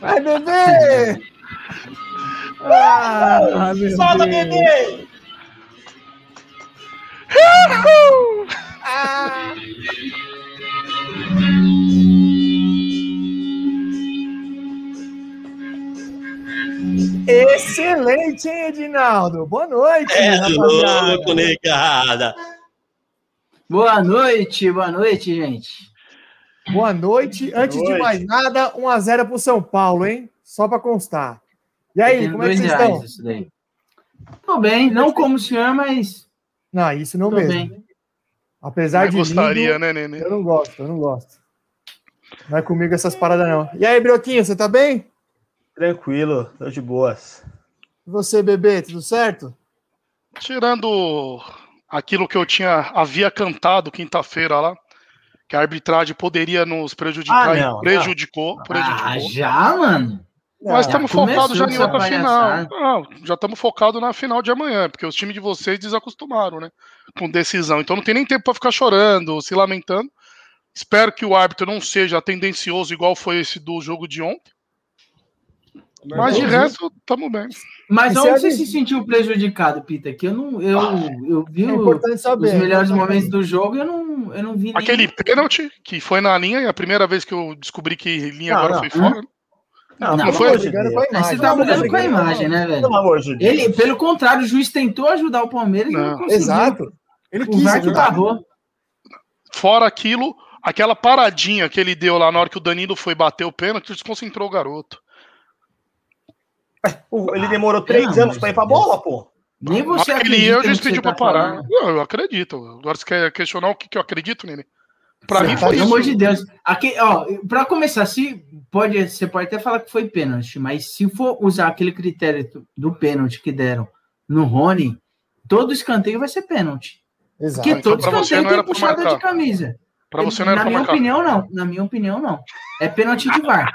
Vai, bebê! Ah, meu Solta, Deus. bebê! Ah. Excelente, hein, Edinaldo? Boa noite, É louco, negada. Boa noite, boa noite, gente. Boa noite. Antes de noite. mais nada, 1x0 pro São Paulo, hein? Só pra constar. E aí, como é que vocês estão? Isso daí. Tô bem, não como o senhor, mas Não, isso não tô mesmo. bem. Apesar Eu de gostaria, lindo, né, Nenê? eu não gosto, eu não gosto. Não é comigo essas paradas, não. E aí, Broquinho, você tá bem? Tranquilo, tô de boas. E você, bebê, tudo certo? Tirando aquilo que eu tinha havia cantado quinta-feira lá, que a arbitragem poderia nos prejudicar, Ah, e não, prejudicou, prejudicou. Ah, já, mano? Mas estamos focados já em outra final. Não, já estamos focados na final de amanhã, porque os times de vocês desacostumaram, né? Com decisão. Então não tem nem tempo para ficar chorando, se lamentando. Espero que o árbitro não seja tendencioso igual foi esse do jogo de ontem. Mas de resto, estamos bem. Mas E onde se você se sentiu prejudicado, Pita? Que eu não. Eu, eu vi É o- importante saber. os melhores é momentos do jogo, eu não, eu não vi Aquele nem. pênalti que foi na linha, e a primeira vez que eu descobri que linha Não, agora não. foi fora. Não, Não, pelo foi de você tá Não, brigando com a não, imagem, né, velho? Pelo amor de Deus. Ele, pelo contrário, o juiz tentou ajudar o Palmeiras e não Não. conseguiu. Exato. Ele O quis VAR que ajudar. barrou. Fora aquilo, aquela paradinha que ele deu lá na hora que o Danilo foi bater o pênalti, desconcentrou o garoto. Ele demorou três anos pra ir de pra Deus. bola, pô. Nem você acredita que você pediu pra tá parar. falando. Não, eu acredito. Agora você quer questionar o que, que eu acredito, Nenê? Pra mim Você foi Pelo isso. amor de Deus. Aqui, ó, pra começar, se pode, você pode até falar que foi pênalti, mas se for usar aquele critério do- pênalti que deram no Rony, todo escanteio vai ser pênalti. Exato. Porque então todo pra você escanteio tem pra puxada de marcar. camisa. Pra você não era Na pra minha marcar. opinião, não. Na minha opinião, não. É pênalti de VAR.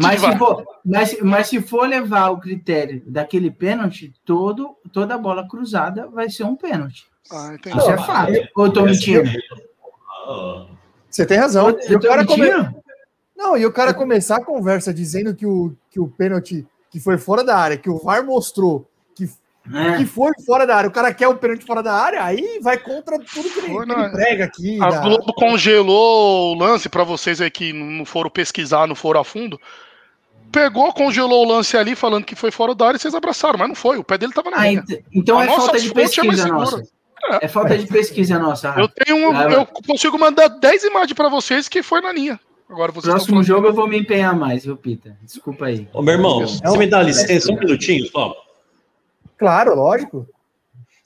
Mas se, for, mas, mas se for levar o critério daquele pênalti, todo, toda bola cruzada vai ser um pênalti. Ah, entendi. Isso é fato. Ou eu tô mentindo? Você tem razão. Eu, E eu o tô cara come- mentindo? Não, e o cara começar a conversa dizendo que o, que o pênalti que foi fora da área, que o VAR mostrou É. que foi fora da área, o cara quer o pênalti fora da área, aí vai contra tudo que ele, que ele prega aqui. A da- Globo congelou o lance pra vocês aí que não foram pesquisar, não foram a fundo. Pegou, congelou o lance ali, falando que foi fora da área e vocês abraçaram, mas não foi. O pé dele tava na Ah, ent- então A é falta de é pesquisa segura. nossa. É falta de pesquisa nossa. Eu tenho um, Ah, eu consigo mandar 10 imagens pra vocês que foi na linha. Agora vocês estão Próximo jogo eu vou me empenhar mais, viu, Pita? Desculpa aí. Ô, meu irmão, você me dá licença um minutinho só? Claro, lógico.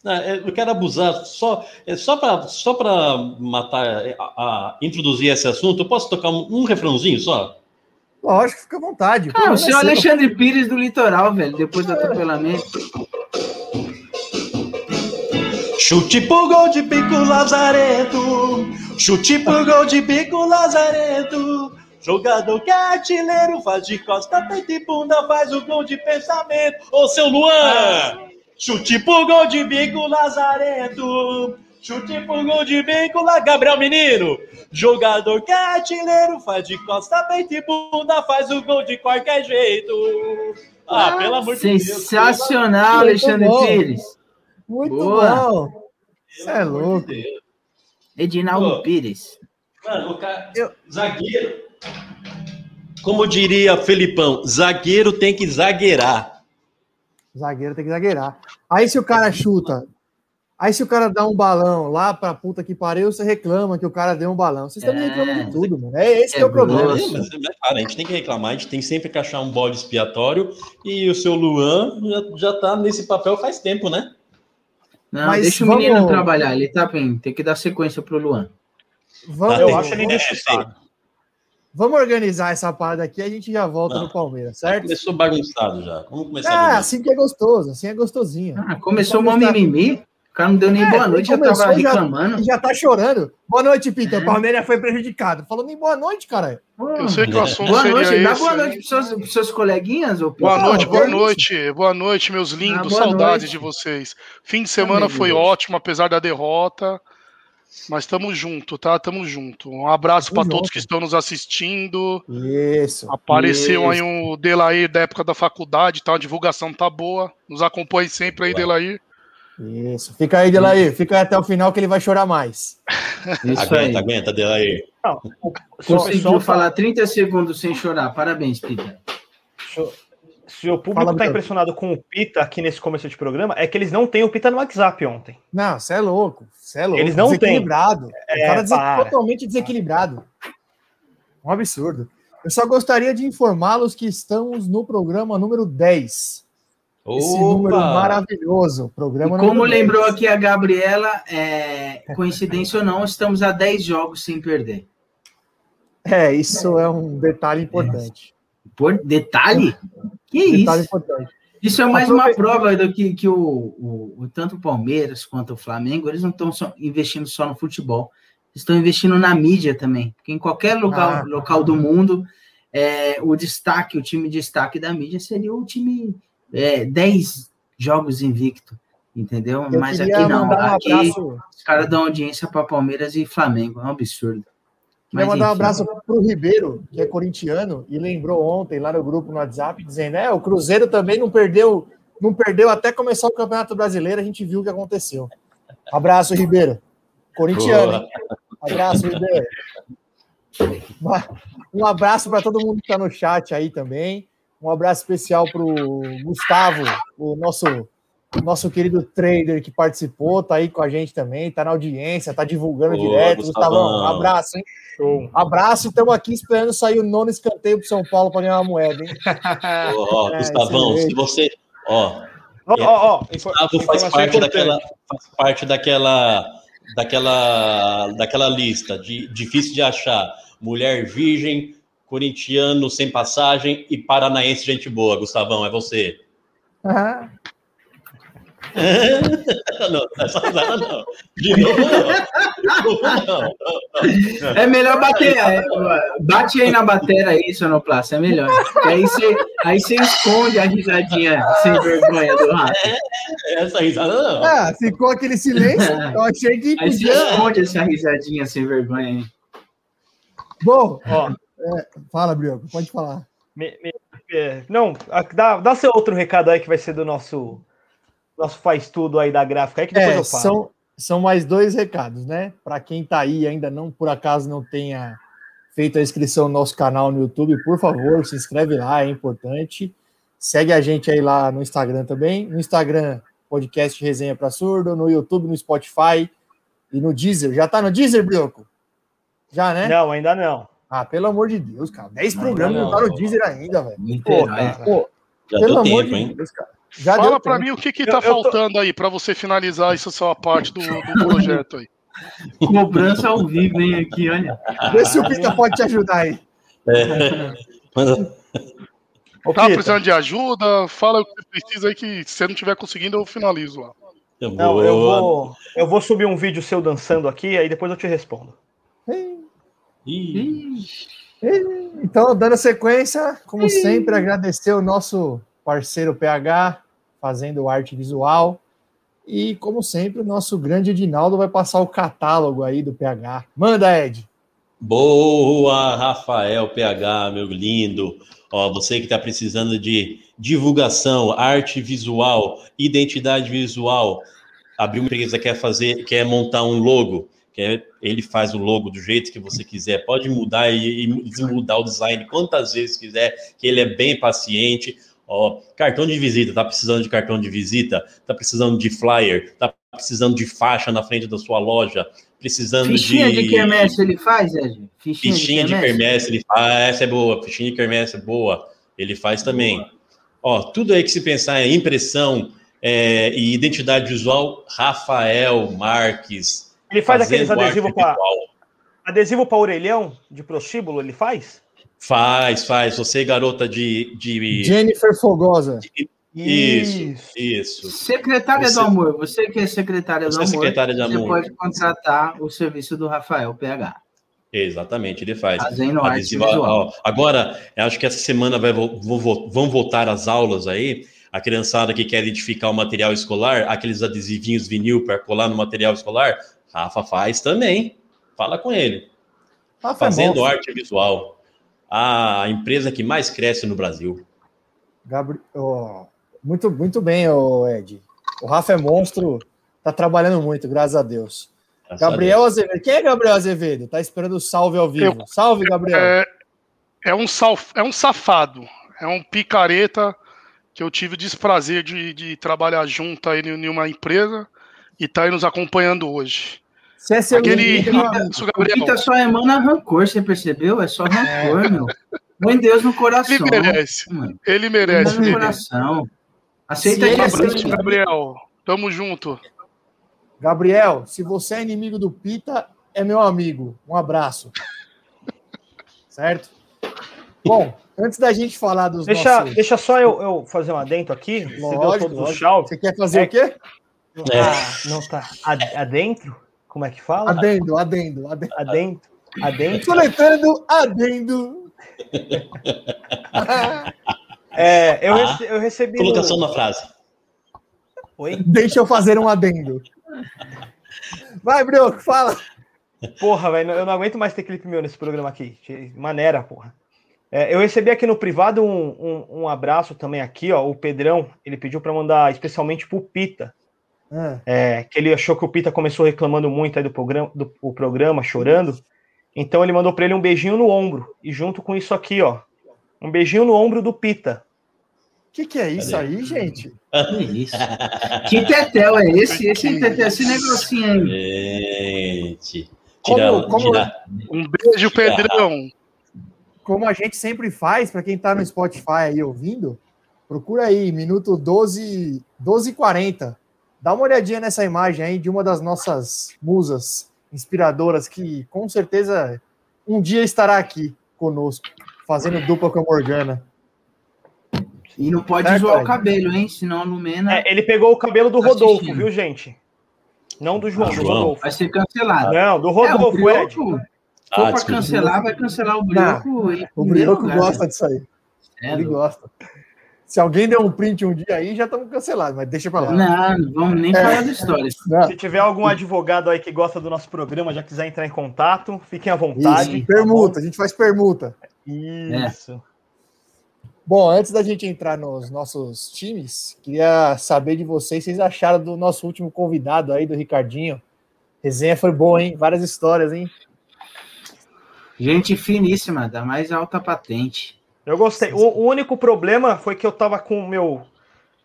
Ah, é, Eu quero abusar só, é só para só pra matar, é, a, a- introduzir esse assunto. Eu posso tocar um, um refrãozinho só? Lógico, fica à vontade. Ah, o senhor. Alexandre Pires do Litoral, velho, depois do atropelamento. Chute pro gol de bico Lazareto, chute pro gol de bico Lazareto. Jogador que é artilheiro, faz de costa, peito e bunda, faz o gol de pensamento. Ô, seu Luan! Chute pro gol de bico Lazareto, chute pro gol de bico lá, Gabriel Menino. Jogador que é artilheiro, faz de costa, peito e bunda, faz o gol de qualquer jeito. Ah, pelo amor de Deus. Sensacional, Alexandre bom. Pires. Muito Boa. bom. Você é louco. de. Edinaldo Ô. Pires. Mano, o cara. Eu- Zagueiro. Como diria Felipão, zagueiro tem que zagueirar. Zagueiro tem que zagueirar. Aí se o cara chuta Aí se o cara dá um balão lá pra puta que pariu, você reclama que o cara deu um balão. Vocês também É. reclamam de tudo, mano. É esse que é É o problema. É, mas, mas, cara, a gente tem que reclamar, a gente tem sempre que achar um bode expiatório e o seu Luan já, já tá nesse papel faz tempo, né? Não, Mas deixa o vamos- menino trabalhar, ele tá bem, tem que dar sequência pro Luan. Vamos, Eu acho ele É, necessário. Vamos organizar essa parada aqui e a gente já volta Não. no Palmeiras, certo? Começou bagunçado já. Vamos começar Ah, assim que é gostoso, assim é gostosinho. Ah, começou uma mimimi, o cara não deu nem É, boa noite, já começou, tava já- reclamando. E já tá chorando. Boa noite, Peter. É. Palmeiras foi prejudicado. Falou nem boa noite, cara. Eu sei que o assunto Boa seria noite, dá esse. boa noite pros seus, pros seus coleguinhas, ô Boa noite, boa é isso. noite, boa noite, meus lindos. boa Saudades de vocês. Fim de semana foi Deus. ótimo, apesar da derrota. Mas estamos junto, tá? Tamo junto. Um abraço para todos que estão nos assistindo. Isso. Apareceu aí Isso. um Delair da época da faculdade, tá? A divulgação tá boa. Nos acompanhe sempre aí, Delair. Isso. Fica aí, Delair. Fica aí até o final que ele vai chorar mais. Isso aguenta, aí. aguenta, Delair. Não, Conseguiu falar 30 segundos sem chorar. Parabéns, Peter. Se o público tá Vitor. impressionado com o Pita aqui nesse começo de programa, é que eles não têm o Pita no WhatsApp ontem. Não, você é louco. Você é louco. Eles não têm. Desequilibrado. É, o cara dese- para. totalmente desequilibrado. Um absurdo. Eu só gostaria de informá-los que estamos no programa número 10. Esse número maravilhoso. Programa Como número 10. lembrou aqui a Gabriela, é, coincidência ou não, estamos a 10 jogos sem perder. É, isso é um detalhe importante. Por detalhe? Que Detalhe isso? importante. Isso é mais uma prova do que, que o, o- o- tanto o Palmeiras quanto o Flamengo, eles não estão investindo só no futebol, estão investindo na mídia também. Porque em qualquer local, Ah. local do mundo, é, o destaque, o time de destaque da mídia seria o time é, 10 jogos invicto, entendeu? Eu Mas aqui não, um aqui abraço. os caras dão audiência para Palmeiras e Flamengo, é um absurdo. Queria mandar um abraço pro Ribeiro, que é corintiano, e lembrou ontem lá no grupo no WhatsApp, dizendo: é, o Cruzeiro também não perdeu, não perdeu até começar o Campeonato Brasileiro, a gente viu o que aconteceu. Abraço, Ribeiro. Corintiano? Abraço, Ribeiro. Um abraço para todo mundo que está no chat aí também. Um abraço especial para o Gustavo, o nosso, nosso querido trader que participou, tá aí com a gente também, tá na audiência, tá divulgando Boa, direto. Gustavão. Gustavão, um abraço, hein? Show. Abraço, estamos aqui esperando sair o nono escanteio pro São Paulo para ganhar uma moeda, hein? Ó, É, Gustavão, se você. Ó, Ó, ó, ó. Gustavo faz parte daquela, faz parte daquela, daquela, daquela lista de difícil de achar. Mulher virgem, corintiano sem passagem e paranaense gente boa. Gustavão, é você. Ah, não, essa risada não. De novo não. De novo não. É melhor bater. é, bate aí na bateria aí, Sonoplasta, é melhor. Que aí você aí você esconde a risadinha sem vergonha do rato. Essa risada não. ah, ficou aquele silêncio. Eu achei que Aí você esconde essa risadinha sem vergonha aí. Bom, Ó, fala, Brioco, pode falar. me- me- é, não, a- dá, dá seu outro recado aí que vai ser do nosso nosso faz tudo aí da gráfica aí que depois É, eu falo. são, são mais dois recados, né? Para quem tá aí e ainda não, por acaso, não tenha feito a inscrição no nosso canal no YouTube, por favor, se inscreve lá, é importante. Segue a gente aí lá no Instagram também. No Instagram, podcast Resenha para Surdo, no YouTube, no Spotify e no Deezer. Já tá no Deezer, Brioco? Já, né? Não, ainda não. Ah, pelo amor de Deus, cara. 10 Não, programas não, não. tá no Deezer ainda, velho. Pô, cara. Pô, Já pelo deu amor tempo, de hein? Deus, cara. Já Fala tempo. mim o que que Eu- tá eu tô- faltando aí pra você finalizar essa sua parte do, do projeto aí. Cobrança ao vivo, hein, aqui, olha. Vê se o Pita pode te ajudar aí. É. Tá precisando de ajuda? Fala o que você precisa aí que se você não tiver conseguindo, eu finalizo lá. não, eu vou, eu vou subir um vídeo seu dançando aqui, aí depois eu te respondo. Então, dando sequência, como sempre, agradecer o nosso parceiro PH, fazendo arte visual. E, como sempre, o nosso grande Edinaldo vai passar o catálogo aí do PH. Manda, Ed! Boa, Rafael PH, meu lindo. Ó, você que está precisando de divulgação, arte visual, identidade visual, abriu uma empresa quer fazer, quer montar um logo, quer, ele faz o logo do jeito que você quiser, pode mudar e, e desmudar o design quantas vezes quiser, que ele é bem paciente. Ó, cartão de visita, tá precisando de cartão de visita? Tá precisando de flyer? Tá precisando de faixa na frente da sua loja, precisando Fichinha de. de quermesse ele faz, Ed? Fichinha, Fichinha de quermesse, ele faz. Ah, essa é boa. Fichinha de quermesse é boa. Ele faz também. Ó, tudo aí que se pensar em impressão é, e identidade visual, Rafael Marques. Ele faz aqueles adesivos para adesivo para orelhão de prostíbulo, ele faz? Faz, faz. Você, garota de. de... Jennifer Fogosa. Isso, isso. Secretária Você- do Amor, você que é secretária do Você é Amor, secretária de você amor. pode contratar o serviço do Rafael PH. Exatamente, ele faz. Fazendo arte Adesivo, ó, agora, eu acho que essa semana vai, vo- vão vo- vão voltar as aulas aí. A criançada que quer identificar o material escolar, aqueles adesivinhos vinil para colar no material escolar, Rafa faz também. Fala com ele. Rafa é Fazendo monstro. arte visual. A empresa que mais cresce no Brasil. Gabri... ó, muito, muito bem, ô Ed. O Rafa é monstro, tá trabalhando muito, graças a Deus. Graças a Gabriel Azevedo. Quem é Gabriel Azevedo? Tá esperando o salve ao vivo. Salve, Gabriel. É, é, um sal, é um safado, é um picareta que eu tive o desprazer de, de trabalhar junto aí em uma empresa e tá aí nos acompanhando hoje. Se é seu Aquele. inimigo, Isso, O Gabriel. Pita só emana rancor, você percebeu? É só rancor, meu. Põe Deus no coração. Ele merece, mano. ele merece. Deus no Ele. coração. Aceita ele é frente. Gabriel, tamo junto. Gabriel, se você é inimigo do Pita, é meu amigo. Um abraço. Certo? Bom, antes da gente falar dos Deixa, nossos... deixa só eu, eu fazer um adento aqui. Você deu Lógico, os lógico. Você quer fazer É. o quê? Não tá, não tá ad- adentro? Como é que fala? Adendo, adendo, adendo. Adentro. Adentro. Soletrando, adendo. É, eu, Ah, rece- eu recebi. Colocação no- na frase. Oi? Deixa eu fazer um adendo. Vai, Brioco, fala. Porra, velho, eu não aguento mais ter clipe meu nesse programa aqui. Maneira, porra. É, eu recebi aqui no privado um, um, um abraço também aqui, ó. O Pedrão, ele pediu pra mandar especialmente pro Pita. Ah, É, que ele achou que o Pita começou reclamando muito aí do programa, do o programa, chorando. Então ele mandou pra ele um beijinho no ombro. E junto com isso aqui, ó. Um beijinho no ombro do Pita. O que, que é isso Cadê? aí, gente? Que isso? Que tetel é esse? Esse tetel, esse negocinho aí. Gente. Como- Tira, como- tira- Um beijo, Pedrão. Como a gente sempre faz, para quem tá no Spotify aí ouvindo, procura aí, minuto 12, 12 e 40. Dá uma olhadinha nessa imagem aí de uma das nossas musas inspiradoras que com certeza um dia estará aqui conosco, fazendo dupla com a Morgana. E não pode Certo, zoar o Ed? cabelo, hein? Senão a Lumena É, ele pegou o cabelo do Tá Rodolfo, assistindo. viu, gente? Não do João, Ah, do João. Rodolfo. vai ser cancelado. Não, do É, o Rodolfo, Ed. Brioco, se Ah, for pra desculpa. cancelar, vai cancelar o Brioco. O Brioco lugar. gosta disso aí. É, Ele gosta. Se alguém der um print um dia aí, já estamos cancelados, mas deixa pra lá. Não, não vamos nem falar da história. Não. Se tiver algum advogado aí que gosta do nosso programa, já quiser entrar em contato, fiquem à vontade. Isso, permuta, a gente faz permuta. Isso. Bom, antes da gente entrar nos nossos times, queria saber de vocês, vocês acharam do nosso último convidado aí, do Ricardinho. Resenha foi boa, hein? Várias histórias, hein? Gente finíssima, da mais alta patente. Eu gostei. O, o único problema foi que eu tava com o meu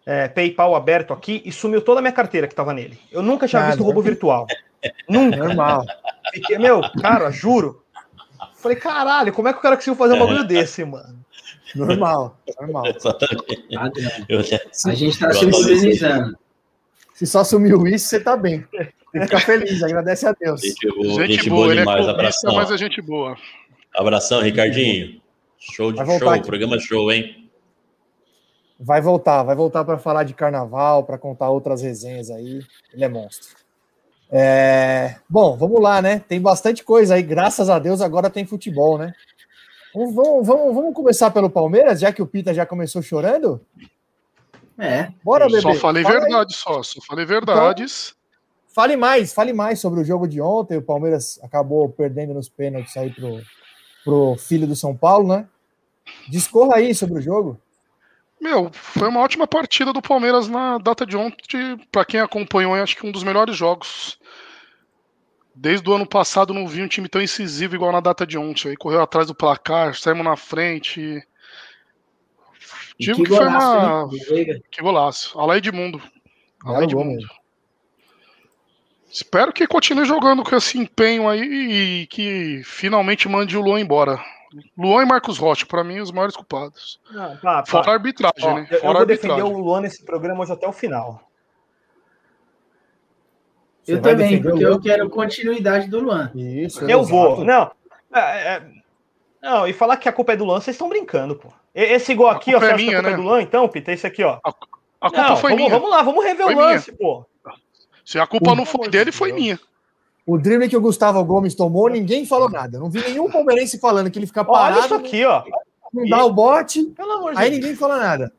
é, PayPal aberto aqui e sumiu toda a minha carteira que tava nele. Eu nunca tinha Ah, visto roubo virtual. Nunca. Normal. Fiquei, meu, cara, juro. Falei, caralho, como é que o cara conseguiu fazer um bagulho desse, mano? Normal. Normal. A gente tá Eu se só sumiu isso, você tá bem. Tem que ficar feliz, agradece a Deus. Gente boa, Gente, gente boa, boa ele é demais. Abração. mas é gente boa. Abração, Ricardinho. Show de Vai voltar show, aqui. programa show, hein? Vai voltar, vai voltar para falar de carnaval, para contar outras resenhas aí. Ele é monstro. É, Bom, vamos lá, né? Tem bastante coisa aí, graças a Deus agora tem futebol, né? Vamos, vamos, vamos, vamos começar pelo Palmeiras, já que o Pita já começou chorando? É. Bora, bebê. Só falei Fala aí. verdade, só. Só falei verdades. Fale mais, fale mais sobre o jogo de ontem. O Palmeiras acabou perdendo nos pênaltis aí pro, pro filho do São Paulo, né? Discorra aí sobre o jogo. Meu, foi uma ótima partida do Palmeiras na data de ontem. Pra quem acompanhou, acho que um dos melhores jogos. Desde o ano passado não vi um time tão incisivo igual na data de ontem. Aí correu atrás do placar, saímos na frente. Digo que, foi golaço, uma. hein, do Veiga. Que golaço. Além de mundo. Além de mundo. Espero que continue jogando com esse empenho aí e que finalmente mande o Luan embora. Luan e Marcos Rocha, pra mim, os maiores culpados. Não, tá, tá. Fora a arbitragem, Ó, né? eu, eu Fora a vou defender arbitragem. o Luan nesse programa hoje até o final. Você Eu também, defender porque eu quero continuidade do Luan. Isso, Eu exato. vou. Não. é, é, não, e falar que a culpa é do Luan, vocês estão brincando, pô. Esse gol A aqui, ó, é acha que a minha, culpa é né? do Luan, então, Pita? Esse aqui, ó. A culpa Não, foi vamos, minha. vamos lá, vamos rever Foi o lance, pô. Se a culpa Pelo não foi dele, de foi minha. O drible que o Gustavo Gomes tomou, ninguém falou nada. Não vi nenhum palmeirense falando que ele fica Olha parado, isso aqui, ó. não dá o bote, Pelo amor de aí Deus. ninguém fala nada.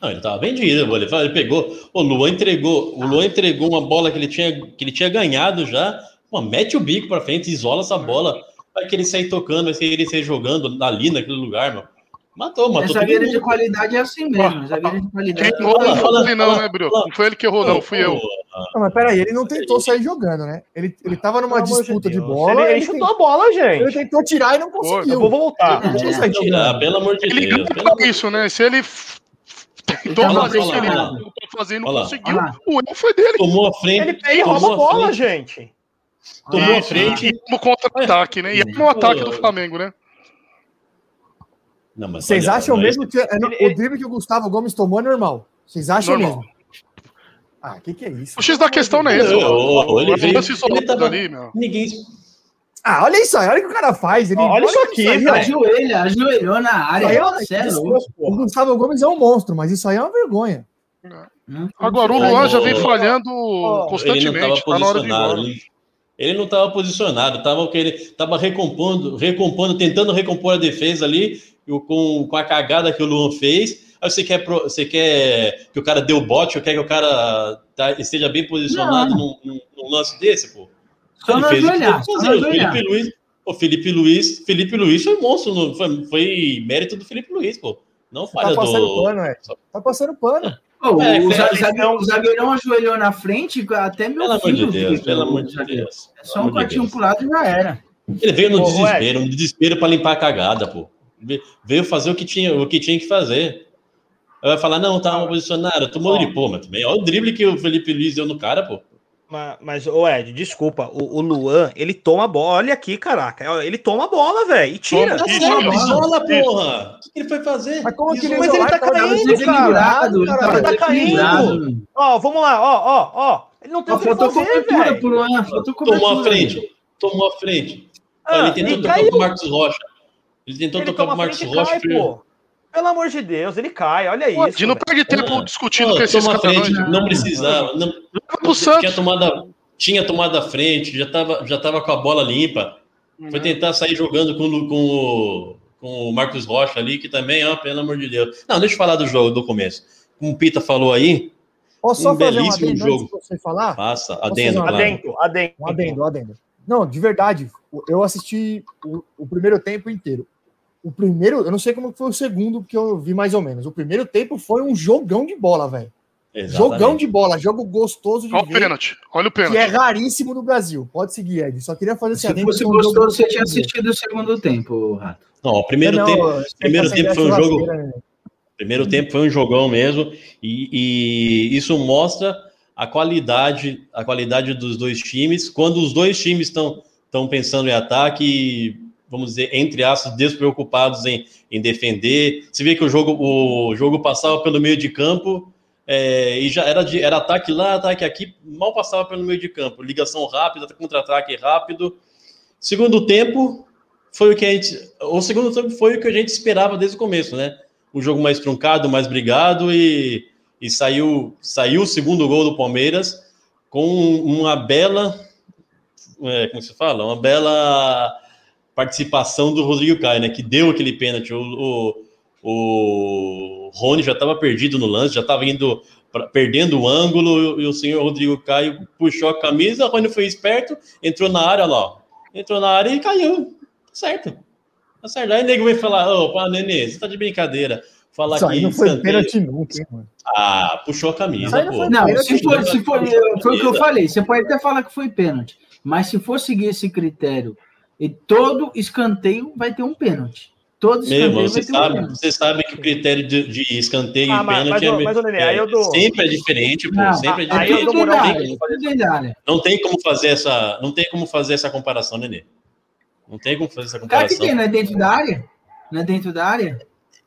Não, ele tava vendido, ele, ele pegou. O Luan entregou, o Luan entregou uma bola que ele tinha, que ele tinha ganhado já. Pô, mete o bico pra frente, isola essa bola. Vai que ele sair tocando, vai que ele sair jogando ali naquele lugar, mano. Matou, É matou zagueiro de qualidade é assim mesmo. Zagueiro de qualidade. Quem errou fala, não foi ele, não, né, fala. Não foi ele que errou, não, fui eu. Não, mas peraí, ele não tentou sair jogando, né? Ele, ele tava numa Pelo disputa de, Deus. bola. Ele, ele ele chutou a bola, tentou, ele gente. tentou tirar e não Eu conseguiu. vou voltar. Ele não É, tirar, pelo amor de Ele Deus. por isso, né? Se ele tentou fazer o que ele tentou fazer e não lá. conseguiu, o erro foi dele. Tomou a frente. Ele pega e tomou rouba a bola, frente, gente. Tomou a Isso, frente. E no contra-ataque, né? E é no ataque do Flamengo, né? Não, mas Vocês olha, acham mas- mesmo que é Ele- o drible que o Gustavo Gomes tomou é normal? Vocês acham Normal. mesmo? Ah, o que, que é isso? O X da questão não é esse. Ninguém. Ah, olha isso aí, olha o que o cara faz. Ele, Olha isso aqui, aí, velho. Ajoelha, ajoelhou na área. Aí, Cê é isso- louco. O Gustavo Gomes é um monstro, mas isso aí é uma vergonha. Hum, Agora, o Luan já vem falhando ele Ele não constantemente. estava posicionado. Ele, não estava posicionado. Tava, que ele tava recompondo, recompondo, tentando recompor a defesa ali com, com a cagada que o Luan fez. Aí você quer, pro- você quer que o cara dê o bote, ou quer que o cara tá- esteja bem posicionado num, num- num lance desse, pô? Só Ele não fez o que ajoelhar, tinha que só fazer. não O ajoelhar. Felipe Luiz, o Felipe Luiz, Felipe Luiz foi monstro, no- foi, foi mérito do Felipe Luiz, pô. Não Tá falha passando do. pano, é. Tá passando pano. Pô, É, o, zagueirão, o zagueirão ajoelhou na frente, até meu Pelo amor filho. de Deus, pelo amor de. Deus. É só um cortinho pro lado e já era. Ele veio no Ô, desespero, no desespero para limpar a cagada, pô. Ve- Veio fazer o que tinha, o que tinha que fazer. Aí vai falar, não, tá mal posicionado, tomou drible, pô, mas também, olha o drible que o Felipe Luiz deu no cara, pô. Mas, mas ô Ed, desculpa, o, o Luan, ele toma a bola. Olha aqui, caraca. Ele toma a bola, velho, e tira. Toma. Tá certo, isola, porra! O que que ele foi fazer? Mas como que ele mas ele tá caindo, dando cara. Ele tá desequilibrado. Ó, vamos lá, ó, ó, ó. Ele não tem o que Faltou fazer, cobertura velho. pro Luan, faltou cobertura. Tomou a frente, tomou a frente. Ah, ele tentou ele tocar caiu. pro Marcos Rocha. Ele tentou Ele tocar pro a Marcos Rocha. cai. Pelo amor de Deus, ele cai, olha Pô, isso. De não perde tempo Ah, discutindo Pô, com esses caras. frente, não. precisava. Não, Leva pro tinha Santos. tomado, tinha tomado a frente, já estava já tava com a bola limpa. Foi tentar sair jogando com, o- com, o, com o Marcos Rocha ali, que também, ó, pelo amor de Deus. Não, deixa eu falar do jogo, do começo. Como o Pita falou aí, Posso só Um fazer um adendo jogo. antes de você falar? passa, adendo. Adentro, adentro. Um adendo, adendo. Não, de verdade, eu assisti o, o primeiro tempo inteiro. O primeiro, eu não sei como foi o segundo, porque eu vi mais ou menos. O primeiro tempo foi um jogão de bola, velho. Jogão de bola, jogo gostoso de Olha o ver, pênalti. Olha o que é pênalti. raríssimo no Brasil. Pode seguir, Ed. Só queria fazer esse Se adendo. fosse gostoso, você tinha assistido o segundo tempo, Rato. Não, o primeiro Não, tempo, primeiro tempo foi um jogo- né? primeiro tempo foi um jogão mesmo, e, e isso mostra a qualidade, a qualidade dos dois times. Quando os dois times estão estão pensando em ataque, vamos dizer, entre aspas, despreocupados em, em defender. Você vê que o jogo, o jogo passava pelo meio de campo é, e já era, de, era ataque lá, ataque aqui, mal passava pelo meio de campo. Ligação rápida, contra-ataque rápido. Segundo tempo foi o que a gente. O segundo tempo foi o que a gente esperava desde o começo, né? Um jogo mais truncado, mais brigado e, e saiu, saiu o segundo gol do Palmeiras com uma bela. é, como se fala? Uma bela participação do Rodrigo Caio, né? Que deu aquele pênalti. O, o, o Rony já estava perdido no lance, já estava indo pra- perdendo o ângulo e o senhor Rodrigo Caio puxou a camisa, o Rony foi esperto, entrou na área lá, entrou na área e caiu. Tá certo. Tá certo. Aí o nego vai falar, ô, Nenê, você tá de brincadeira. Falar Isso aí que não foi pênalti nunca, hein, mano. Ah, puxou a camisa, não pô. foi Não, se for, se for, foi o que eu falei. Você pode até falar que foi pênalti, mas se for seguir esse critério, e todo escanteio vai ter um pênalti. Todos Meu irmão, escanteio você vai ter um sabe, pênalti. você sabe que o critério de, de escanteio Ah, e mas- pênalti mas, é, mas, é- aí eu dou- sempre é diferente, pô. Não, sempre é aí diferente. eu dou moral Não tem como. Não tem como fazer essa, não tem como fazer essa comparação, Nenê. Não tem como fazer essa Cara, que comparação. tem, não é dentro da área? Não é dentro da área?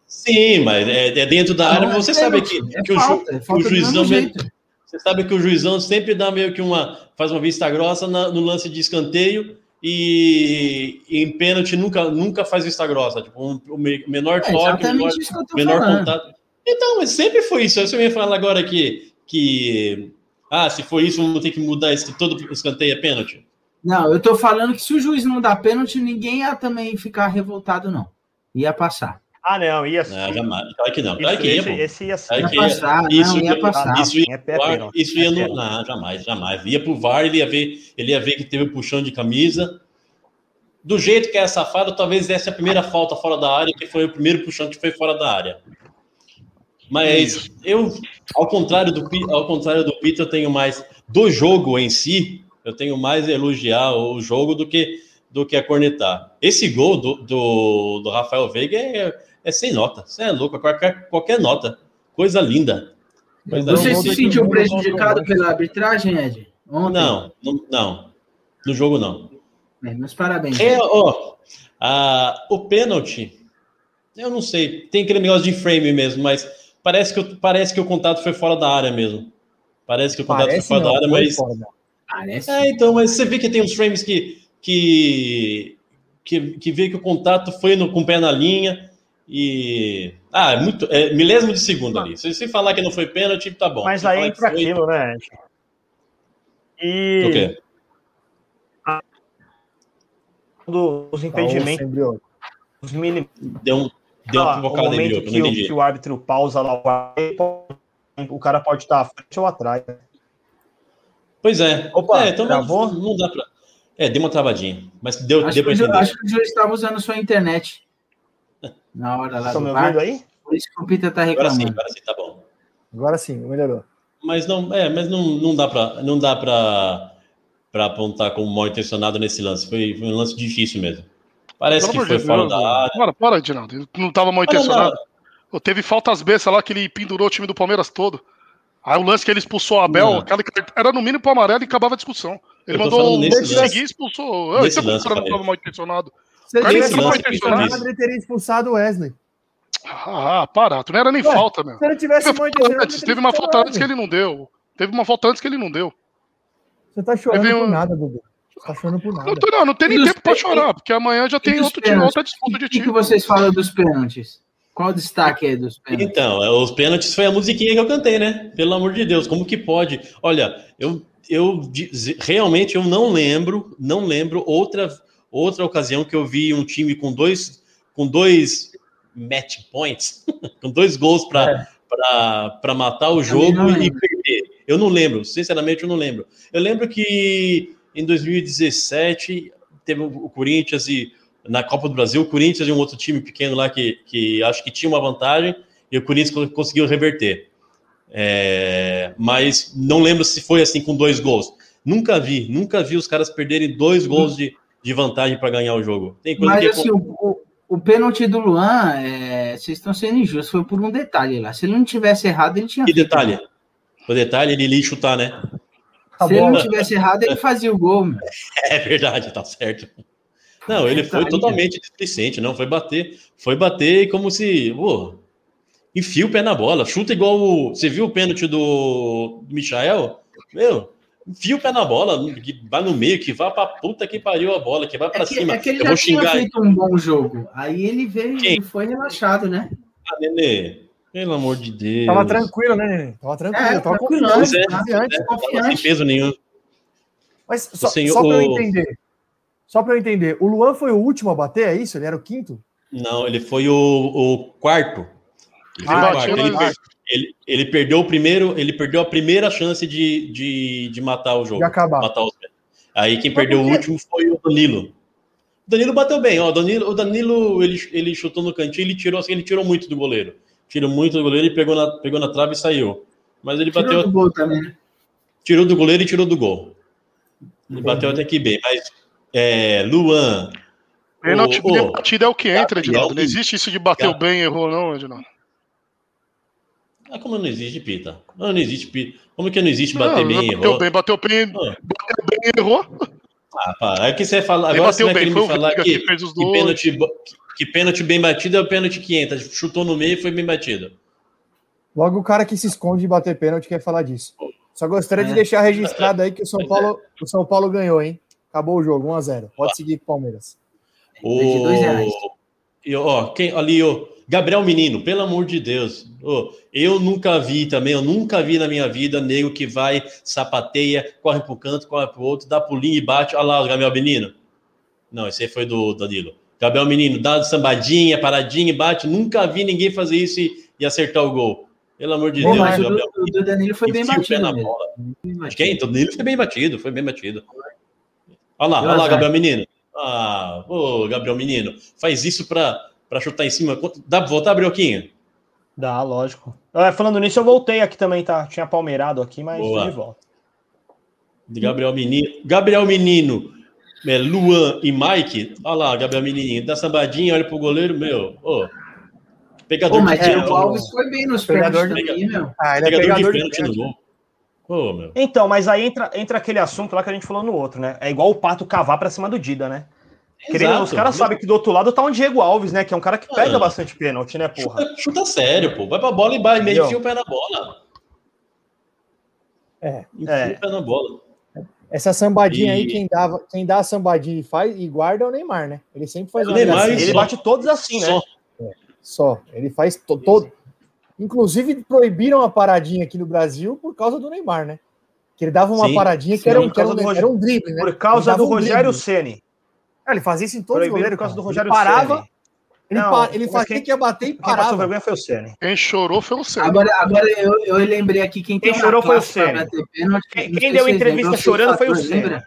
Sim, mas é, é dentro da área, Não, mas você é sabe que, é que o, ju- é que falta o juizão. Você sabe que o juizão sempre dá meio que uma. faz uma vista grossa na- no lance de escanteio e, e em pênalti nunca, nunca faz vista grossa. Tipo, um, o me- menor É toque, menor, isso tô menor falando. contato. Então, sempre foi isso. Você me fala agora que, que. Ah, se for isso, vamos ter que mudar esse, todo escanteio é pênalti. Não, eu tô falando que se o juiz não dá pênalti, ninguém ia também ficar revoltado, não. Ia passar. Ah, não, ia sim. Não, jamais. Claro que não. Isso, Claro que ia, esse, ia sim. Claro Ia passar, Isso não, ia ia- passar. Isso ia, É pé pênalti, isso ia é no, não, jamais, jamais. Ia pro VAR, ele ia ver, ele ia ver que teve o puxão de camisa. Do jeito que é safado, talvez essa é a primeira falta fora da área, que foi o primeiro puxão que foi fora da área. Mas eu, ao contrário do ao contrário do Peter, eu tenho mais do jogo em si, eu tenho mais a elogiar o jogo do que do que a cornetar. Esse gol do, do, do Rafael Veiga é, é sem nota. Você é louco, qualquer, qualquer nota. Coisa linda. Coisa Você se sentiu prejudicado pela arbitragem, Ed? Ontem? Não, não, não. No jogo não. É, meus parabéns. É, ó, a- o pênalti, eu não sei, tem aquele negócio de frame mesmo, mas parece que, o- parece que o contato foi fora da área mesmo. Parece que o contato Parece foi fora não, da área, mas. fora Parece. É, então, mas você vê que tem uns frames que. que, que, que vê que o contato foi no, com o pé na linha e. Ah, é muito. É milésimo de segundo ali. Se você falar que não foi pênalti, tá bom. Mas Se aí entra foi- aquilo, né? O E quê? dos Tá, entendimentos sem brioco. mínimos. Deu, um, deu uma Ah, o provocada momento Brioco, que, não o, entendi. que o árbitro pausa lá, o o cara pode estar à frente ou atrás. Pois é. Opa, é, então travou? não, não dá pra. É, deu uma travadinha. Mas deu, Acho, deu que o, acho que o juiz estava usando sua internet. Na hora lá Estão do me ouvindo aí? Por isso que o Peter tá Agora sim, reclamando. agora sim, tá bom. Agora sim, melhorou. Mas não, é, mas não, não dá pra, não dá pra, pra apontar como mal intencionado nesse lance. Foi, foi um lance difícil mesmo. Parece Pelo que foi de fora Deus, da área. Para, para, Edinaldo. Ele Não tava mal não, intencionado. não. Teve faltas bestas lá que ele pendurou o time do Palmeiras todo. Aí o lance que ele expulsou o Abel, aquela que era no mínimo pro amarelo e acabava a discussão. Ele Eu mandou seguir e expulsou. Ah, Nesse então lance, o cara não eu tava falei. mal intencionado. Se ele tivesse fez. ele teria expulsado o Wesley. Ah, para, tu não era nem Ué, falta, meu. Se ele tivesse Teve, intencionado, antes, teve uma expulsado falta antes que ele não deu. Teve uma falta antes que ele não deu. Você tá chorando Teve por um- nada, Dudu. Você tá chorando por nada. Não, tô- não, não tem nem tempo pra chorar, porque amanhã já tem outro time, outra disputa de O que, time. vocês falam dos pênaltis? Qual o destaque aí dos pênaltis? Então, é, os pênaltis foi a musiquinha que eu cantei, né? Pelo amor de Deus, como que pode? Olha, eu, eu realmente eu não lembro, não lembro outra, outra ocasião que eu vi um time com dois, com dois match points, com dois gols para para matar o jogo e perder. Eu não lembro, sinceramente eu não lembro. Eu lembro que em 2017 teve o Corinthians e na Copa do Brasil, o Corinthians e um outro time pequeno lá que, que acho que tinha uma vantagem e o Corinthians co- conseguiu reverter. É, mas não lembro se foi assim com dois gols. Nunca vi, nunca vi os caras perderem dois gols de, de vantagem para ganhar o jogo. Tem coisa Mas que assim, o, o, o pênalti do Luan, é, vocês estão sendo injustos, foi por um detalhe lá. Se ele não tivesse errado, ele tinha que feito. detalhe. O detalhe ele ia chutar, né? Tá Se ele bom. não tivesse errado, ele fazia o gol. meu. É verdade, tá certo. Não, ele foi totalmente displicente, não foi bater, foi bater como se, pô, enfia o pé na bola, chuta igual o, você viu o pênalti do Michael? Meu, enfia o pé na bola, que vai no meio, que vá pra puta que pariu a bola, que vai pra É que, cima. é que ele Eu já vou tinha xingar feito um bom jogo. Aí ele veio Quem? e foi relaxado, né? Ah, Nenê, pelo amor de Deus. Tava tranquilo, né, Nenê? Tava tranquilo. É, tava tranquilo, confiante, né? confiante. Não tava sem confiante. peso nenhum. Mas só, senhor- só pra eu entender. Só pra eu entender. O Luan foi o último a bater, é isso? Ele era o quinto? Não, ele foi o, o quarto. Ele, foi o Ah, quarto. Ele, ele- ele perdeu o primeiro, ele perdeu a primeira chance de, de, de matar o jogo. De acabar. Matar os Aí quem Mas perdeu o último foi o Danilo. O Danilo bateu bem, ó. O Danilo, o Danilo ele, ele chutou no cantinho, ele tirou assim, ele tirou muito do goleiro. Tirou muito do goleiro e pegou na, pegou na trave e saiu. Mas ele Tirou bateu, do gol também, né? tirou do goleiro e tirou do gol. Ele bateu até que bem, mas é, Luan, Pênalti batido é o que entra, Edinaldo. Não existe isso de bateu bem e errou, não, Edinaldo. Ah, como não existe pita? Não, não existe pita. Como que não existe bater Não, bem e bateu errou? bem, bateu bem, Ah. bateu bem e errou. Ah, pá, é que você fala. Agora você vai bem, querer foi me o falar que, que fez os que, pênalti, que pênalti bem batido é o pênalti que entra. Chutou no meio e foi bem batido. Logo o cara que se esconde de bater pênalti quer falar disso. Só gostaria de É. deixar registrado aí que o São Pois Paulo, o São Paulo ganhou, hein? Acabou o jogo, 1x0. Pode seguir com o Palmeiras. de reais. E, ó, quem, ali, ó, Gabriel Menino, pelo amor de Deus. Ô, eu nunca vi também, eu nunca vi na minha vida nego que vai, sapateia, corre pro canto, corre pro outro, dá pulinho e bate. Olha lá o Gabriel Menino. Não, esse aí foi do Danilo. Gabriel Menino, dá sambadinha, paradinha, e bate. Nunca vi ninguém fazer isso e, e acertar o gol. Pelo amor de Pô, Deus, mas Gabriel. o do Danilo foi bem batido na bola. Bem De batido. quem? O Danilo foi bem batido, foi bem batido. Olha lá, olha lá. Gabriel Menino. Ah, ô, Gabriel Menino, faz isso pra, pra chutar em cima. Dá pra voltar, Brioquinha? Dá, lógico. Ah, falando nisso, eu voltei aqui também, tá? Tinha palmeirado aqui, mas Boa. de volta. De Gabriel Menino. Gabriel Menino, é, Luan e Mike. Olha lá, Gabriel Menininho. Dá sambadinha, olha pro goleiro, meu. Ô, pegador mas de é, pênalti. Alves foi bem nos Pegador pênaltis de- também, meu. Ah, ele é Pegador de pegador de pênalti no gol. Ô, meu. Então, mas aí entra, entra aquele assunto lá que a gente falou no outro, né? É igual o Pato cavar pra cima do Dida, né? Querendo, Exato. os caras sabem que do outro lado tá um Diego Alves, né? Que é um cara que pega Ah. bastante pênalti, né, porra? Chuta, chuta sério, pô. Vai pra bola e vai, Entendeu? enfia o pé na bola. É. É. o pé na bola. Essa sambadinha aí, E- quem, dava, quem dá a sambadinha e faz e guarda é o Neymar, né? Ele sempre faz É o Neymar, gracinha. Ele bate todos assim, né? Só. Só. Ele faz to- todo. Inclusive, proibiram a paradinha aqui no Brasil por causa do Neymar, né? Que ele dava uma Sim. paradinha que Sim, era, um, que era, um, do era um drible, né? Por causa do um Rogério. Ceni. Ah, ele fazia isso em todos os goleiros. por causa do. Rogério ele parava, Ceni. ele, Não, pa- ele fazia quem- que ia bater e Quem passou parava. vergonha foi o Ceni. Quem chorou foi o Ceni. Agora, agora eu, eu lembrei aqui quem, Quem chorou foi o Ceni. Quem- quem deu entrevista lembram, chorando foi o Ceni.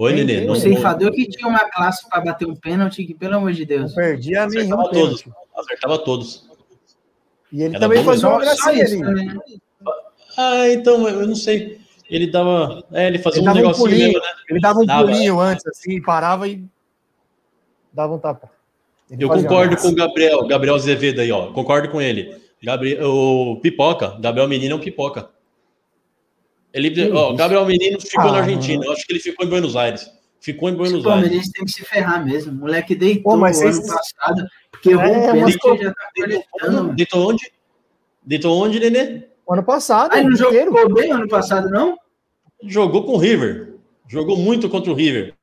Oi, Quem- Nenê. quem- Não, O ceifador que tinha uma classe para bater um pênalti, que pelo amor de Deus. Não perdia nenhum Acertava todos. Acertava todos. E ele Era também fazia uma gracinha ali. né? Ah, então, eu não sei. Ele dava. É, ele fazia Ele um dava um negocinho pulinho. mesmo, né? Ele dava um Dava. pulinho antes, assim, parava e dava um tapa. Ele Eu concordo com o Gabriel, Gabriel Azevedo aí, ó. Concordo com ele. Gabriel, o Pipoca, Gabriel Menino é um pipoca. Ele, ó? Gabriel Menino ficou Ah, na Argentina. Eu acho que ele ficou em Buenos Aires. Ficou em O Buenos Aires. Palmeirense tem que se ferrar mesmo. O moleque deitou Pô, mas ano vocês- passado, porque errou É, um mas pênalti pô, e já tá Deitou? Deitou onde? Deitou onde, Nenê? Ano passado, Ah, ele não inteiro. jogou bem ano passado, não? Jogou com o River. Jogou muito contra o River.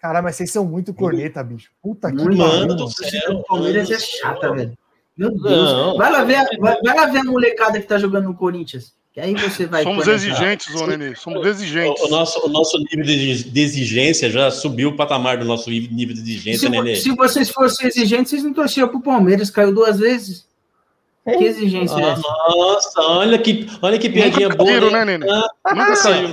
Caralho, mas vocês são muito corneta, bicho. Puta que pariu. Mano do torcida céu. Palmeiras é chata, velho. Meu Deus. Não. Vai lá, ver, a- vai, vai lá ver a molecada que tá jogando no Corinthians. Que aí você vai. Somos conectar. exigentes, ô Nenê. Somos exigentes. O, o nosso, o nosso nível de, de exigência já subiu o patamar do nosso nível de exigência, Se, Nenê. se vocês fossem exigentes, vocês não torciam pro Palmeiras, caiu duas vezes. Que exigência é Ah, essa? nossa, olha que, olha que piadinha boa. caíram, né? né, Nenê? Ah, caiu.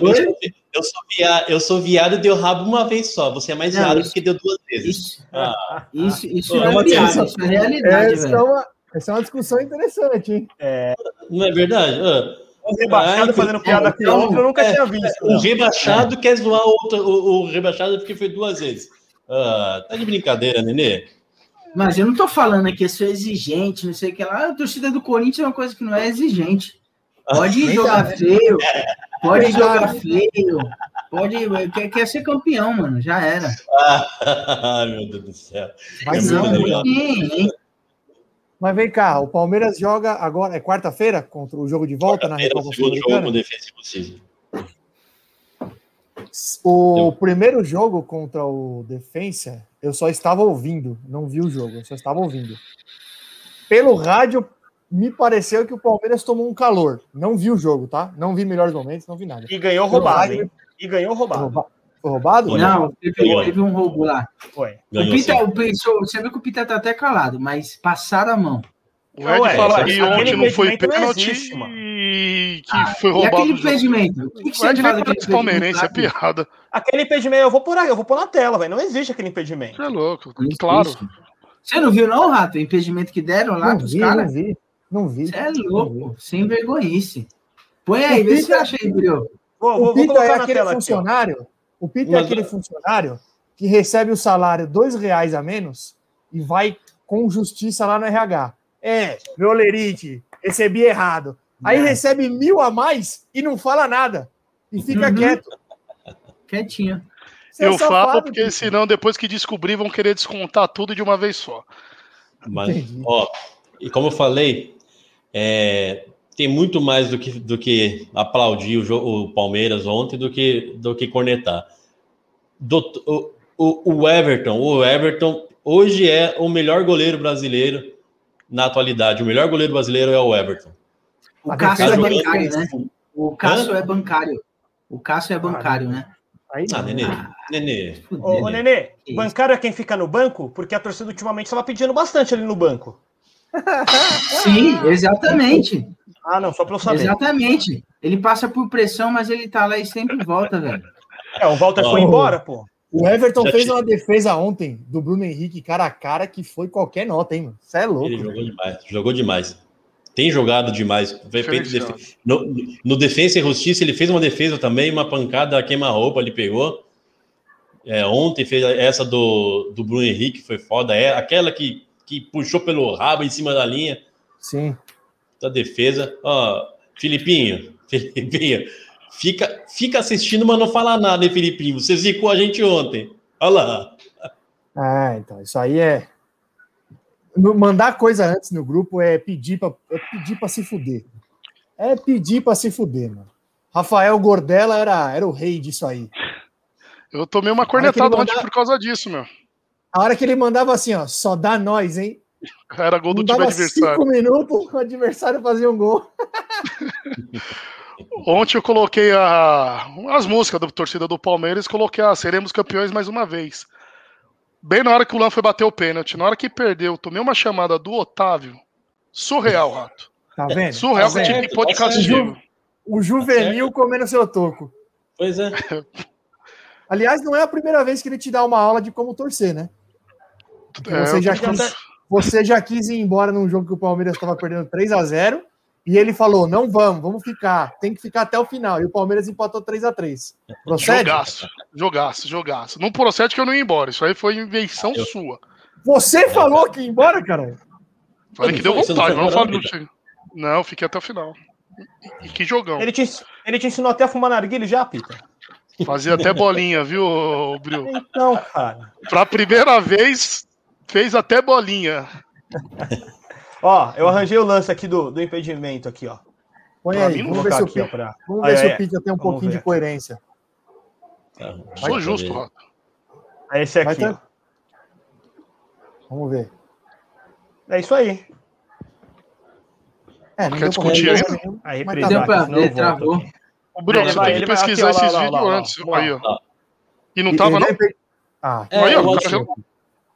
eu, sou, viado, eu sou viado e deu rabo uma vez só. Você é mais Não, viado isso- porque deu duas vezes. Isso, Ah, isso, isso não é Matheus, piada, isso é realidade, Essa é, velho. uma, essa é uma discussão interessante, hein? não é verdade? Ah, Um rebaixado Ai, fazendo que- piada é, com o outro, eu nunca é, tinha visto. o rebaixado quer zoar outro, o, o rebaixado porque foi duas vezes. Ah, tá de brincadeira, Nenê? Mas eu não tô falando aqui, eu sou exigente, não sei o que lá. A torcida do Corinthians é uma coisa que não é exigente. Pode Nem jogar dá. feio, pode jogar feio, pode. Quer, quer ser campeão, mano, já era. Ah, meu Deus do céu. Mas, É não, ninguém, mas vem cá, o Palmeiras joga agora, é quarta-feira, contra o jogo de volta na o Recopa segundo jogo com Sul-Americana. O primeiro jogo contra o Defensa, eu só estava ouvindo, não vi o jogo, eu só estava ouvindo. Pelo rádio, me pareceu que o Palmeiras tomou um calor. Não vi o jogo, tá? Não vi melhores momentos, não vi nada. E ganhou roubado, rádio, hein? E ganhou Foi roubado. rouba- foi roubado? Olha, Não, teve, teve um roubo lá. Foi. O Pita, o você viu que o Pita tá até calado, mas passaram a mão. O Ed Ué, fala que aquele ontem não foi não pênalti existe, e que Ah, foi e roubado. aquele o jogo. impedimento? O que, que O você Ed nem parece palmeirense, é piada. Aquele impedimento, eu vou pôr, eu vou pôr na tela, velho. Não existe aquele impedimento. Você é louco, Isso, claro. isso. Você não viu, não, Rato? O impedimento que deram lá Não pros vi, não caras? vi. Não vi. Você é Não louco, sem vergonhice. Põe aí, O vê se você acha aí, Brio. O Pita é aquele aqui. funcionário. O Pita é aquele funcionário que recebe o salário dois reais a menos e vai com justiça lá no RH. É, meu Lerite, recebi errado. Aí É. recebe mil a mais e não fala nada. E fica Uhum. quieto. Quietinho. Você é Eu safado, falo porque senão, depois que descobrir, vão querer descontar tudo de uma vez só. Mas, Entendi. ó, e como eu falei, é, tem muito mais do que, do que aplaudir o, o Palmeiras ontem do que, do que cornetar. Do- o, o, o Everton, o Everton hoje é o melhor goleiro brasileiro na atualidade. O melhor goleiro brasileiro é o Everton. O A Cássio é defesa jogando- bancário, né? O Cássio Hã? é bancário. O Cássio é bancário, né? Aí Ah. Nenê, Nenê. Fudeu. Ô, ô Nenê, bancário é quem fica no banco? Porque a torcida ultimamente estava pedindo bastante ali no banco. Sim, exatamente. Ah, não, só pra eu saber. Exatamente. Ele passa por pressão, mas ele tá lá e sempre volta, velho. É, o Walter Ó. foi embora, pô. O Everton Já fez tinha- uma defesa ontem do Bruno Henrique cara a cara que foi qualquer nota, hein, mano? Você é louco. Ele jogou demais, jogou demais. Tem jogado demais. Defe- no, no Defensa e Justiça, ele fez uma defesa também, uma pancada queima-roupa, ele pegou. É, ontem fez essa do, do Bruno Henrique, foi foda. É aquela que, que puxou pelo rabo em cima da linha Sim. da defesa. Ó, Filipinho, Filipinho, fica, fica assistindo, mas não fala nada, hein, Filipinho? Você zicou a gente ontem. Olha lá. Ah, então, isso aí é. Mandar coisa antes no grupo é pedir pra, é pedir pra se fuder. É pedir pra se fuder, mano. Rafael Gordella era, era o rei disso aí. Eu tomei uma cornetada ontem por causa disso, meu. A hora que ele mandava assim, ó, só dá nós, hein? Era gol do time adversário. cinco minutos, o adversário fazia um gol. Ontem eu coloquei a, as músicas da torcida do Palmeiras, coloquei a Seremos campeões mais uma vez. Bem na hora que o Lan foi bater o pênalti, na hora que perdeu, tomei uma chamada do Otávio. Surreal, Rato. Tá vendo? Surreal tá que vendo? tinha que pôr de tá castigo. O juvenil comendo seu toco. Pois é. Aliás, não é a primeira vez que ele te dá uma aula de como torcer, né? É, você, já quis, você já quis ir embora num jogo que o Palmeiras estava perdendo 3 a 0 e ele falou: não vamos, vamos ficar, tem que ficar até o final. E o Palmeiras empatou 3 a 3 Procede? Jogaço, jogaço, jogaço. Não procede que eu não ia embora. Isso aí foi invenção Eu- sua. Você falou que ia embora, cara? Falei que deu vontade, não falei. Não, fiquei até o final. E, e que jogão. Ele te, ele te ensinou até a fumar narguilha já, Pita? Fazia até bolinha, viu, Bril? Então, cara. Pra primeira vez, fez até bolinha. Ó, eu arranjei o lance aqui do, do impedimento aqui, ó. Põe aí, mim, vamos ver, se o, Pita, pra... vamos Aí, ver se aí, o Pita tem um pouquinho ver de coerência. Tá, Sou justo. Rato. É esse aqui, ter-. Vamos ver. É isso aí. É, não Quer discutir ainda? Aí mas tá pra ver, travou. aqui. O Bruno, Ele você vai- tem que pesquisar aqui, ó, esses lá, vídeos lá, antes. Lá. Aí, ó. E não tava, ele não? Ah, É, Aí, ó, eu o acho cara que-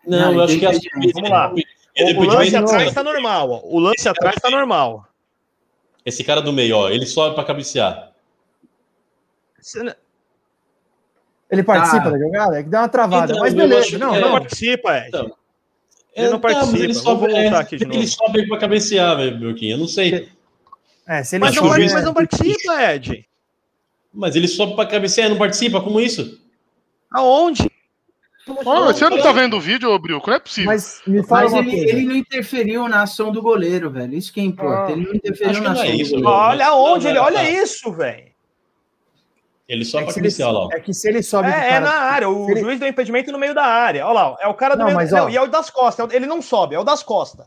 Não, eu acho que as Vamos lá. O, o lance atrás tá normal, ó. O lance atrás tá normal. Esse cara do meio, ó, ele sobe pra cabecear. Você não- ele participa Tá. da jogada? É que dá uma travada, Então, mas beleza. Não, Ele é. não participa, Ed. Então, Ele não É, mas participa. ele sobe, voltar é, aqui de Ele novo. sobe pra cabecear, velho, Belquinho. Eu não sei. É, se ele Mas, juiz- mas não participa, Ed. Mas ele sobe pra cabecear e não participa. Como isso? Aonde? Ah, você não tá vendo o vídeo, ô Bril? Não é possível. Mas me fala Mas ele, ele não interferiu na ação do goleiro, velho. Isso que importa. Ah, ele não interferiu acho que na não é ação do isso. Olha aonde Não, ele. Olha não. isso, velho. Ele É sobe que, pra cabecear lá, ó. é que se ele sobe É, é cara- na área. O ele- juiz deu impedimento no meio da área. Olha lá, é o cara do Não, meio. mas, não, e é o das costas. Ele não sobe, é o das costas.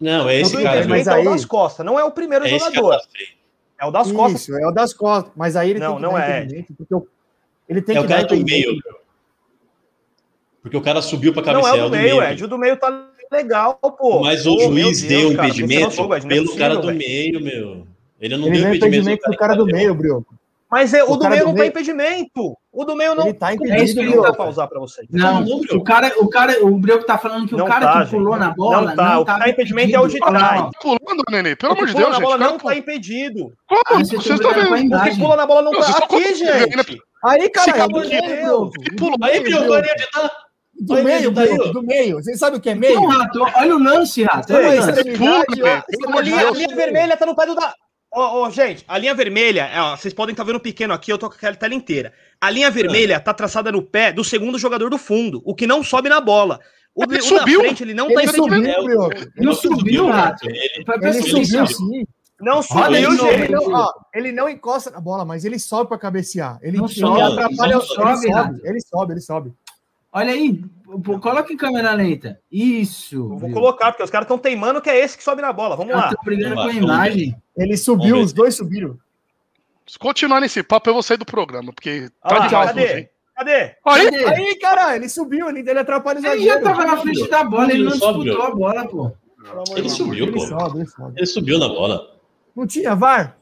Não, é esse do cara, mas velho. é o aí- das costas. Não é o primeiro É jogador. É o das costas. Isso, é o das costas. Mas aí ele Não, tem que não dar é. impedimento, porque ele tem É que o cara dar do impedimento. meio. Porque o cara subiu pra Não cabecear. é o do meio, Ed. O do meio tá legal, pô. Mas o Pô, juiz Deus, deu cara, você não impedimento soube, não é pelo possível, cara do meio, meu. Ele não Ele deu deu impedimento. impedimento do cara do meio, Brioco. Mas é, o, O do cara meio do não meio- tá impedimento. O do meio não. Ele tá É isso impedido, que eu vou pausar pra vocês. Não, Não, o cara, o cara, o Brioco tá falando que Não o cara tá, que pulou gente. na bola Não tá, o que tá impedimento é o de trás. Tá pulando, Nenê? Pelo amor de pula Deus, na gente. bola cara, não tá impedido. Como? Ah, você Vocês tá estão vendo? O que pula na bola não Não, tá. Aqui, gente. Aí, cara, é cara-. Aí, Brioco. agora onde tá? Do Olha meio, ele daí, ó. do meio. Você sabe o que é meio? Então, Rato, olha o lance, Rato. Olha lance. Pula. Pelo A linha, a linha vermelha tá no pé do da. Ô, ô, gente, a linha vermelha, ó, vocês podem estar vendo pequeno aqui, eu tô com aquela tela inteira. A linha vermelha tá traçada no pé do segundo jogador do fundo, o que não sobe na bola. O, Ele o subiu. da frente, ele não Ele tá em subiu, frente. É, o- Brioco. Não subiu, Rato. Ele- Ele subiu sim. Não subiu, Ele gente. não, ó, ele não encosta na bola, mas ele sobe para cabecear. Ele, Não ele sobe, atrapalha. não ele sobe, sobe, ele sobe, ele sobe. Olha aí, coloca em câmera lenta. Isso. Eu vou viu? colocar, porque os caras estão teimando que é esse que sobe na bola. Vamos Eu lá. tô brigando Vamos com a imagem. Ele subiu, os dois subiram. Se continuar nesse papo, eu vou sair do programa, porque Ah, tá lá, demais. cadê? Cadê? Aí, Cadê? Aí, cara, ele subiu, ele, ele atrapalha Ele já tava na frente da bola, ele não Ele sobe, disputou a bola, pô. De Ele subiu, Ele pô. sobe, ele sobe. Ele subiu na bola. Não tinha VAR?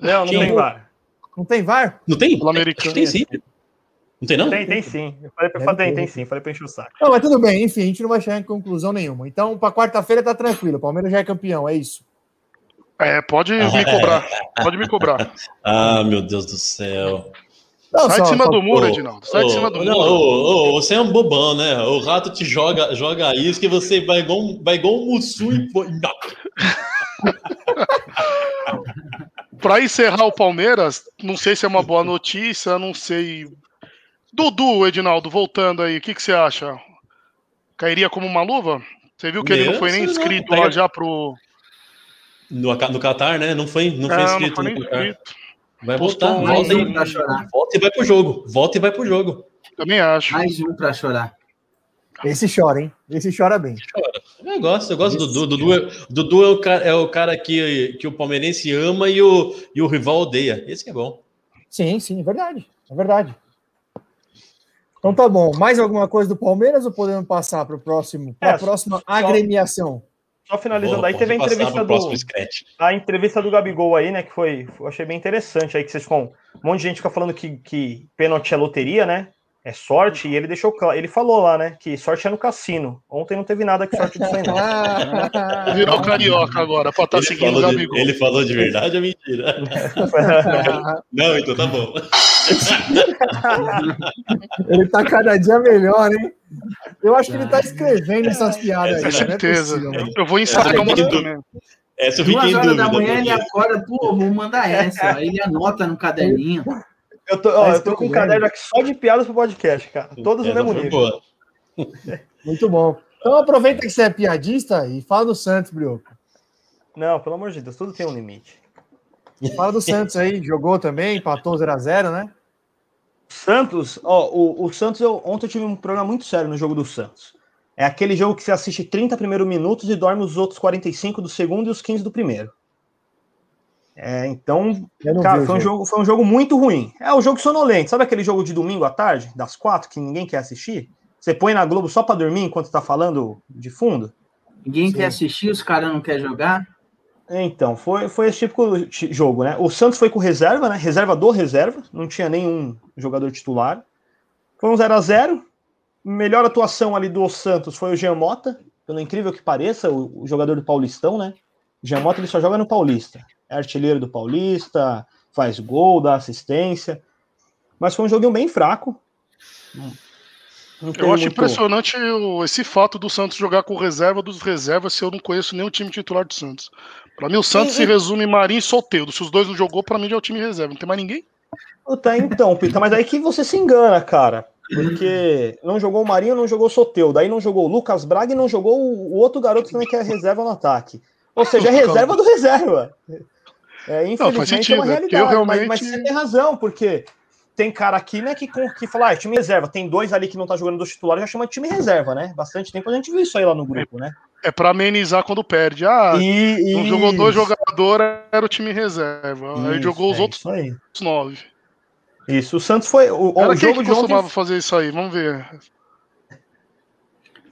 Não, não Tinha. tem VAR. Não tem VAR? Não tem? Sul-Americano. Tem sim. Não tem, não? Tem, tem sim. Eu falei pra Deve tem, ter. tem sim. Falei pra encher o saco. Não, mas tudo bem, enfim, a gente não vai chegar em conclusão nenhuma. Então, para quarta-feira tá tranquilo. O Palmeiras já é campeão, é isso. É, pode me cobrar. Pode me cobrar. Ah, meu Deus do céu. Não, Sai só- de cima só- do muro, Ô, Edinaldo. Sai de ô, cima do não, muro. ô, ô, você é um bobão, né? O rato te joga, joga isso que você vai igual, um- vai igual um mussu e. Pra encerrar o Palmeiras, não sei se é uma boa notícia, não sei. Dudu, Edinaldo, voltando aí, o que, que você acha? Cairia como uma luva? Você viu que ele não foi nem Não, não, inscrito lá já pro. No, no Qatar, né? Não foi, não foi Não, inscrito foi nem Qatar. inscrito. Vai Postou voltar, um- volta, um pra chorar. e, volta e vai pro jogo. Volta e vai pro jogo. Também acho. Mais um pra chorar. Esse chora, hein? Esse chora bem. Eu gosto, eu gosto do Dudu. Dudu, é, Dudu é o cara, é o cara que, que o palmeirense ama e o, e o rival odeia. Esse que é bom. Sim, sim, é verdade. É verdade. Então tá bom. Mais alguma coisa do Palmeiras ou podemos passar para o próximo, para É, a próxima só- agremiação? Só finalizando Bom, aí, teve a entrevista do. A entrevista do Gabigol aí, né? Que foi. Eu achei bem interessante aí, que vocês ficam. Um monte de gente fica falando que, que pênalti é loteria, né? É sorte, e ele deixou claro. Ele falou lá, né? Que sorte é no cassino. Ontem não teve nada que sorte disso aí, não. Virou carioca agora, pra estar Ele seguindo o falou, de, Gabigol. ele falou de verdade ou mentira? Não, então tá bom. Ele tá cada dia melhor, hein? Eu acho que ele tá escrevendo essas piadas É aí. não é certeza. possível, mano. Eu vou ensaiar uma Essa- também. Essa eu fiquei Duas horas dúvida. da manhã ele acorda, pô, vou mandar essa. Aí ele anota no caderninho. Eu tô, ó, Tá eu tô com um caderno aqui só de piadas pro podcast, cara. Todos no Essa mesmo nível. Muito bom. Então aproveita que você é piadista e fala do Santos, Brioco. Não, pelo amor de Deus, tudo tem um limite. Fala do Santos aí, jogou também, empatou 0x0, né? Santos, ó, o, o Santos, eu, ontem eu tive um programa muito sério no jogo do Santos. É aquele jogo que você assiste 30 primeiros minutos e dorme os outros 45 do segundo e os 15 do primeiro. É, então, cara, vi foi um, jogo. foi um jogo muito ruim. É o jogo sonolento. Sabe aquele jogo de domingo à tarde, das quatro, que ninguém quer assistir? Você põe na Globo só pra dormir enquanto tá falando de fundo? Ninguém Sim. quer assistir, os caras não querem jogar. Então, foi, foi esse de jogo, né? O Santos foi com reserva, né? Reserva do reserva, não tinha nenhum jogador titular. Foi um 0 a 0 Melhor atuação ali do Santos foi o Jean Mota, pelo incrível que pareça, o, o jogador do Paulistão, né? O Jean Mota ele só joga no Paulista. É artilheiro do Paulista, faz gol, dá assistência. Mas foi um joguinho bem fraco. Eu acho muito- impressionante esse fato do Santos jogar com reserva dos reservas se eu não conheço nenhum time titular do Santos. Pra mim, o Santos E- se resume Marinho e Soteldo. Se os dois não jogou, pra mim já é o time reserva. Não tem mais ninguém. Tá, então, Pita, mas aí que você se engana, cara. Porque não jogou o Marinho, não jogou o Soteu, daí não jogou o Lucas Braga e não jogou o outro garoto também que é reserva no ataque. Ou seja, é reserva do reserva. É, infelizmente sentido, é uma é porque realidade, eu mas, mas realmente- você tem razão, porque tem cara aqui né, que, com- que fala, ah, é time reserva, tem dois ali que não tá jogando dos titulares, já chama de time reserva, né? Bastante tempo a gente viu isso aí lá no grupo, né? É pra amenizar quando perde. Ah, E, não e- jogou dois jogadores, era o time reserva. Aí Isso, jogou os é outros Isso aí. nove. Isso, o Santos foi. O, Era o quem jogo que de ontem costumava fazer isso aí? Vamos ver.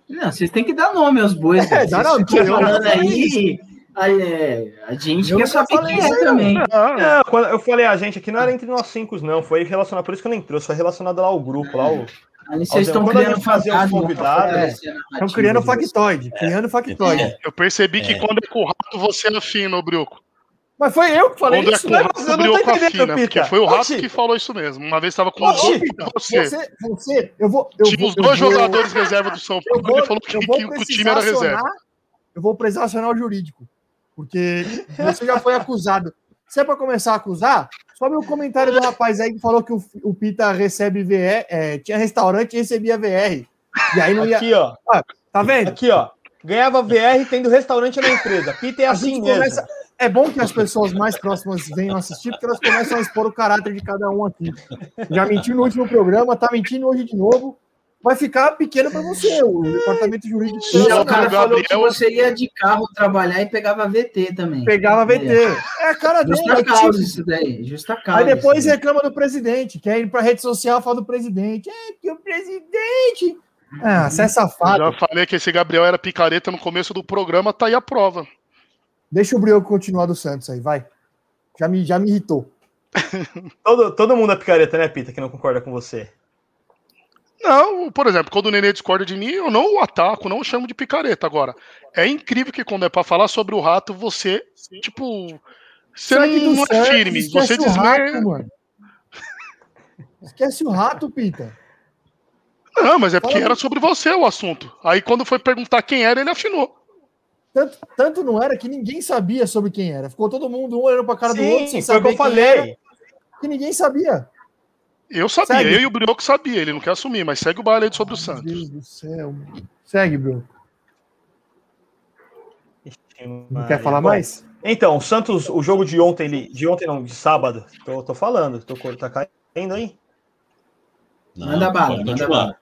Não, vocês têm que dar nome aos bois. É, né? dá nome, falando aí. aí, é, a gente Eu quer saber quem isso é aí, não. também. Ah, Não, quando eu falei a gente aqui, não era entre nós cinco, não. Foi relacionado, por isso que eu nem trouxe, foi relacionado lá ao grupo, lá o. Aí vocês estão criando pra convidados, fortalecer a Estão narrativa criando de vocês. factoide, criando factoide. Eu percebi que É. quando é com o rato, você afina, ô Brioco. Mas foi eu que falei Quando é isso, o né? o eu não tô Brioco entendendo, Pita. foi o rato Oxi. que falou isso mesmo. Uma vez tava com Oxi. o você. Você, você, eu vou. Eu Tinha vou, os eu dois vou- jogadores reserva do São Eu Paulo. vou, Ele falou que, eu vou que o time era acionar. reserva. Eu vou precisar acionar o jurídico. Porque você já foi acusado. Se é para começar a acusar, sobe o comentário do rapaz aí que falou que o, o Pita recebe VR, é, tinha restaurante e recebia VR. E aí não ia. Aqui, ó. Tá vendo? Aqui, ó. Ganhava VR tendo restaurante na empresa. Pita é assim mesmo. começa- É bom que as pessoas mais próximas venham assistir, porque elas começam a expor o caráter de cada um aqui. Já mentiu no último programa, tá mentindo hoje de novo. Vai ficar pequeno para você, o departamento jurídico. Sim, Já o cara falou que você ia de carro trabalhar e pegava VT também. Pegava VT. É a cara dele. Justa é causa isso daí. Justa causa. Aí depois reclama do presidente, quer ir pra rede social e fala do presidente. É que o presidente. Ah, você é Eu safado. já falei que esse Gabriel era picareta no começo do programa, tá aí a prova. Deixa o Brioco continuar do Santos aí, vai. Já me, já me irritou. Todo, todo mundo é picareta, né, Pita, que não concorda com você. Não, por exemplo, quando o Nenê discorda de mim, eu não o ataco, não o chamo de picareta. Agora, é incrível que quando é pra falar sobre o rato, você, tipo, você Segue não, é firme. esquece Você o desme... rato, mano. Esquece o rato, Pita. Não, mas é porque Fala- era sobre você o assunto. Aí quando foi perguntar quem era, ele afinou. Tanto, tanto não era que ninguém sabia sobre quem era. Ficou todo mundo um olhando pra cara do outro sem Sim, foi o que saber eu falei. era, que ninguém sabia. Eu sabia, Segue. eu e o Brioco sabia, ele não quer assumir, mas segue o baile aí sobre o Meu Santos. Deus do céu. Segue, Bruno. Não quer falar Bom, mais? Então, o Santos, o jogo de ontem, ele, de ontem não, de sábado, tô, tô falando, tô, tá caindo aí? Manda bala, manda bala.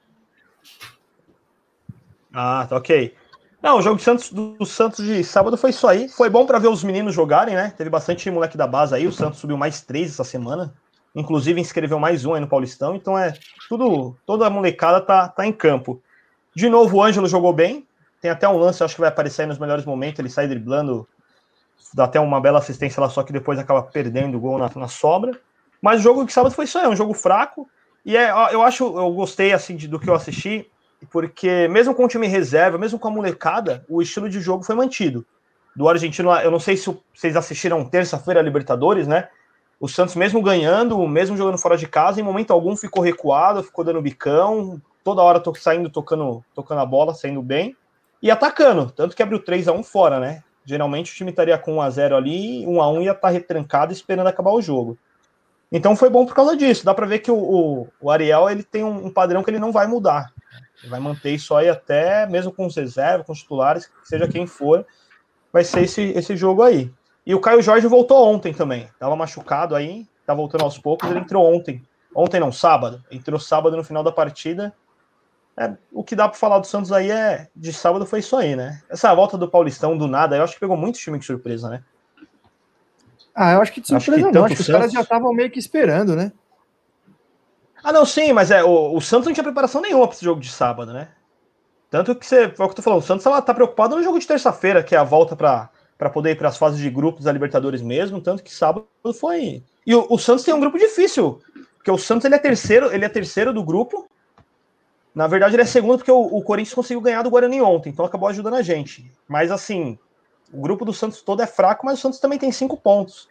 Ah, tá ok. Não, o jogo de Santos, do, do Santos de sábado foi isso aí. Foi bom para ver os meninos jogarem, né? Teve bastante moleque da base aí. O Santos subiu mais três essa semana. Inclusive inscreveu mais um aí no Paulistão. Então é tudo, toda a molecada tá, tá em campo. De novo, o Ângelo jogou bem. Tem até um lance, acho que vai aparecer aí nos melhores momentos. Ele sai driblando, dá até uma bela assistência lá, só que depois acaba perdendo o gol na, na sobra. Mas o jogo de sábado foi isso aí, um jogo fraco. E é, eu acho, eu gostei assim de- do que eu assisti, porque mesmo com o time reserva, mesmo com a molecada, o estilo de jogo foi mantido. Do argentino, eu não sei se vocês assistiram terça-feira Libertadores, né? O Santos, mesmo ganhando, mesmo jogando fora de casa, em momento algum ficou recuado, ficou dando bicão, toda hora tô saindo, tocando, tocando a bola, saindo bem e atacando. Tanto que abriu 3 a 1 fora, né? Geralmente o time estaria com 1 a 0 ali, 1 a 1 ia estar retrancado esperando acabar o jogo. Então foi bom por causa disso. Dá para ver que o, o, o Ariel ele tem um, um padrão que ele não vai mudar. Ele vai manter isso aí até, mesmo com os reservas, com os titulares, seja quem for, vai ser esse, esse jogo aí. E o Caio Jorge voltou ontem também. Tava machucado aí, tá voltando aos poucos, ele entrou ontem. Ontem não, sábado. Entrou sábado no final da partida. É, o que dá para falar do Santos aí é de sábado foi isso aí, né? Essa volta do Paulistão do nada, eu acho que pegou muito time de surpresa, né? Ah, eu acho que de Acho que surpresa não. Acho que os o caras Santos- já estavam meio que esperando, né? Ah, não, sim, mas é, o, o Santos não tinha preparação nenhuma para esse jogo de sábado, né? Tanto que você, foi o que eu tô falando, o Santos tá, tá preocupado no jogo de terça-feira, que é a volta para poder ir para as fases de grupos da Libertadores mesmo, tanto que sábado foi. E o, o Santos tem um grupo difícil, porque o Santos ele é terceiro, ele é terceiro do grupo. Na verdade, ele é segundo porque o, o Corinthians conseguiu ganhar do Guarani ontem, então acabou ajudando a gente. Mas assim, o grupo do Santos todo é fraco, mas o Santos também tem cinco pontos.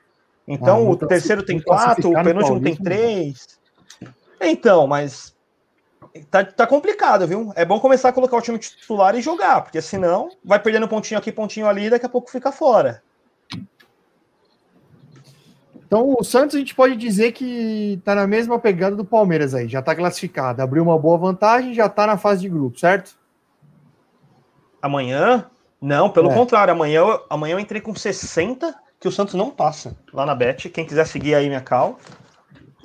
Então Ah, o muito terceiro tem quatro, o penúltimo tem Paulista, três. Então, mas tá, tá complicado, viu? É bom começar a colocar o time titular e jogar, porque senão vai perdendo pontinho aqui, pontinho ali, e daqui a pouco fica fora. Então, o Santos a gente pode dizer que tá na mesma pegada do Palmeiras aí. Já tá classificado. Abriu uma boa vantagem, já tá na fase de grupo, certo? Amanhã, não, pelo É. contrário, amanhã, eu- amanhã eu entrei com 60 que o Santos não passa lá na Bet. Quem quiser seguir aí minha cal.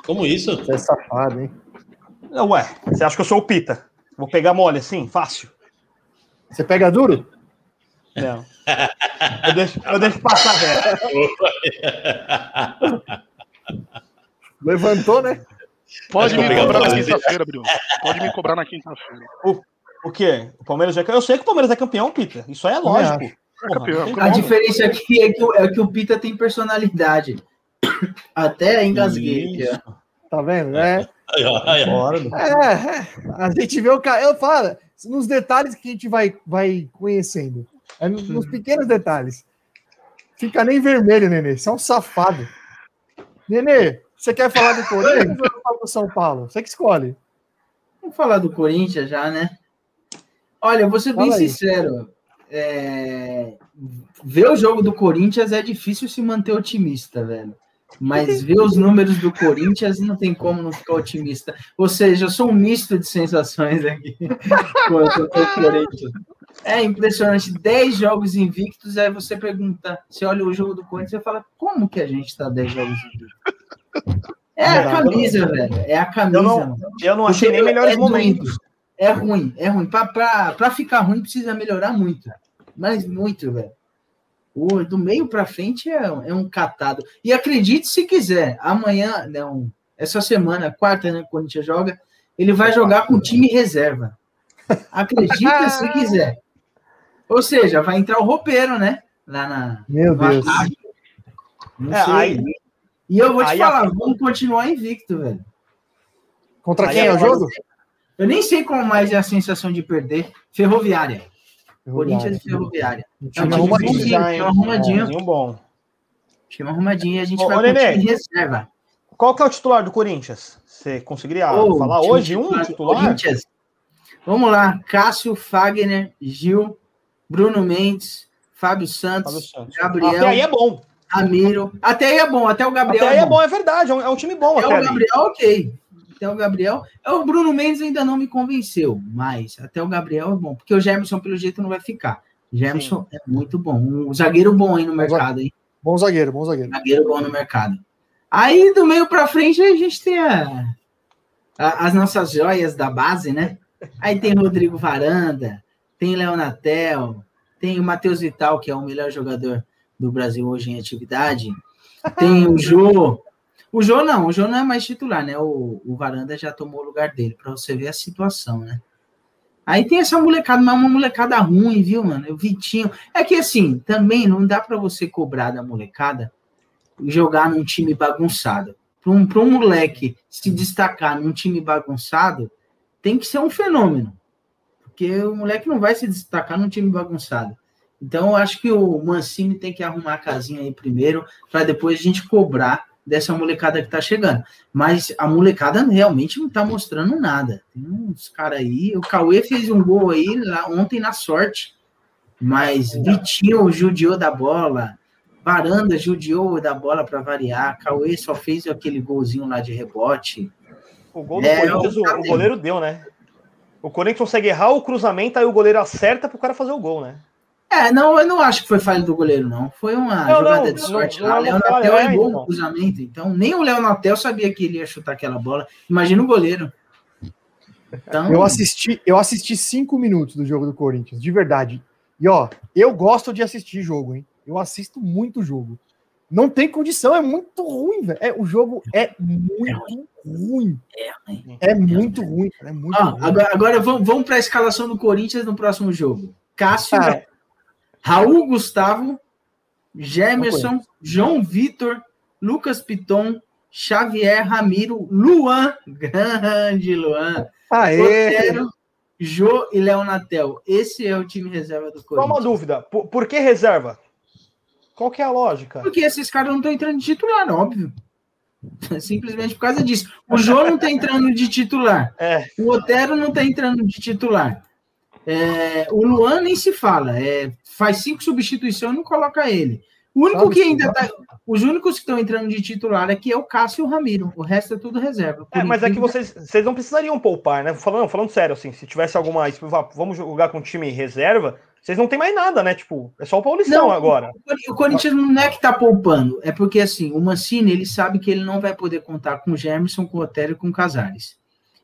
Como isso? Você é safado, hein? Não, Ué, você acha que eu sou o Pita? Vou pegar mole assim, fácil? Você pega duro? Não. Eu deixo, eu deixo passar reto. Levantou, né? Pode me cobrar na quinta-feira, Bruno. Pode me cobrar na quinta-feira. O quê? O Palmeiras já é Eu sei que o Palmeiras é campeão, Pita. Isso aí é lógico. É Porra, campeão. A diferença aqui é que, o- é que o Pita tem personalidade. Até engasguei. Tá vendo? É, Aí, ó, aí, ó. Fora do- é, é. A gente vê o cara. Eu falo, nos detalhes que a gente vai, vai conhecendo. É nos, nos pequenos detalhes. Fica nem vermelho, Nenê. Você é um safado. Nenê, você quer falar do Corinthians ou falar do São Paulo? Você que escolhe. Vamos falar do Corinthians já, né? Olha, eu vou ser bem Fala aí. sincero. é, ver o jogo do Corinthians é difícil se manter otimista, velho. Mas ver os números do Corinthians não tem como não ficar otimista. Ou seja, eu sou um misto de sensações aqui quanto ao Corinthians. É impressionante. 10 jogos invictos, aí você pergunta, você olha o jogo do Corinthians e fala, como que a gente está 10 jogos invictos? É a camisa, velho. É a camisa. Eu não, eu não achei nem melhores é momentos. doido. É ruim, é ruim. Pra ficar ruim precisa melhorar muito. Mas muito, velho. O, do meio pra frente é, é um catado. E acredite se quiser, amanhã, não, essa semana, quarta, né, quando a gente joga, ele vai jogar com time reserva. Acredita se quiser. Ou seja, vai entrar o roupeiro, né? Lá na. Meu Deus. É, sei. aí- e eu vou te falar, a- vamos continuar invicto, velho. Contra Aí quem é o jogo? Eu nem sei como mais é a sensação de perder. Ferroviária. Corinthians e Ferroviária. É um time time arrumadinho. bom, time arrumadinho. É, um bom. Time arrumadinho e a gente Ô, vai com o Nenê. time reserva. Qual que é o titular do Corinthians? Você conseguiria falar hoje um titular titular? Corinthians. Vamos lá. Cássio, Fagner, Gil, Bruno Mendes, Fábio Santos, Fábio Santos. Gabriel, Até aí é bom. Ramiro. Até aí é bom, até o Gabriel. Até aí é bom, é verdade. É um, é um time bom Até até o ali. Gabriel, ok. Até o Gabriel. É, O Bruno Mendes ainda não me convenceu, mas até o Gabriel é bom. Porque o Gerson, pelo jeito, não vai ficar. Gerson é muito bom. Um zagueiro bom aí no mercado, hein? Bom zagueiro, bom zagueiro. Zagueiro bom no mercado. Aí, do meio pra frente, a gente tem a- a- as nossas joias da base, né? Aí tem Rodrigo Varanda, tem Leonatel, tem o Matheus Vital, que é o melhor jogador do Brasil hoje em atividade. Tem o Jô. O Jô não, o Jô não é mais titular, né? O, o Varanda já tomou o lugar dele, para você ver a situação, né? Aí tem essa molecada, mas uma molecada ruim, viu, mano? O Vitinho. É que assim, também não dá para você cobrar da molecada jogar num time bagunçado. Para um, pra um moleque se destacar num time bagunçado, tem que ser um fenômeno. Porque o moleque não vai se destacar num time bagunçado. Então, eu acho que o Mancini tem que arrumar a casinha aí primeiro, para depois a gente cobrar dessa molecada que tá chegando. Mas a molecada realmente não tá mostrando nada. Tem uns caras aí. O Cauê fez um gol aí lá ontem na sorte. Mas Vitinho judiou da bola. Varanda judiou da bola para variar. Cauê só fez aquele golzinho lá de rebote. O gol do É, Corinthians, o, o goleiro deu, né? O Corinthians consegue errar o cruzamento, aí o goleiro acerta pro cara fazer o gol, né? É, não, eu não acho que foi falha do goleiro, não. Foi uma Não, jogada não, de sorte. não lá. é O Leonatel falha, é é, então. no cruzamento. Então, nem o Leonatel sabia que ele ia chutar aquela bola. Imagina o goleiro. Então, Eu assisti, eu assisti cinco minutos do jogo do Corinthians, de verdade. E ó, eu gosto de assistir jogo, hein? Eu assisto muito jogo. Não tem condição, é muito ruim, velho. É, o jogo é muito ruim. É muito ruim, cara. É muito Ó, ruim. agora, agora vamos, vamos para a escalação do Corinthians no próximo jogo. Cássio, Ah. Raul Gustavo, Gemerson, João Vitor, Lucas Piton, Xavier Ramiro, Luan, grande Luan, Aê! Otero, Jô e Leonatel. Esse é o time reserva do Só uma Corinthians. dúvida, por, por que reserva? Qual que é a lógica? Porque esses caras não estão entrando de titular, óbvio. Simplesmente por causa disso. O Jô não está entrando de titular. É, O Otero não está entrando de titular. É, o Luan nem se fala. É, faz cinco substituições e não coloca ele. O único Sabe que ainda tá. Os únicos que estão entrando de titular aqui é o Cássio e o Ramiro. O resto é tudo reserva. É, mas é que vocês, vocês não precisariam poupar, né? Falando, falando sério, assim, se tivesse alguma. Vamos jogar com time reserva, vocês não tem mais nada, né? Tipo, é só o Paulistão Não, agora. O Corinthians não é que tá poupando, é porque assim, o Mancini, ele sabe que ele não vai poder contar com o Gerson, com o Otero e com o Casares.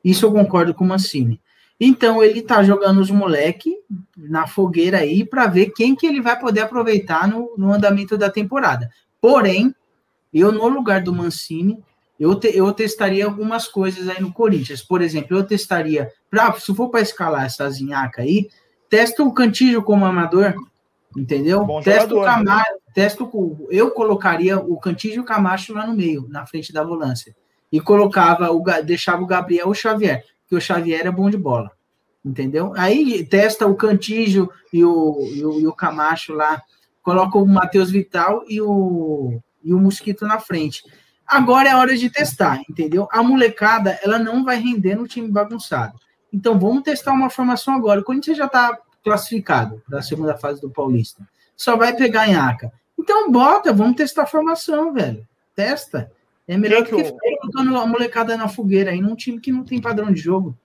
Isso eu concordo com o Mancini. Então ele tá jogando os moleque na fogueira aí para ver quem que ele vai poder aproveitar no, no andamento da temporada. Porém, eu no lugar do Mancini, eu, te- eu testaria algumas coisas aí no Corinthians. Por exemplo, eu testaria, pra, se for para escalar essa zinhaca aí, testa o Cantillo como amador, entendeu? Bom Testa o né? Camacho, testa o, eu colocaria o Cantillo e o Camacho lá no meio, na frente da volância. E colocava, o, deixava o Gabriel o Xavier, porque o Xavier é bom de bola. Entendeu? Aí testa o Cantígio e o, e o, e o Camacho lá, coloca o Matheus Vital e o, e o Mosquito na frente. Agora é hora de testar, entendeu? A molecada, ela não vai render no time bagunçado. Então vamos testar uma formação agora. O Corinthians já está classificado para a segunda fase do Paulista. só vai pegar em ACA. Então bota, vamos testar a formação, velho. Testa. É melhor Quem que, que ficar colocando a molecada na fogueira aí num time que não tem padrão de jogo.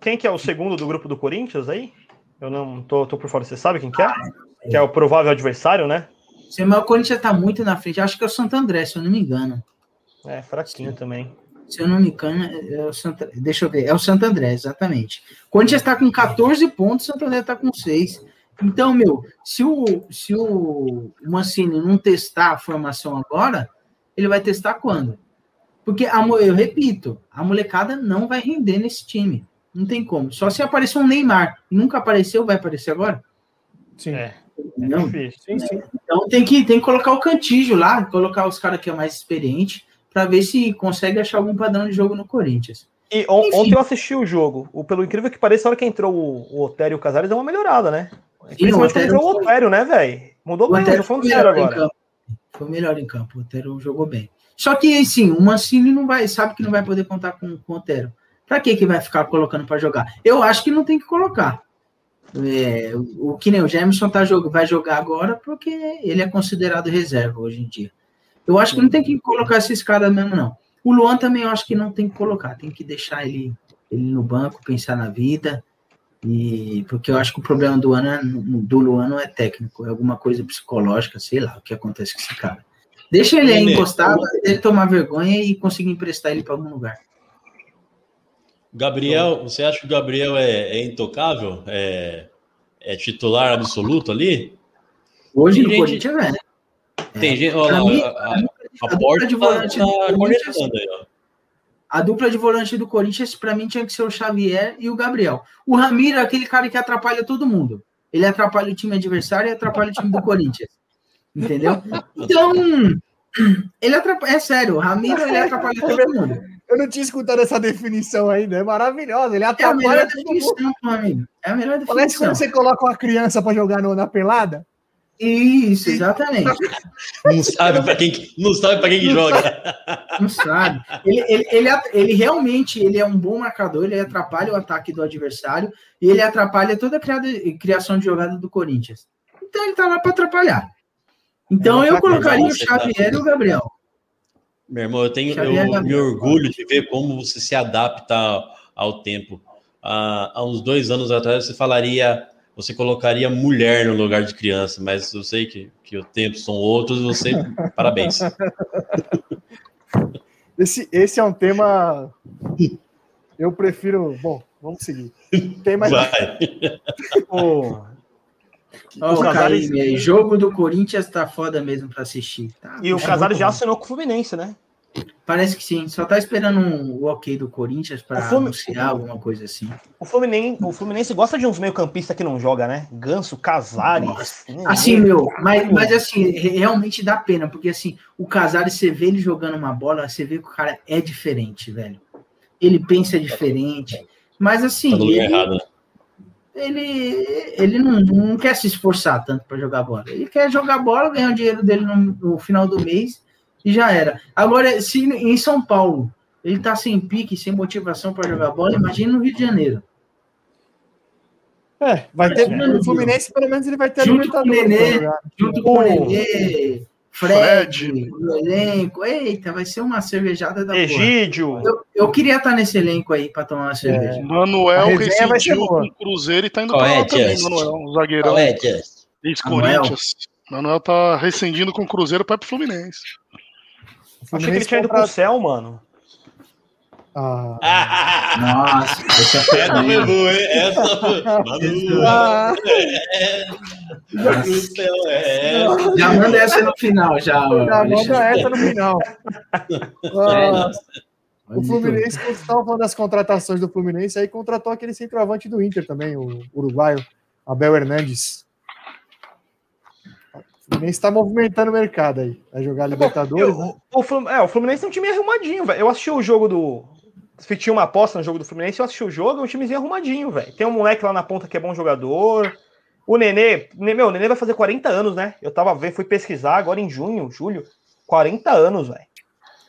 Quem que é o segundo do grupo do Corinthians aí? Eu não tô, tô por fora. Você sabe quem que é? Que é o provável adversário, né? Você, mas o Corinthians tá muito na frente. Acho que é o Santo André, se eu não me engano. É, fraquinho também. Se eu não me engano, é o Santo, deixa eu ver, é o Santo André, exatamente. O Corinthians está com 14 pontos, o Santo André está com 6. Então, meu, se o, se o Mancini não testar a formação agora, ele vai testar quando? Porque, a, mo- eu repito, a molecada não vai render nesse time. Não tem como. Só se aparecer um Neymar. E nunca apareceu, vai aparecer agora? Sim. É, é Não. difícil. Sim, sim. Então tem que, tem que colocar o Cantígio lá, colocar os caras que é mais experiente, para ver se consegue achar algum padrão de jogo no Corinthians. E on- Enfim. ontem eu assisti o jogo. O, pelo incrível que pareça, a hora que entrou o, o Otério e o Casares, deu uma melhorada, né? Principalmente quando Otério entrou o Otério, né, velho? Mudou O bem, Otero tô foi falando sério em agora. Foi melhor em campo. O Otero jogou bem. Só que, assim, o Mancini não vai, sabe que não vai poder contar com, com o Otero. Pra que que vai ficar colocando pra jogar? Eu acho que não tem que colocar. É, o, que nem o Jameson tá, vai jogar agora porque ele é considerado reserva hoje em dia. Eu acho que não tem que colocar esses caras mesmo, não. O Luan também eu acho que não tem que colocar. Tem que deixar ele, ele no banco, pensar na vida. E porque eu acho que o problema do, Luan é- do Luan não é técnico, é alguma coisa psicológica, sei lá, o que acontece com esse cara. Deixa ele aí encostado, ele tomar vergonha e conseguir emprestar ele para algum lugar. Gabriel, você acha que o Gabriel é, é intocável? É, é titular absoluto ali? Hoje Tem no gente- Corinthians é. Tem gente. Pra Olha a, a, a a dupla porta de tá, volante tá do Corinthians- cornetando aí, ó. A dupla de volante do Corinthians, para mim, tinha que ser o Xavier e o Gabriel. O Ramiro é aquele cara que atrapalha todo mundo. Ele atrapalha o time adversário e atrapalha o time do Corinthians. Entendeu? Então, ele atrapalha. É sério, o Ramiro ele atrapalha todo mundo. Eu não tinha escutado essa definição ainda, é maravilhosa. Ele É a atrapalha melhor todo mundo. definição, meu amigo. É a melhor Parece definição. quando você coloca uma criança para jogar no- na pelada. Isso, exatamente. Não sabe para quem, que- não sabe pra quem que joga. Não sabe. Ele, ele, ele, ele realmente ele é um bom marcador, ele atrapalha o ataque do adversário e ele atrapalha toda a criada- criação de jogada do Corinthians. Então ele tá lá para atrapalhar. Então É, eu colocaria o tá- Xavier e o Gabriel. Meu irmão, eu tenho Xavier eu, me orgulho de ver como você se adapta ao, ao tempo. Há, há uns dois anos atrás você falaria, você colocaria mulher no lugar de criança, mas eu sei que, que o tempo são outros, você, parabéns. Esse, esse é um tema. Eu prefiro. Bom, vamos seguir. Tem mais. Vai. O- Ó, Os o Casares- jogo do Corinthians tá foda mesmo para assistir. Tá? E o É Casares já bom. assinou com o Fluminense, né? Parece que sim. Só tá esperando um, o ok do Corinthians para Flumin- anunciar alguma coisa assim. O Fluminense, o Fluminense gosta de uns meio-campistas que não joga, né? Ganso, Casares. Assim, meu, mas, mas assim, re- realmente dá pena, porque assim, o Casares, você vê ele jogando uma bola, você vê que o cara é diferente, velho. Ele pensa diferente. Mas assim, Tá ele, errado. né? ele, ele não, não quer se esforçar tanto para jogar bola. Ele quer jogar bola, ganhar o dinheiro dele no, no final do mês e já era. Agora, se em São Paulo ele tá sem pique, sem motivação para jogar bola, imagina no Rio de Janeiro. É, vai ter. É. No Fluminense, pelo menos, ele vai ter Junto com o Nenê. Junto com o O- Nenê, Fred, Fred. o elenco. Eita, vai ser uma cervejada da porra. Egídio. Eu, eu queria estar nesse elenco aí para tomar uma cerveja. A Manuel rescindiu com o Cruzeiro e tá indo é, lá também? Manuel, um zagueirão. É? Ex-Corinthians. Manuel tá rescindindo com o Cruzeiro para ir pro Fluminense. Achei que ele tinha ido pro contra- céu, mano. Ah, Nossa, essa foi bem. boa, hein? Essa foi. Manu, ah, é, do céu, é. Já manda essa no final, já. já manda essa no final. Ah, o Fluminense, quando você estava falando das contratações do Fluminense, aí contratou aquele centroavante do Inter também, o uruguaio, Abel Hernandes. O Fluminense está movimentando o mercado aí. Vai jogar Libertadores, né? Eu- o, Flu- é, o Fluminense é um time arrumadinho, velho. Eu assisti o jogo do. Se tinha uma aposta no jogo do Fluminense, eu assisti o jogo, é um timezinho arrumadinho, velho. Tem um moleque lá na ponta que é bom jogador. O Nenê, Ne- meu, o Nenê vai fazer 40 anos, né? Eu tava vendo, fui pesquisar agora em junho, julho. 40 anos, velho.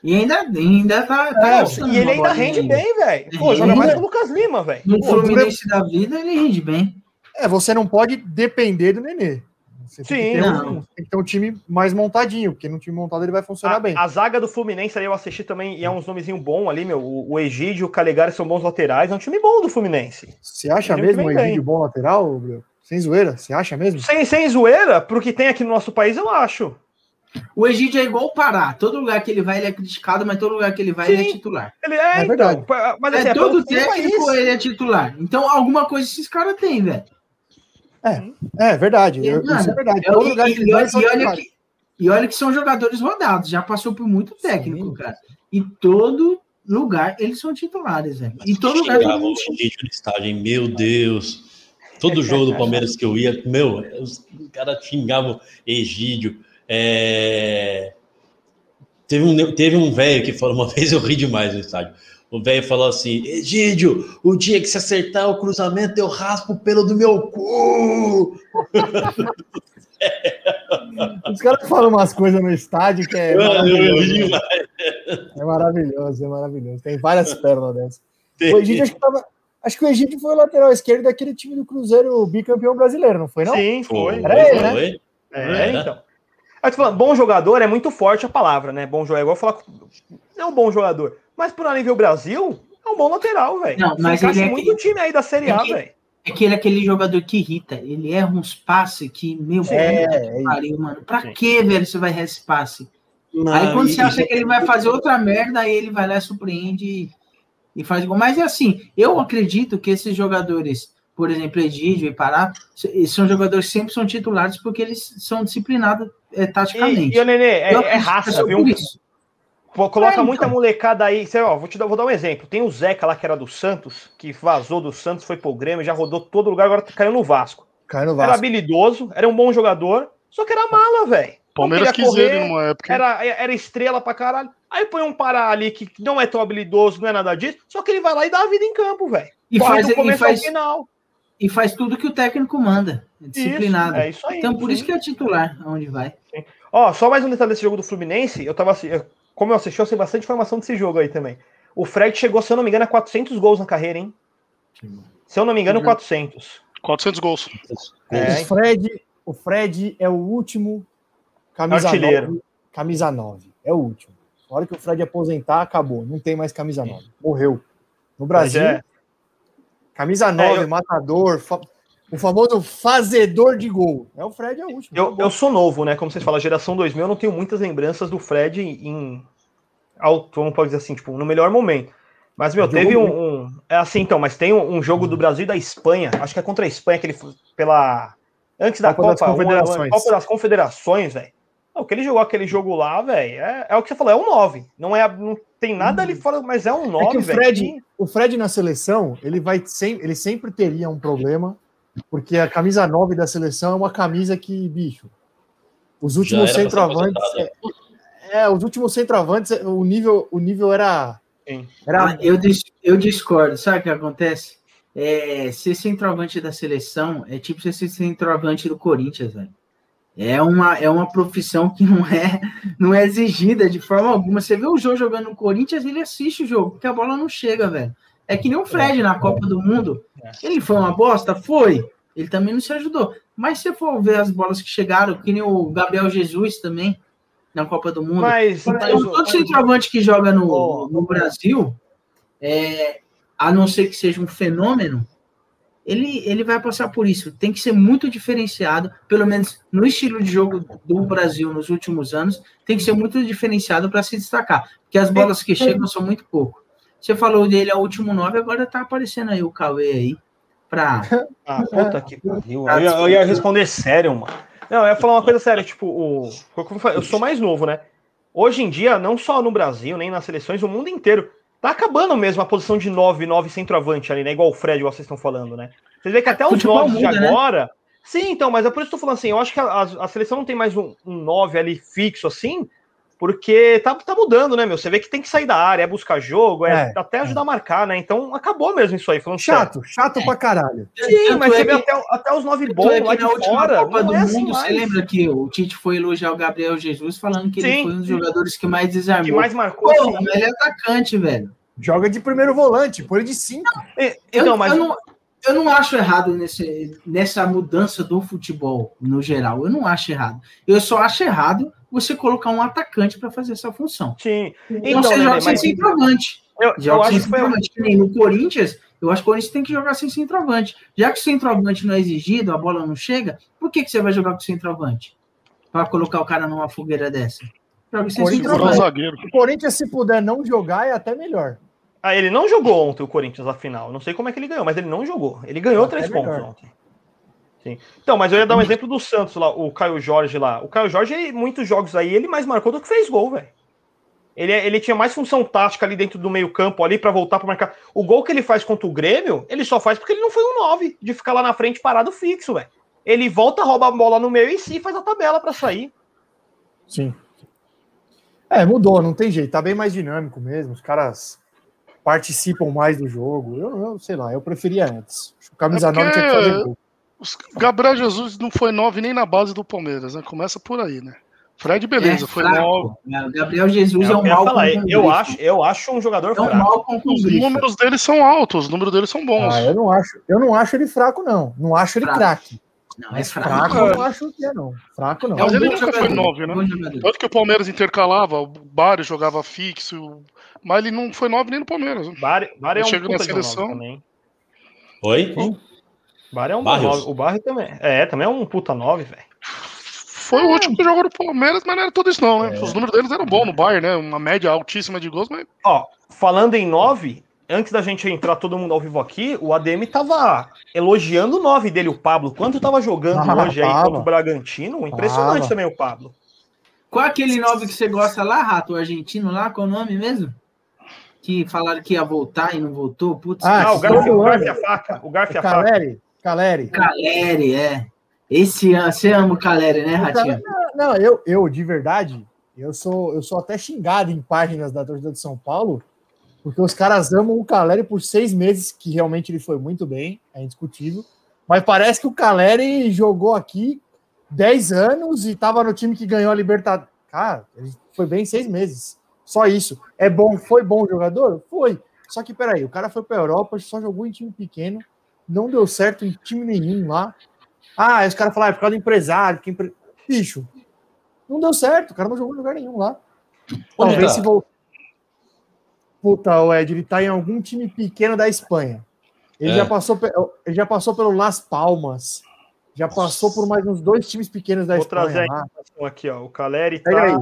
E ainda, ainda tá. tá É, E ele ainda rende bem, velho. Pô, joga mais que o Lucas Lima, velho. No Pô, Fluminense da vida, ele rende bem. É, você não pode depender do Nenê. Você Sim, tem que, ter um, tem que ter um time mais montadinho, porque no time montado ele vai funcionar A, bem. a zaga do Fluminense ali eu assisti também, e é uns nomezinho bom ali, meu. O, o Egídio e o Calegari são bons laterais. É um time bom do Fluminense. Você acha Ele mesmo bem. Egídio bom lateral, Bruno? Sem zoeira? Você acha mesmo? Sem, sem zoeira, pro que tem aqui no nosso país, eu acho. O Egídio é igual o Pará. Todo lugar que ele vai, ele é criticado, mas todo lugar que ele vai, ele é Sim. titular. Ele é, É verdade. então, mas assim, É, é todo técnico, país. ele é titular. Então, alguma coisa esses caras têm, velho. É verdade. eu- Mano, isso é verdade. Eu- Todo lugar e, e vai, olha- e olha que, e olha que são jogadores rodados, já passou por muito técnico, Sim. cara. E todo lugar eles são titulares, velho. E todo lugar Chegava todo o mundo- no estádio? Meu Deus. Todo jogo do Palmeiras que eu ia, meu, os caras xingavam Egídio. É, Teve um, teve um velho que falou, uma vez eu ri demais no estádio. O velho falou assim: Egídio, o dia que você acertar o cruzamento, eu raspo o pelo do meu cu. Os caras falam umas coisas no estádio que é ri maravilhoso. demais. É maravilhoso, é maravilhoso. Tem várias pérolas dessas. O Egídio, acho que, tava- acho que o Egídio foi o lateral esquerdo daquele time do Cruzeiro bicampeão brasileiro, não foi, não? Sim, foi. Foi, Era ele, né? foi. É, É. então. Aí tu falando, bom jogador é muito forte a palavra, né? Bom jogador é igual falar. É um bom jogador. Mas por nível Brasil, é um bom lateral, velho. Não, mas ele é muito time aí da Série A, é que- velho. É que ele é aquele jogador que irrita. Ele erra uns passes que, meu, Sim. É, é pariu, mano. Pra Sim. que, velho, você vai errar esse passe? Não, aí quando você acha que ele vai fazer outra merda, aí ele vai lá, surpreende e, e faz gol. Mas é assim, eu acredito que esses jogadores, por exemplo, Egídio e Pará, são jogadores que sempre são titulares porque eles são disciplinados é, taticamente. E, e o Nenê, é, é raça, só viu? por isso. Pô, Coloca É, então. muita molecada aí. Você, ó, vou, te dar, vou dar um exemplo. Tem o Zeca lá, que era do Santos, que vazou do Santos, foi pro Grêmio, já rodou todo lugar, agora caiu no Vasco. Caiu no Era Vasco. habilidoso, era um bom jogador, só que era mala, velho. Palmeiras quis queria ele correr, numa época. Era, era estrela pra caralho. Aí põe um Pará ali que não é tão habilidoso, não é nada disso, só que ele vai lá e dá a vida em campo, velho. E faz, do e, começo faz, ao final. e faz tudo que o técnico manda. É disciplinado. Isso, é isso aí. então, por sim. isso que é titular, aonde vai. Ó, só mais um detalhe desse jogo do Fluminense. Eu tava. eu- Como eu assisti, eu sei bastante informação desse jogo aí também. O Fred chegou, se eu não me engano, a 400 gols na carreira, hein? Se eu não me engano, Uhum. 400. 400 gols. É, o, Fred, o Fred é o último camisa Artilheiro. 9. Camisa 9. É o último. Na hora que o Fred aposentar, acabou. Não tem mais camisa 9. Morreu. No Brasil, é. camisa 9, eu- matador, fa- o famoso fazedor de gol. É o Fred, é o último. Eu, Acabou. eu sou novo, né? Como vocês falam, geração 2000, eu não tenho muitas lembranças do Fred em. Alto, vamos pode dizer assim, tipo, no melhor momento. Mas, meu, teve um, um- É assim, então, mas tem um, um jogo do Brasil e da Espanha. Acho que é contra a Espanha que ele foi pela. Antes da Copa das Copa, ano- Confederações. Copa das Confederações, velho. O que ele jogou aquele jogo lá, velho, é, é o que você falou, é um 9. Não, é, não tem nada ali fora, mas é um 9, É que o velho. Fred, o Fred na seleção, ele vai sempre, ele sempre teria um problema, porque a camisa 9 da seleção é uma camisa que, bicho, os últimos centroavantes, é, é, os últimos centroavantes, o nível, o nível era era Ah, eu, dis- eu discordo. Sabe o que acontece? É, ser centroavante da seleção é tipo ser centroavante do Corinthians, velho. É uma, é uma profissão que não é, não é exigida de forma alguma. Você vê o jogo jogando no Corinthians, ele assiste o jogo, porque a bola não chega, velho. É que nem o Fred na Copa do Mundo. Ele foi uma bosta? Foi. Ele também não se ajudou. Mas se for ver as bolas que chegaram, que nem o Gabriel Jesus também, na Copa do Mundo. Mas, mas Então, o- todo centroavante que joga no, no Brasil, é, a não ser que seja um fenômeno, ele, ele vai passar por isso. Tem que ser muito diferenciado, pelo menos no estilo de jogo do Brasil nos últimos anos, tem que ser muito diferenciado para se destacar, porque as bolas que chegam são muito pouco. Você falou dele, é o último nove, agora tá aparecendo aí o Cauê aí, para Ah, puta que pariu. Eu, ia- eu ia responder sério, mano. Não, eu ia falar uma coisa séria, tipo, o, eu sou mais novo, né? Hoje em dia, não só no Brasil, nem nas seleções, o mundo inteiro, tá acabando mesmo a posição de 9, 9 centroavante ali, né? Igual o Fred, igual vocês estão falando, né? Vocês veem que até os Futebol 9 de muda, né? agora. Sim, então, mas é por isso que eu tô falando assim, eu acho que a, a- a seleção não tem mais um, um 9 ali fixo assim, porque tá, tá mudando, né, meu? Você vê que tem que sair da área, é buscar jogo, é, É, até ajudar a marcar, né? Então acabou mesmo isso aí, falando sério. chato, chato pra caralho. Sim, Tanto mas é você vê até, até os nove bons é que lá de na última fora. Copa não do é assim Mundo, você lembra que o Tite foi elogiar o Gabriel Jesus falando que ele Sim, foi um dos sim. jogadores que mais desarmou. que mais marcou. Porra, assim. ele é atacante, velho. Joga de primeiro volante, põe ele de 5. E- Eu, Então, mas eu não, eu não acho errado nesse, nessa mudança do futebol no geral. Eu não acho errado. Eu só acho errado você colocar um atacante para fazer essa função. Sim. Então, Então, você joga sem centroavante. eu, eu Joga sem acho que foi, centroavante. Que nem no Corinthians, eu acho que o Corinthians tem que jogar sem centroavante. Já que o centroavante não é exigido, a bola não chega, por que, que você vai jogar com o centroavante? Para colocar o cara numa fogueira dessa? Joga sem o centroavante. zagueiro. O Corinthians, se puder não jogar, é até melhor. Ah, ele não jogou ontem o Corinthians na final. Não sei como é que ele ganhou, mas ele não jogou. Ele ganhou Até três melhor. pontos ontem. Sim. Então, mas eu ia dar um exemplo do Santos lá, o Caio Jorge lá. O Caio Jorge, muitos jogos aí, ele mais marcou do que fez gol, velho. Ele, ele tinha mais função tática ali dentro do meio-campo ali para voltar para marcar. O gol que ele faz contra o Grêmio, ele só faz porque ele não foi um 9 de ficar lá na frente parado fixo, velho. Ele volta, rouba a bola no meio e sim faz a tabela para sair. Sim. É, mudou, não tem jeito. Tá bem mais dinâmico mesmo. Os caras participam mais do jogo. Eu, eu sei lá, eu preferia antes. O camisa É porque- 9 tinha que fazer gol. Os- Gabriel Jesus não foi nove nem na base do Palmeiras, né? Começa por aí, né? Fred, beleza, É foi fraco. nove. É, o Gabriel Jesus é, eu, um mal falar, com eu, acho, eu acho um jogador É um fraco. mal Os números dele são altos, os números dele são bons. Ah, eu não acho, eu não acho ele fraco, não. Não acho ele craque. Não, é Mas fraco. fraco eu não acho que é, não. Fraco não. Mas um ele nunca foi jogador, nove, né? Tanto que o Palmeiras intercalava, o Bário jogava fixo, mas ele não foi nove nem no Palmeiras. né? Bari, Bari é um Chega na um seleção. também. Oi? Bari é um Barrios. O Barri também. É, também é um puta 9, velho. Foi o último que jogou no Palmeiras, mas não era tudo isso, não, né? Os números deles eram bons no Bayern, né? Uma média altíssima de gols, mas Ó, falando em 9, antes da gente entrar todo mundo ao vivo aqui, o ADM tava elogiando o 9 dele, o Pablo. Quanto tava jogando Ah, hoje aí contra o Bragantino? Impressionante Tava. também o Pablo. Qual é aquele nove que você gosta lá, Rato? O argentino lá? Qual o nome mesmo? Que falaram que ia voltar e não voltou? Putz, Ah, Ah, o todo Garfia, o ano. Garfia Faca. O Garfia O Faca. Caleri, Caleri. É. Esse ano, você ama o Caleri, né, Ratinho? Não, eu, eu, de verdade, eu sou, eu sou até xingado em páginas da torcida de São Paulo, porque os caras amam o Caleri por seis meses, que realmente ele foi muito bem, é indiscutível. Mas parece que o Caleri jogou aqui 10 anos e estava no time que ganhou a Libertadores. Cara, ele foi bem seis meses. Só isso. É bom, foi bom jogador? Foi. Só que, peraí, o cara foi para a Europa, só jogou em time pequeno, não deu certo em time nenhum lá. Ah, os caras falaram, é por causa do empresário. Que empre... Bicho, não deu certo, o cara não jogou em lugar nenhum lá. Onde Talvez tá? se voltar. Puta, o Ed, ele tá em algum time pequeno da Espanha. Ele, É. já, passou, pe- ele já passou pelo Las Palmas. Já passou por mais uns dois times pequenos da Vou Espanha. trazer a informação aqui, ó. O Caleri Pega aí. tá.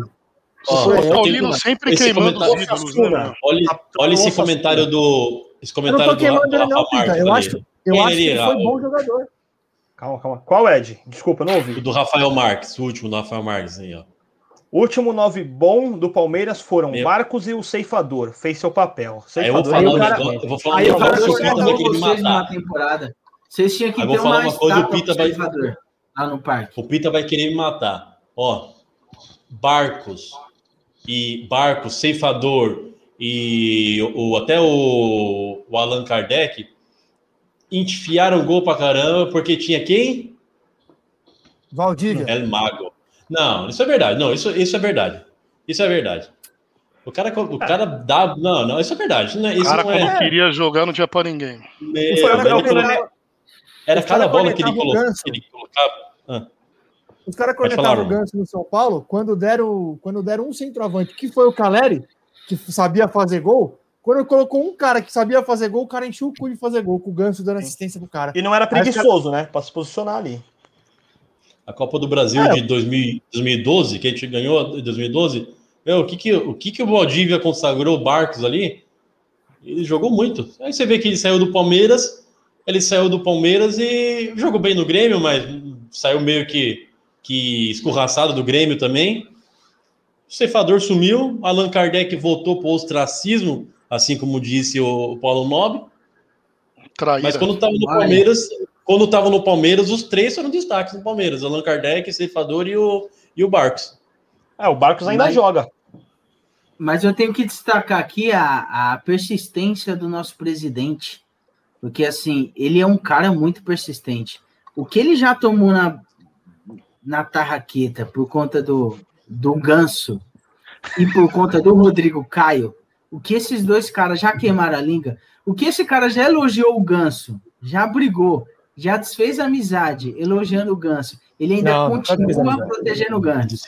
Ó, o Paulino sempre esse queimando os comentário- ídolos, né? Olha, olha esse comentário do. Esse Eu não comentário tô do, queimando do ele, não, Pita. Eu ali. acho, eu Quem acho que ele ele foi O- bom jogador. Calma, calma. Qual Ed? Desculpa, não O ouvi. do Rafael Marques, o último do Rafael Marques aí, ó. O último 9 bom do Palmeiras foram Meu. Marcos e o Ceifador. Fez seu papel. Aí eu vou Ceifador falar aí um o cara- negócio. Eu vou falar um aí o cara negócio que o vai acabou querer me matar. temporada. Vocês tinham que Aí ter vou falar uma coisa, o Pita vai- ceifador lá no parque. O Pita vai querer me matar. Ó, Barcos e Barcos, Ceifador e o, até o, o Allan Kardec enfiaram gol pra caramba porque tinha quem? Valdívia. El Mago. Não, isso é verdade. Não, isso, isso é verdade. Isso é verdade. O cara, o cara dá. Não, não, isso é verdade. Isso não é, O isso cara, não quando é, queria jogar, não tinha pra ninguém. meu, o Era Os cada bola que ele, o colocava, ele colocava. Os caras falar, o. Ganso no São Paulo quando deram, quando deram um centroavante, que foi o Caleri, que sabia fazer gol. Quando colocou um cara que sabia fazer gol, o cara encheu o cu de fazer gol, com o Ganso dando assistência pro cara. E não era preguiçoso, né? Pra se posicionar ali. A Copa do Brasil É. de 2000 2012, que a gente ganhou em 2012, meu, o que que o, que que o Valdívia consagrou o Barcos ali? Ele jogou muito. Aí você vê que ele saiu do Palmeiras, ele saiu do Palmeiras e jogou bem no Grêmio, mas saiu meio que, que escorraçado do Grêmio também. O Ceifador sumiu, Allan Kardec voltou para o ostracismo, assim como disse o Paulo Nobre. Traíra. Mas quando estava no Vai. Palmeiras, quando estava no Palmeiras, os três foram destaques no Palmeiras: Allan Kardec, Ceifador e o, e o Barcos. É, o Barcos ainda Mas- joga. Mas eu tenho que destacar aqui a, a persistência do nosso presidente. Porque, assim, ele é um cara muito persistente. O que ele já tomou na, na tarraqueta por conta do, do Ganso e por conta do Rodrigo Caio, o que esses dois caras já queimaram a língua, o que esse cara já elogiou o Ganso já brigou, já desfez amizade elogiando o Ganso. Ele ainda Não, não continua amizade. protegendo o Ganso.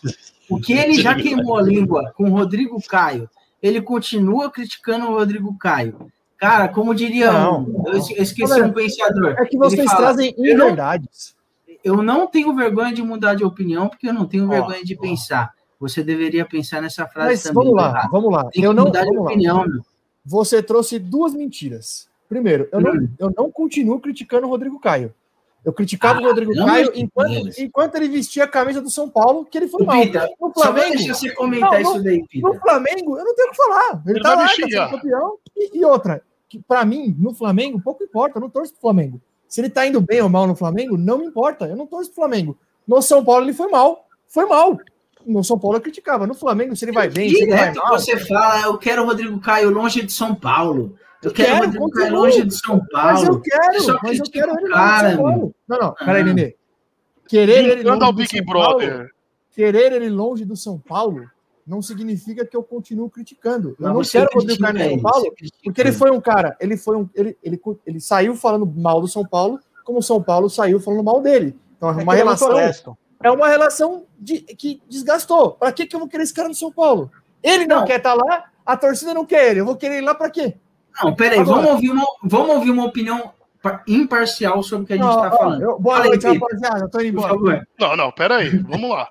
O que ele já queimou a língua com o Rodrigo Caio, ele continua criticando o Rodrigo Caio. Cara, como diria Não, um, eu es- eu esqueci Olha, um pensador. É que vocês fala, trazem não- inverdades. eu não tenho vergonha de mudar de opinião, porque eu não tenho Ó, vergonha de ó. pensar. Você deveria pensar nessa frase Mas também. vamos lá, Bernardo. vamos lá. Tem Eu não, mudar de vamos lá. opinião, meu. Você trouxe duas mentiras. Primeiro, eu não, Hum. eu não continuo criticando o Rodrigo Caio. Eu criticava Ah, o Rodrigo não, Caio enquanto, enquanto ele vestia a camisa do São Paulo, que ele foi mal. Pita, No Flamengo, deixar você comentar Não, isso daí, Pita. no Flamengo, eu não tenho o que falar. Ele, Ele tá lá, tá campeão. E, e outra, que para mim, no Flamengo, pouco importa. Eu não torço pro Flamengo. Se ele tá indo bem ou mal no Flamengo, não me importa. Eu não torço pro Flamengo. No São Paulo, ele foi mal. Foi mal. No São Paulo eu criticava. No Flamengo, se ele vai bem, se ele vai Direto mal. você fala, eu quero o Rodrigo Caio longe de São Paulo. Eu Eu quero o quero, Rodrigo Caio longe de São Mas eu Paulo. quero, Só mas eu quero o ele cara, longe de São Paulo. Não, não, peraí, Ah. Nenê. Querer ele Brincando longe ao do Big São Paulo, Brother. querer ele longe do São Paulo não significa que eu continuo criticando. Eu não você quero o Rodrigo Caio no São Paulo, porque ele foi um cara, ele foi um, ele, ele, ele saiu falando mal do São Paulo, como o São Paulo saiu falando mal dele. Então é É uma é muito relação. É uma relação de, que desgastou. Para que que eu vou querer esse cara no São Paulo? Ele não, Não. quer estar lá, a torcida não quer ele. Eu vou querer ir lá para quê? Não, peraí, Agora- vamos ouvir, uma, vamos ouvir uma opinião pa- imparcial sobre o que a gente está falando. eu- boa Fala aí, noite, rapaziada. Tô indo embora. Não, não, pera aí, vamos lá.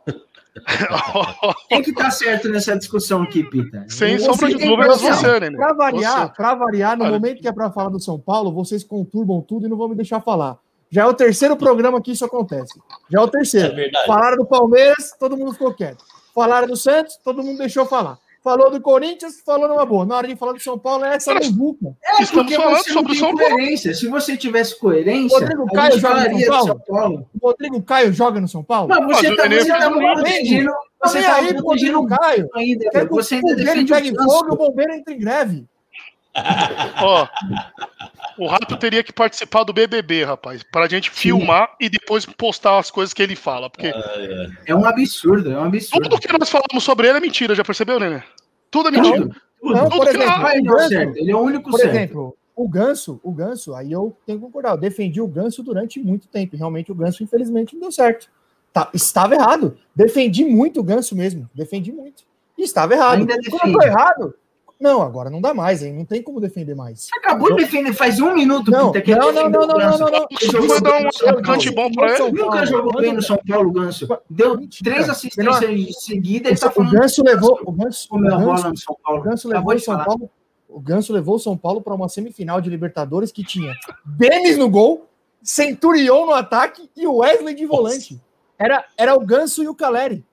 Quem que tá certo nessa discussão aqui, Pita? Sem Você sombra de imparcial. você, né? Para variar, Você. para variar, no Olha. momento que é para falar do São Paulo, vocês conturbam tudo e não vão me deixar falar. Já é o terceiro programa que isso acontece. Já é o É terceiro. verdade. Falaram do Palmeiras, todo mundo ficou quieto. Falaram do Santos, todo mundo deixou falar. Falou do Corinthians, falou numa boa. Na hora de falar do São Paulo, é essa muvuca. É Estamos porque falando você sobre não o tem São Paulo. coerência. Se você tivesse coerência, Rodrigo a Caio joga no São Paulo? São Paulo. O Rodrigo Caio joga no São Paulo? Mas você tá, o tá gol. protegendo. Você nem tá aí pro protegendo Rodrigo Caio. ainda. Que Você o ainda fogueiro defende pegue o fogo e o bombeiro entre em greve. Ó, o Rato teria que participar do BBB, rapaz, pra gente filmar e depois postar as coisas que ele fala, porque É um absurdo, é um absurdo. tudo que nós falamos sobre ele é mentira, já percebeu, Nenê? Tudo é mentira. Tudo, tudo. Não, tudo por exemplo, Ganso, certo. Ele é o único Por certo. exemplo, o Ganso, o Ganso, aí eu tenho que concordar, eu defendi o Ganso durante muito tempo, e realmente o Ganso, infelizmente, não deu certo. Tá, estava errado. Defendi muito o Ganso mesmo, defendi muito. E estava errado. Ainda Quando eu tô errado, não, agora não dá mais, hein? Não tem como defender mais. Você acabou de defender faz um minuto, Não, Pita, que não, ele não, não, o não, não, não. Você foi dar um atacante bom pra ele? Nunca jogou bem no São Paulo, Ganso. Deu Mentira. três assistências seguidas e tá O falando Ganso levou, o Ganso, o Ganso, no São o Paulo. Ganso levou o São. Paulo, o Ganso levou o São Paulo para uma semifinal de Libertadores que tinha Denis no gol, Centurion no ataque e o Wesley de volante. Era, era o Ganso e o Caleri.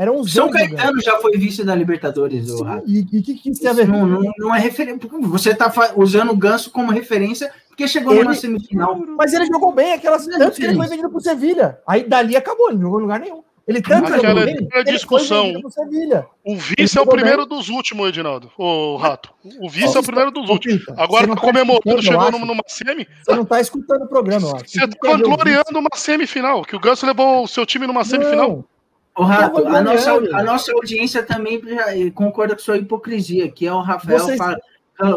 Eram os São jogando. Caetano já foi vice da Libertadores, Sim, Rato. E o que, que isso tem a ver? não, não, não é referência. Você tá fa- usando o Ganso como referência porque chegou Ele- numa semifinal. Mas ele jogou bem, aquelas é tanto que ele foi vendido pro Sevilha. Aí dali acabou, ele não jogou em lugar nenhum. Ele tanto Aquela jogou é bem, outra ele discussão. foi vendido pro Sevilha. O vice é o primeiro dos últimos, Edinaldo. Ô, Rato. O vice é o primeiro dos últimos. Agora tá comemorando, chegou numa, numa semi. Você não tá escutando o programa, eu acho. Você tá o vídeo. gloriando uma semifinal. Que o Ganso levou o seu time numa semifinal. Não, Ô, Rato, a nossa, a nossa audiência também eh, concorda com sua hipocrisia, que é o Rafael Vocês- fala.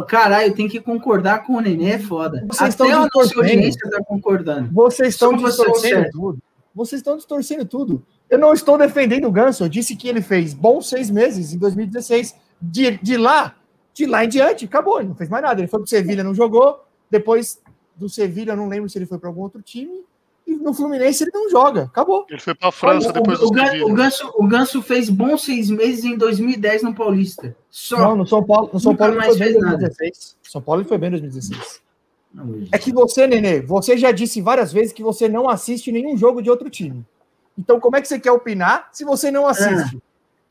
Caralho, tem que concordar com o Nenê, é foda. Vocês Até estão a nossa audiência tá concordando. Vocês estão o distorcendo tudo. Vocês estão distorcendo tudo. Eu não estou defendendo o Ganso. Eu disse que ele fez bons seis meses em 2016. De, de lá, de lá em diante, acabou. Ele não fez mais nada. Ele foi pro Sevilha, não jogou. Depois do Sevilha, eu não lembro se ele foi para algum outro time. No Fluminense ele não joga. Acabou. Ele foi pra França O- depois o, do Gan- Sevilha. o, Ganso, o Ganso fez bons seis meses em 2010 no Paulista. Só. Não, no São Paulo, no São Nunca Paulo ele mais foi bem em fez nada. 2016. São Paulo ele foi bem em 2016. Não, É que você, Nenê, você já disse várias vezes que você não assiste nenhum jogo de outro time. Então, como é que você quer opinar se você não assiste?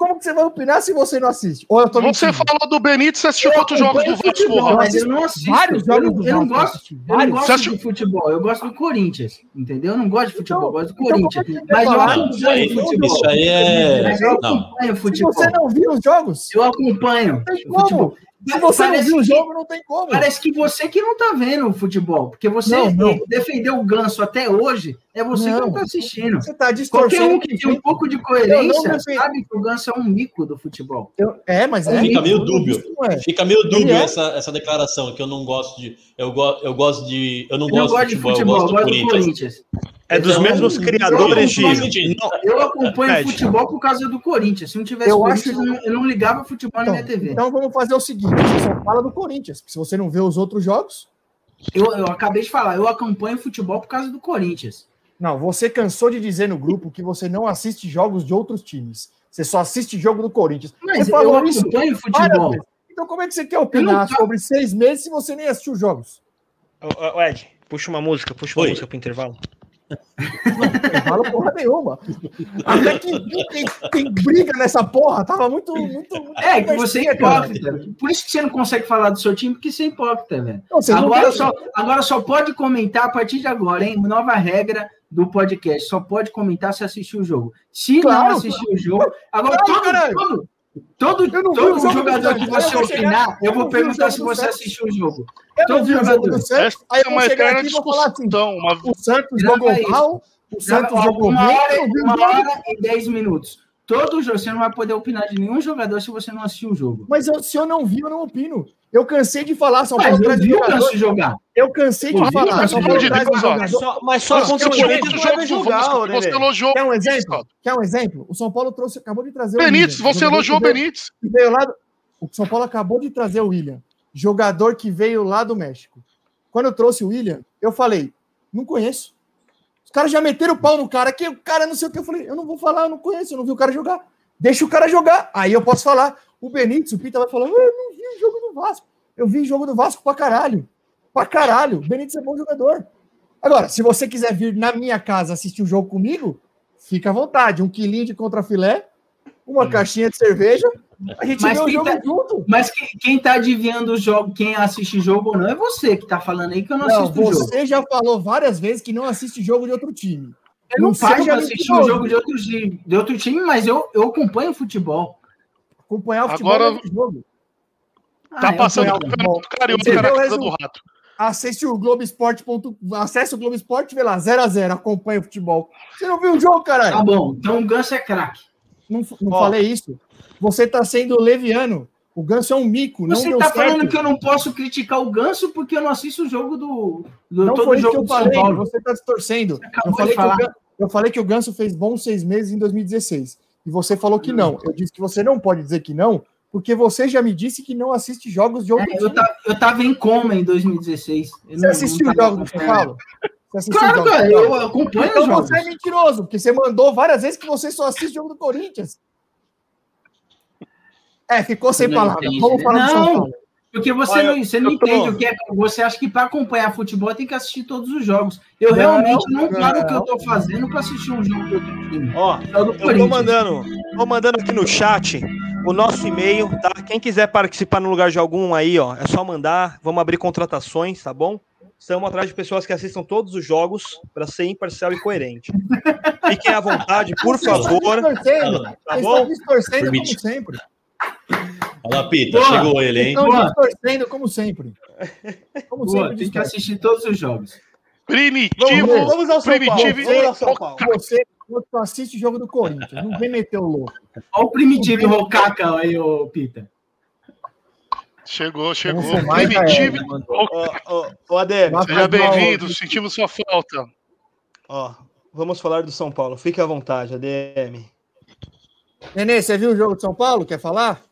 Como que você vai opinar se você não assiste? Ou eu tô Você mentindo? falou do Benítez, você assistiu Eu quantos jogos do acompanho Vasco? futebol, mas eu não assisto. Vários eu jogos não, do eu não eu gosto, assisti, eu não gosto Você assistiu- de futebol, eu gosto do Corinthians, entendeu? Eu não gosto de futebol, eu gosto do então Corinthians. como é que você Mas eu? Não, isso aí, acompanho futebol. isso aí é. Mas eu Não. acompanho Se futebol. você não viu os jogos, Eu acompanho tem futebol. Se você não Parece viu o que- jogo, não tem como. Parece que você que não tá vendo o futebol, porque você Não, não. defendeu o ganso até hoje, é você que Não. não tá assistindo. Você tá Qualquer distorcendo. um que tem um pouco de coerência não sabe que o ganso é um mico do futebol. Eu- É, mas é. Fica meio dúbio. não é. Fica meio dúbio é. essa, essa declaração, que eu não gosto de. Eu, go, eu gosto de. Eu não Eu não gosto gosto de de futebol, futebol, eu eu gosto do do Corinthians. Corinthians. É dos Então, mesmos eu- criadores eu- de. eu- Não, Eu acompanho Pede. futebol por causa do Corinthians. Se não tivesse Eu Corinthians, acho- eu, não, eu não ligava futebol na Então, minha TV. então vamos fazer o seguinte: você só fala do Corinthians. porque Se você não vê os outros jogos. Eu, eu acabei de falar, eu acompanho futebol por causa do Corinthians. Não, você cansou de dizer no grupo que você não assiste jogos de outros times. Você só assiste jogo do Corinthians. Mas você eu falou isso acompanho várias futebol. Então como é que você quer opinar não- sobre seis meses se você nem assistiu os jogos? Ô, ô, Ed, puxa uma música, puxa uma Oi. música pro intervalo. Não fala porra nenhuma. Até que tem, tem briga nessa porra. Tava muito. muito, muito É, que você é cara. hipócrita. Por isso que você não consegue falar do seu time, porque você é hipócrita, velho. Agora só, agora só pode comentar a partir de agora, hein? Nova regra do podcast. Só pode comentar se assistiu o jogo. Se Claro. não assistiu o jogo. Agora, Claro, todo, todo, todo, Eu não vi todo jogo jogador do que você Eu vou chegar- opinar, eu eu vou perguntar jogo se você Santos. assistiu o jogo. Eu não todo vi o jogo jogador. Santos. Essa Aí é eu vou uma chegar eterna aqui e vou falar assim: discussão. Uma... o Santos Grava jogou mal, o Santos jogou uma hora, uma jogo. hora e dez minutos. Todo jogo, você não vai poder opinar de nenhum jogador se você não assistiu o jogo. Mas eu- se eu não vi, eu não opino. Eu cansei de falar, São Paulo eu traz jogador. Jogador. Eu cansei de Pô, falar, mas São Paulo traz jogador. Mas só contra o Corinthians não jogar, Você elogiou Quer um o exemplo? Quer um exemplo? O São Paulo trouxe, acabou de trazer Benítez, o William. você elogiou o Benítez. veio lá O São Paulo acabou de trazer o William, jogador que veio lá do México. Quando eu trouxe o William, eu falei, não conheço. Os caras já meteram o pau no cara, que o cara não sei o que. Eu falei, eu não vou falar, eu não conheço, eu não vi o cara jogar. Deixa o cara jogar. Aí eu posso falar. O Benítez, o Pita vai falar, eu não vi o jogo do Vasco. Eu vi o jogo do Vasco pra caralho. Pra caralho. O Benítez é bom jogador. Agora, se você quiser vir na minha casa assistir o jogo comigo, fica à vontade. Um quilinho de contrafilé, uma caixinha de cerveja, a gente Mas vê o quem jogo tá- junto. Mas que- quem tá adivinhando o jogo, quem assiste jogo ou não, é você que tá falando aí que eu não, Não, assisto o jogo. você já falou várias vezes que não assiste jogo de outro time. Eu não de seja assistir um mentiroso. jogo de outro, time, de outro time, mas eu, eu acompanho futebol. Acompanhar o futebol Agora- é jogo. Tá Ah, eu passando o acompanho o campeonato carioca na casa do rato. Acesse o Globoesporte. ponto- Acesse o Globo Esporte, vê lá, 0x0, acompanha o futebol. Você não viu o jogo, caralho? Tá bom, então o Ganso é craque. Não, não Ó. falei isso. Você tá sendo leviano. O Ganso é um mico, não Você deu tá certo. falando que eu não posso criticar o Ganso porque eu não assisto o jogo do, do Não todo foi isso que jogo eu do falei, Paulo. você tá distorcendo. Eu falei, de que o falar. Gan- eu falei que o Ganso fez bons seis meses em 2016. E você falou que não. Eu disse que você não pode dizer que não, porque você já me disse que não assiste jogos de outro É, eu, tava, eu tava em coma em 2016. Eu Você não- assistiu não jogos do. Paulo? Claro, cara, eu acompanho Então os jogos. você é mentiroso, porque você mandou várias vezes que você só assiste jogo do Corinthians. É, ficou sem Não palavras. Vamos falar do São Não. Paulo. Porque você Olha, não, você não tô- entende o que é. Você acha que para acompanhar futebol tem que assistir todos os jogos. Eu Não, realmente não não. paro o que eu tô fazendo para assistir um jogo de outro time. Ó, É do eu tô Corinthians. mandando, tô mandando aqui no chat o nosso e-mail, tá? Quem quiser participar no lugar de algum aí, ó, é só mandar. Vamos abrir contratações, tá bom? Estamos atrás de pessoas que assistam todos os jogos para ser imparcial e coerente. Fiquem à vontade, por favor. Distorcendo. Tá bom? estão distorcendo como sempre. Olha lá, Pita, Boa. chegou ele, hein? Estão Boa. distorcendo como sempre. Como Boa, sempre tem que assistir todos os jogos. Primitivo. Vamos, vamos ao São Paulo. Primitivo. Vamos ao São Paulo. Você só assiste jogo do Corinthians. Não vem meter o louco. Olha o primitivo e Rocaca aí, ô Pita. Chegou, chegou. Primitivo. Ademir, Vai Seja bem-vindo, sentimos sua falta. ó, vamos falar do São Paulo. Fique à vontade, ADM. Nenê, você viu o jogo de São Paulo? Quer falar?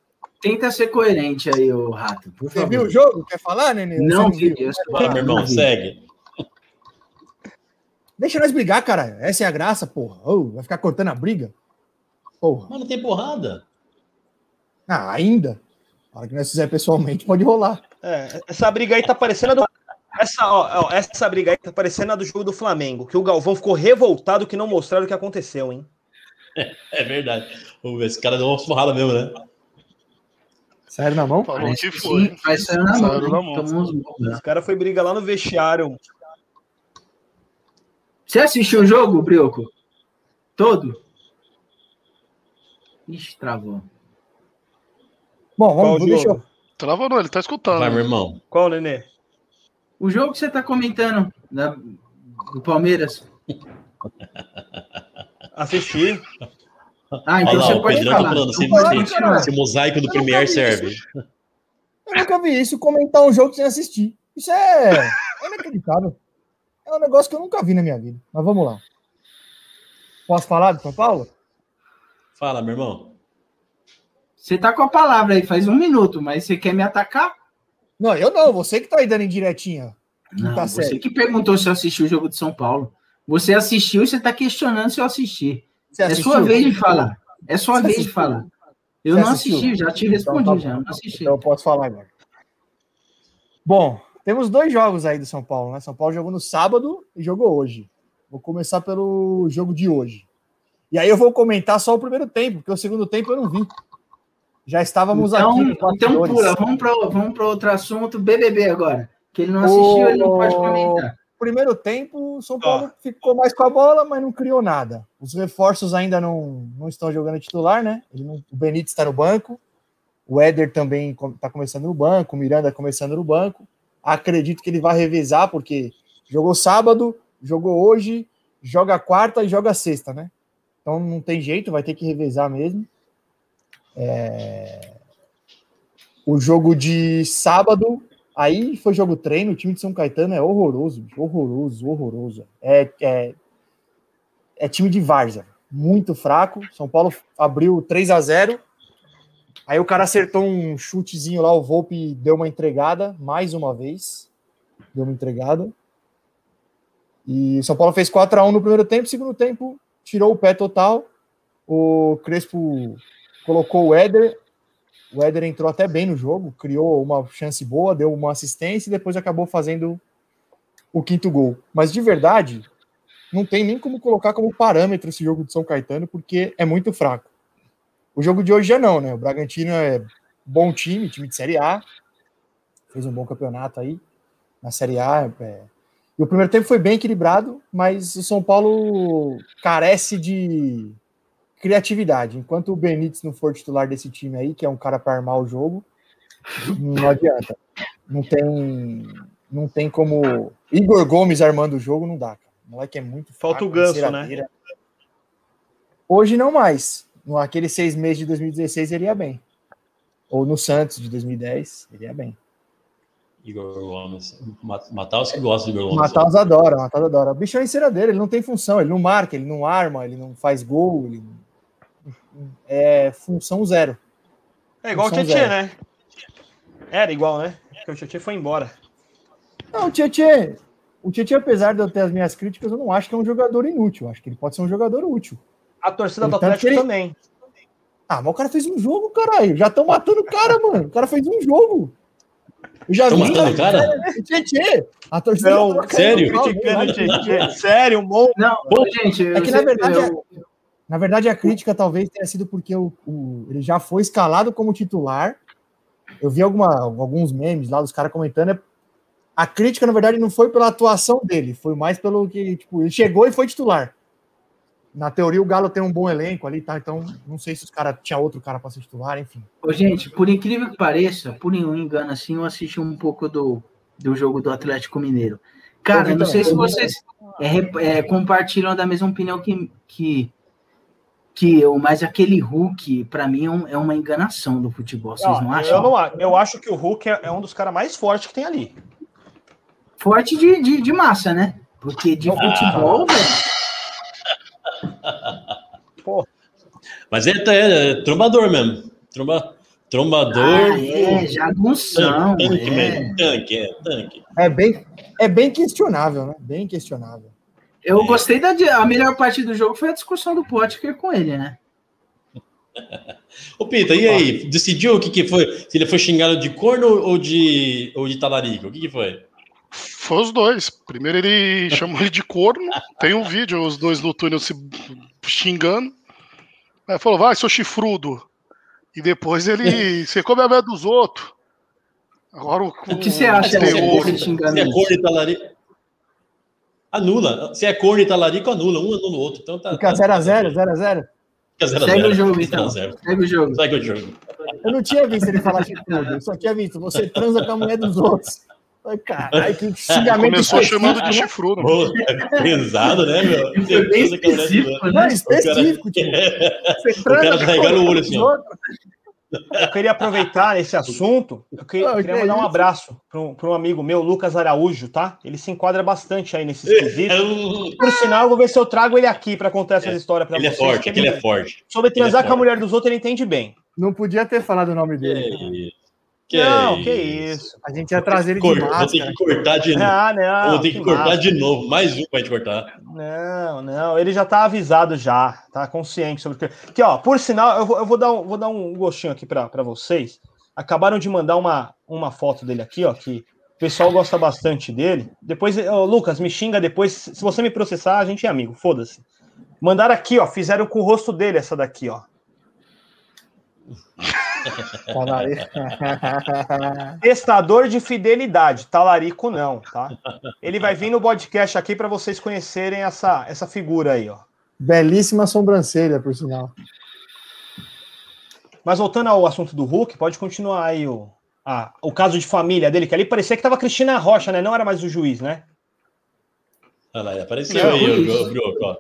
Tenta ser coerente aí, ô Rato. Por Você favor. viu o jogo? Quer falar, Nenê? Não Você vi. Fala, meu irmão, não segue. Deixa nós brigar, cara. Essa é a graça, porra. Ô, vai ficar cortando a briga? Porra. Mas não tem porrada. Ah, ainda. Na hora que nós fizer pessoalmente, pode rolar. É, essa briga aí tá parecendo a do. Essa, ó, ó, essa briga aí tá parecendo a do jogo do Flamengo, que o Galvão ficou revoltado que não mostraram o que aconteceu, hein? É verdade. Vamos ver, esse cara deu uma porrada mesmo, né? Sério na mão? Falou que foi. sim, Faz sair na Saiu mão. na hein? mão. Né? Os caras foi briga lá no vestiário. Você assistiu o jogo, Brioco? Todo? Ixi, travou. Bom, Qual vamos, deixa eu, jogo? Travou não, ele tá escutando. Vai, meu irmão. Qual, Nenê? O jogo que você tá comentando da- do Palmeiras. Assisti. Ah, então Olha lá, você o pode Pedrão tá falar. falando, Então. Esse mosaico do Eu Premier serve. Eu nunca vi isso, comentar um jogo sem assistir. Isso é, é inacreditável. É um negócio que eu nunca vi na minha vida. Mas vamos lá. Posso falar de São Paulo? Fala, meu irmão. Você tá com a palavra aí faz um minuto, mas você quer me atacar? Não, eu não. Você que tá aí dando indiretinha. Não, tá você certo. que perguntou se eu assisti o jogo de São Paulo. Você assistiu e você tá questionando se eu assisti. Você É sua vez de falar. É sua vez de fanão Eu Você não assistiu? assisti, já te respondi, Então tá já. Não assisti. Então eu posso falar agora. Bom, temos dois jogos aí do São Paulo, né? São Paulo jogou no sábado e jogou hoje. Vou começar pelo jogo de hoje. E aí eu vou comentar só o primeiro tempo, porque o segundo tempo eu não vi. Já estávamos Então, aqui. então pula, vamos para vamos pra outro assunto, BBB agora. Que ele não assistiu, ele não pode comentar. Primeiro tempo, o São Paulo ficou mais com a bola, mas não criou nada. Os reforços ainda não, não estão jogando titular, né? Não- o Benítez está no banco, o Éder também está começando no banco, o Miranda começando no banco. Acredito que ele vai revezar, porque jogou sábado, jogou hoje, joga quarta e joga sexta, né? Então não tem jeito, vai ter que revezar mesmo. É, O jogo de sábado, Aí foi jogo treino, o time de São Caetano é horroroso, horroroso, horroroso. É, é, é time de várzea, muito fraco. São Paulo abriu 3 a 0 Aí o cara acertou um chutezinho lá, o Volpe deu uma entregada, mais uma vez. Deu uma entregada. E São Paulo fez 4 a 1 no primeiro tempo, segundo tempo tirou o pé total. O Crespo colocou o Éder, o Éder entrou até bem no jogo, criou uma chance boa, deu uma assistência e depois acabou fazendo o quinto gol. Mas de verdade, não tem nem como colocar como parâmetro esse jogo de São Caetano, porque é muito fraco. O jogo de hoje já não, né? O Bragantino é bom time, time de Série A, fez um bom campeonato aí na Série A. É... E o primeiro tempo foi bem equilibrado, mas o São Paulo carece de criatividade. Enquanto o Benítez não for titular desse time aí, que é um cara para armar o jogo, não adianta. Não tem, não tem como. Igor Gomes armando o jogo, não dá. Cara. O moleque é muito Falta o ganso, né? Hoje não mais. Naqueles seis meses de 2016 ele ia bem. Ou no Santos de 2010, ele ia bem. Igor Gomes. Mataus que gosta de Igor Gomes. Mataus adora, Mataus adora. O bicho é enceradeiro, ele não tem função, ele não marca, ele não arma, ele não faz gol, ele é função zero. É igual função o Tietchan, né? Era igual, né? Porque o Tietchan foi embora. Não, o Tietchan, o Tietchan, apesar de eu ter as minhas críticas, eu não acho que é um jogador inútil. Eu acho que ele pode ser um jogador útil. A torcida do Tanto Atlético ele- também. Ah, mas o cara fez um jogo, caralho. Já estão matando o cara, mano. O cara fez um jogo. Eu já Estão vi. matando o cara? O Tietchan. A torcida Não, tá sério? Criticando o? Tietchan. Sério, um monte. Não, Pô, gente, É que na verdade, eu- Na verdade, a crítica talvez tenha sido porque o, o- ele já foi escalado como titular. Eu vi alguma, alguns memes lá dos caras comentando. A crítica, na verdade, não foi pela atuação dele, foi mais pelo que tipo, ele chegou e foi titular. Na teoria, o Galo tem um bom elenco ali, tá? Então, não sei se os caras tinha outro cara para ser titular, enfim. Ô, gente, por incrível que pareça, por nenhum engano assim, eu assisti um pouco do, do jogo do Atlético Mineiro. Cara, Eu não sei se vocês é, é, compartilham da mesma opinião que, que, que eu, mas aquele Hulk, pra mim, é, um- é uma enganação do futebol. Vocês não, Não, acham? eu, não, acho. eu acho que o Hulk é, é um dos caras mais fortes que tem ali. Forte de, de, de massa, né? Porque de futebol, velho. Mas ele é, é trombador mesmo. Tromba, trombador. Ah, é, jagunção. tanque, é. Tanque, é, tanque. É bem, é bem questionável, né? Bem questionável. Eu gostei da. A melhor parte do jogo foi a discussão do Potker com ele, né? Ô, Pita, e aí? Decidiu o que, que foi? Se ele foi xingado de corno ou de, ou de talarico? O que, que foi? Foi os dois. Primeiro ele chamou ele de corno. Tem um vídeo, os dois no túnel se xingando. Aí falou, vai, seu chifrudo. E depois ele. Você come a merda dos outros. Agora o. O que você acha Mas dele é dele corno. xingando Se é corno e talarico. Anula. Se é corno e talarico, anula. Um anula o outro. Então tá. Fica 0x0, 0x0. Fica zero a Segue zero. o jogo, então. zero a zero. Segue o jogo. Segue o jogo. Eu não tinha visto ele falar chifrudo, eu só tinha visto, você transa com a mulher dos outros. Ai, caralho, que xingamento Começou chamando de né? chifrudo. Pô, pesado, né, meu? Foi bem específico, né? específico, tio. Você transa cara com a carregando o olho assim, ó. Eu queria aproveitar esse assunto. Eu que- Ah, queria que mandar um abraço para um, um amigo meu, Lucas Araújo, tá? Ele se enquadra bastante aí nesse quesito. Por sinal, eu vou ver se eu trago ele aqui para contar essas histórias para Ele é vocês. forte, aquele é forte. Sobre transar ele é com a forte. mulher dos outros, ele entende bem. Não podia ter falado o nome dele. isso? Que não, é que isso. A gente ia trazer ele de Cor- Vou ter máscara. que cortar de novo. Ah, não. Vou ter que cortar massa. de novo. Mais um pra gente cortar. Não, não, ele já tá avisado já, tá consciente sobre o que. Aqui, ó, por sinal, eu vou, eu vou dar, um, vou dar um gostinho aqui para vocês. Acabaram de mandar uma, uma foto dele aqui, ó, que o pessoal gosta bastante dele. Depois, Lucas, me xinga depois. Se você me processar, a gente é amigo, foda-se. Mandaram aqui, ó, fizeram com o rosto dele essa daqui, ó. Talarico. Testador de fidelidade, talarico não, tá? Ele vai vir no podcast aqui para vocês conhecerem essa, essa figura aí, ó. Belíssima sobrancelha, por sinal. Mas voltando ao assunto do Hulk, pode continuar aí o, a- o caso de família dele, que ali parecia que tava Cristina Rocha, né? Não era mais o juiz, né? Olha lá, ele apareceu Não, aí, isso. o Brioco, ó.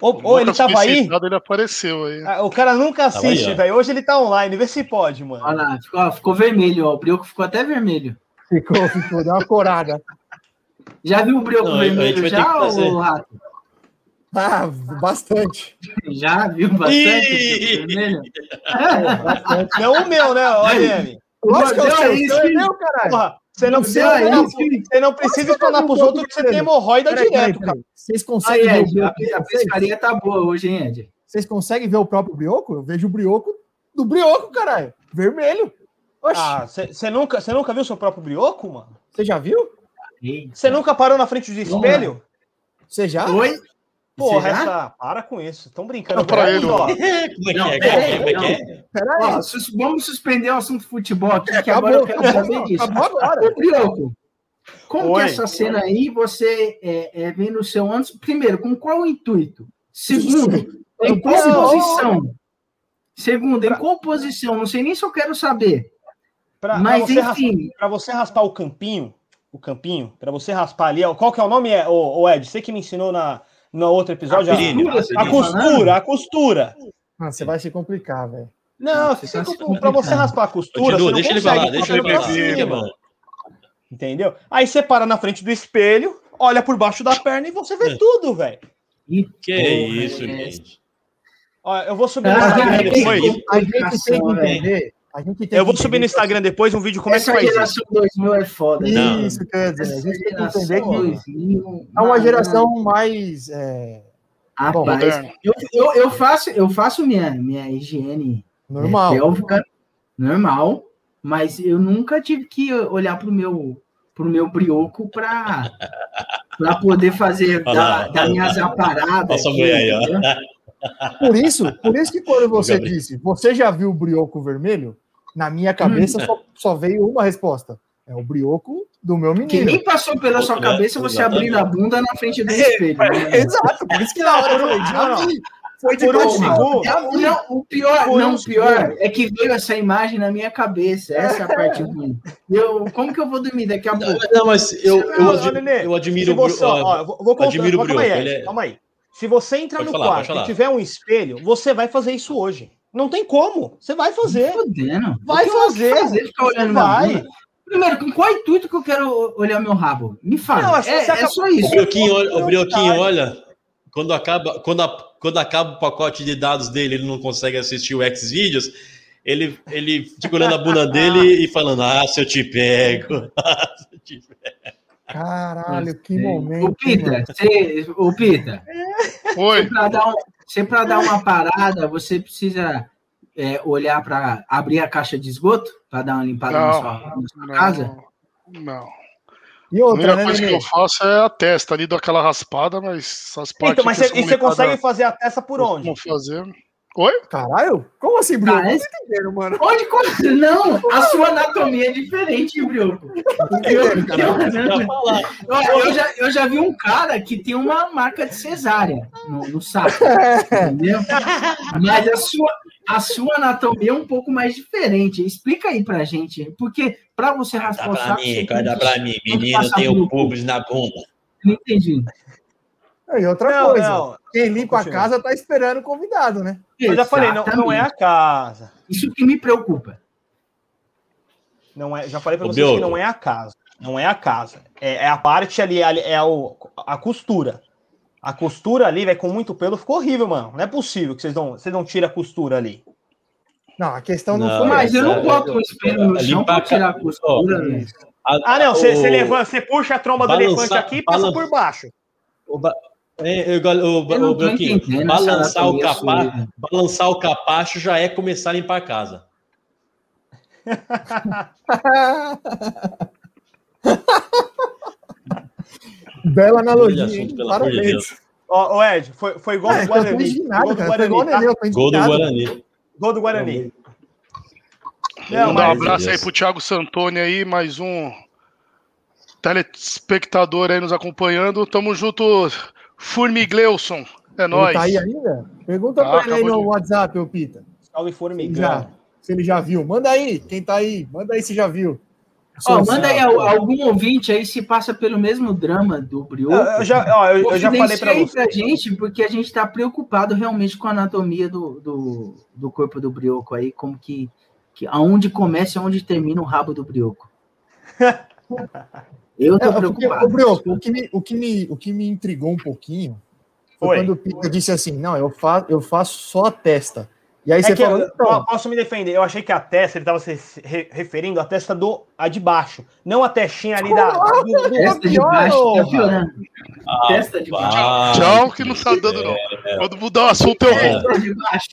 Ou, O ou ele tava aí. Ele apareceu aí. Ah, O cara nunca assiste, velho. Hoje ele tá online, vê se pode, mano. Olha lá, ficou, ficou vermelho, ó. O brioco ficou até vermelho. Ficou, ficou, deu uma corada. Já viu o brioco Não, vermelho já, ô rato? Ah, bastante. Já viu bastante vermelho? bastante. Não o meu, né, OM? Lógico que é o seu, é é meu, caralho. Porra, você não Não precisa, não, isso. você não precisa explanar pros tá outros que você tem hemorroida Peraí, direto, cara. Vocês Aí, conseguem ver o Ed, a, a pescaria tá boa hoje, hein, Ed? vocês conseguem ver o próprio brioco? Eu vejo o brioco do brioco, caralho. Vermelho. Oxi, Ah, você nunca, você nunca viu seu próprio brioco, mano? você já viu? Você nunca parou na frente do espelho? Você já? Oi? Porra, essa. Para com isso. Estão brincando Não, pra com ele, ó. Vamos suspender o assunto futebol aqui, que acabou, agora eu quero saber disso. acabou agora. Ô, como Oi. que essa cena aí você é, é, vem no seu antes? Primeiro, com qual intuito? Segundo, em qual Não. posição? Segundo, em qual posição? Não sei nem se eu quero saber. Pra, pra Mas, raspar, enfim, pra você raspar o campinho, o campinho, pra você raspar ali, qual que é o nome, é, ô, ô Ed? Você que me ensinou na, no outro episódio? A a- costura, você A tá costura, falando? a costura. Ah, você vai se complicar, velho. Não, Você você tá pra você raspar a costura, Continua, você não deixa ele consegue falar, deixa ele falar. cima. Entendeu? Aí você para na frente do espelho, olha por baixo da perna e você vê É. tudo, velho. Que Porra, isso, é. gente. Ó, Eu vou subir no Ah, Instagram é, depois. A gente tem que Complicação, entender. A gente tem Eu vou subir no Instagram depois um vídeo como é que Essa faz isso. geração 2000 é foda. né? Não. Isso, quer dizer, a Essa gente tem que geração entender que 2000, é uma geração mais. é, Bom, eu, eu, eu faço, eu faço minha, minha higiene normal. é, pélvica normal, mas eu nunca tive que olhar pro meu pro meu brioco para para poder fazer da, minhas aparadas. Nossa aqui, mulher aí, ó. Por isso, por isso que quando você disse, você já viu o brioco vermelho? Na minha cabeça só, só veio uma resposta. É o brioco do meu Que menino. nem passou pela sua cabeça você abrir a bunda na frente do espelho. É, né? Exato, por isso que na hora eu falei, já vi. Foi de Por um segundo. Não, o pior, Por não, um o pior é que veio essa imagem na minha cabeça. Essa é a parte ruim. Eu, como que eu vou dormir daqui a pouco? Não, mas eu, eu, Não, eu admiro Se o Bru- você, ó, eu vou, vou contar, admiro o calma aí, Brioco, Ed, ele é- calma aí. Se você entrar Pode no falar, quarto e tiver um espelho, você vai fazer isso hoje. Não tem como. Você vai fazer. Vai o fazer. fazer ficar olhando minha Vai. Primeiro, com qual intuito que eu quero olhar meu rabo? Me fala. Não, é, é acaba- só O isso. Brioquinho, olha, o Brioquinho, olha, quando acaba, quando, a- quando acaba o pacote de dados dele, ele não consegue assistir o Xvideos, ele, ele fica olhando a bunda dele e falando, ah, se eu te pego. ah, se eu te pego. Caralho, que momento. Pita, mano. você, ô, Pita, Oi. pra dar, um, você pra dar uma parada, você precisa é, olhar para abrir a caixa de esgoto para dar uma limpada na sua, na sua Não, casa? Não. E A outra, primeira né, coisa que Nenê? eu faço é a testa ali, dou aquela raspada, mas essas partes. Então, mas que você, e você são consegue fazer a testa por onde? Vou fazer. Oi? Caralho? Como assim, Bruno? Ah, Não esse- tô entendendo, mano. Onde? como- Não, a sua anatomia é diferente, Brioco. Eu, eu, eu, já, eu já vi um cara que tem uma marca de cesárea no, no saco. Entendeu? Mas a sua. a sua anatomia é um pouco mais diferente. Explica aí pra gente. Porque pra você raspar Dá o pra saco. mim, que- pra mim. Menino tem o pubis na bunda. Não entendi. E outra Não, coisa, não. quem limpa a casa tá esperando o convidado, né? Eu já falei, não, não é a casa. Isso que me preocupa. Não é, já falei pra Ô, vocês que não é a casa. Não é a casa. É, é a parte ali, é o, a costura. A costura ali, vai com muito pelo, ficou horrível, mano. Não é possível que vocês não, vocês não tiram a costura ali. Não, a questão não, Não, foi Mas eu não boto o espelho no chão pra tirar a costura. Ó, né? Ah, não, você, o- você levanta, você puxa a tromba do balançar- elefante aqui e passa balan- por baixo. O ba- é, eu, o, o, Branquinho, balançar o, capa, balançar o capacho já é começar a limpar a casa. Bela analogia, assunto, pelo amor de Parabéns. Ó, ô Ed, foi, foi gol Ah, do Guarani. Gol do igual o Guarani, Nenê, tá? Gol do. Guarani. Gol do Guarani. Não, Mandar um mas- abraço aí pro Thiago Santoni aí, mais um telespectador aí nos acompanhando. Tamo junto, Formigleusson. É Ele nóis. tá aí ainda? Pergunta Tá, pra ele aí no de- WhatsApp, ô Pita. Salve Se ele, formigão. já, se ele já viu. Manda aí, quem tá aí. Manda aí se já viu. Ó, Seu- manda aí al- algum ouvinte aí se passa pelo mesmo drama do Brioco. Eu, já, ó, eu, eu já falei aí você. pra gente, porque a gente tá preocupado realmente com a anatomia do, do, do corpo do Brioco aí, como que, que aonde começa e aonde termina o rabo do Brioco. Eu tô É, porque, preocupado. ô, Brioco, o que, me, o, que me, o que me intrigou um pouquinho foi Oi. quando o Pita disse assim: não, eu, fa eu faço só a testa. E aí É você que falou, eu, então, posso me defender. Eu achei que a testa, ele estava se re- referindo à testa do a de baixo, não a testinha ali da. do- do- Testa de pior, baixo tá. Testa de baixo. Tchau, que não tá dando, não. Quando mudar o assunto, eu É. vou. Testa de baixo.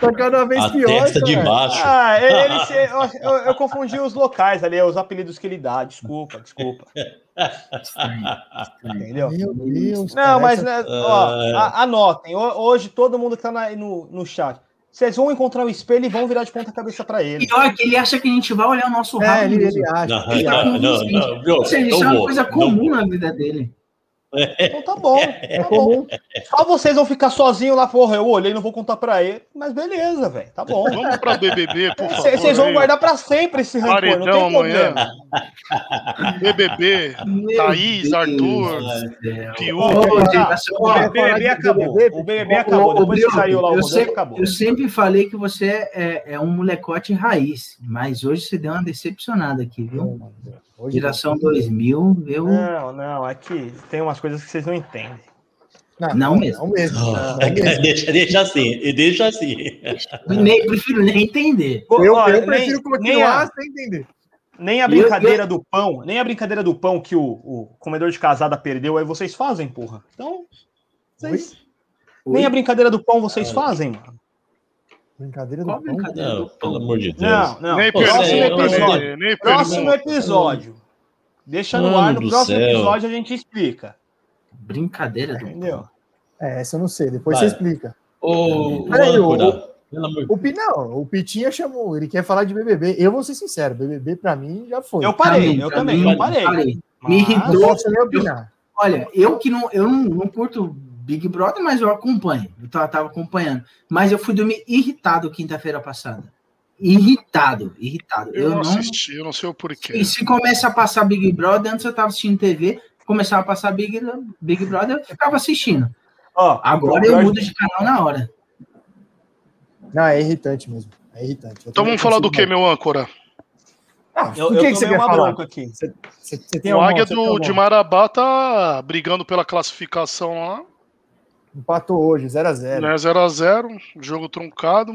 tá cada vez a pior. testa de cara. baixo. Ah, ele, se- eu, eu, eu confundi os locais ali, os apelidos que ele dá. Desculpa, desculpa. Entendeu? Meu Deus. Não, mas né, ó, a- anotem. Ho- Hoje todo mundo que tá na- no, no chat. Vocês vão encontrar o espelho e vão virar de ponta cabeça pra ele. Pior que ele acha que a gente vai olhar o nosso rabo. É, ele, ele acha. Não, Ele tá não, não, não, viu? Ou seja, isso é uma coisa não comum na vida dele. Então tá bom. É tá bom. Só vocês vão ficar sozinhos lá, porra. Eu olhei, não vou contar pra ele. Mas beleza, velho. Tá bom. Vamos pra BBB, por favor. Vocês vão guardar pra sempre esse rancor, não Paredão tem amanhã. problema. BBB, Meu Thaís, Deus Arthur, tá, geração, O BBB acabou. O BBB acabou. Depois que saiu lá o eu, Rodolfo, sempre, acabou. eu sempre falei que você é, é um molecote raiz, mas hoje você deu uma decepcionada aqui, viu? Hoje- Geração 2000, eu Não, não, é que tem umas coisas que vocês não entendem. Não mesmo. Não mesmo. Oh, Não mesmo. deixa, deixa assim, e deixa assim. nem, prefiro nem entender. Eu, Olha, eu prefiro nem, nem, a, continuar sem entender. nem a brincadeira do pão, nem a brincadeira do pão que o, o comedor de casada perdeu, aí vocês fazem, porra. Então, vocês, nem a brincadeira do pão vocês fazem, mano. Brincadeira do Qual pão. brincadeira Não, do pelo amor de Deus. Não, não. Nem Pô, próximo episódio. Nem Próximo episódio. Deixa no ar, no do próximo céu. episódio a gente explica. Brincadeira do Entendeu? É, essa eu não sei. Depois Vai. você explica. Ô, Peraí, o- âncora, pelo amor de O Pi, não, o Pitinha chamou, ele quer falar de BBB. Eu vou ser sincero, BBB pra mim já foi. Eu parei, eu pra também, mim, eu parei. Me Mas- não irritou. posso nem opinar. Olha, eu que não, eu não, não curto Big Brother, mas eu acompanho. Eu tava, tava acompanhando. Mas eu fui dormir irritado quinta-feira passada. Irritado, irritado. Eu Eu não assisti, eu não sei o porquê. E se começa a passar Big Brother, antes eu tava assistindo TV, começava a passar Big, Big Brother, eu ficava assistindo. Ó, Agora eu mudo de canal na hora. Não, é irritante mesmo. É irritante. Eu Então vamos falar do que, meu âncora? Ah, Eu, o eu que, que você quer uma falar? bronca aqui. Você, você- você tem O alguma- Águia do, de Marabá tá brigando pela classificação lá. Empatou hoje, 0x0. Né, 0x0, jogo truncado.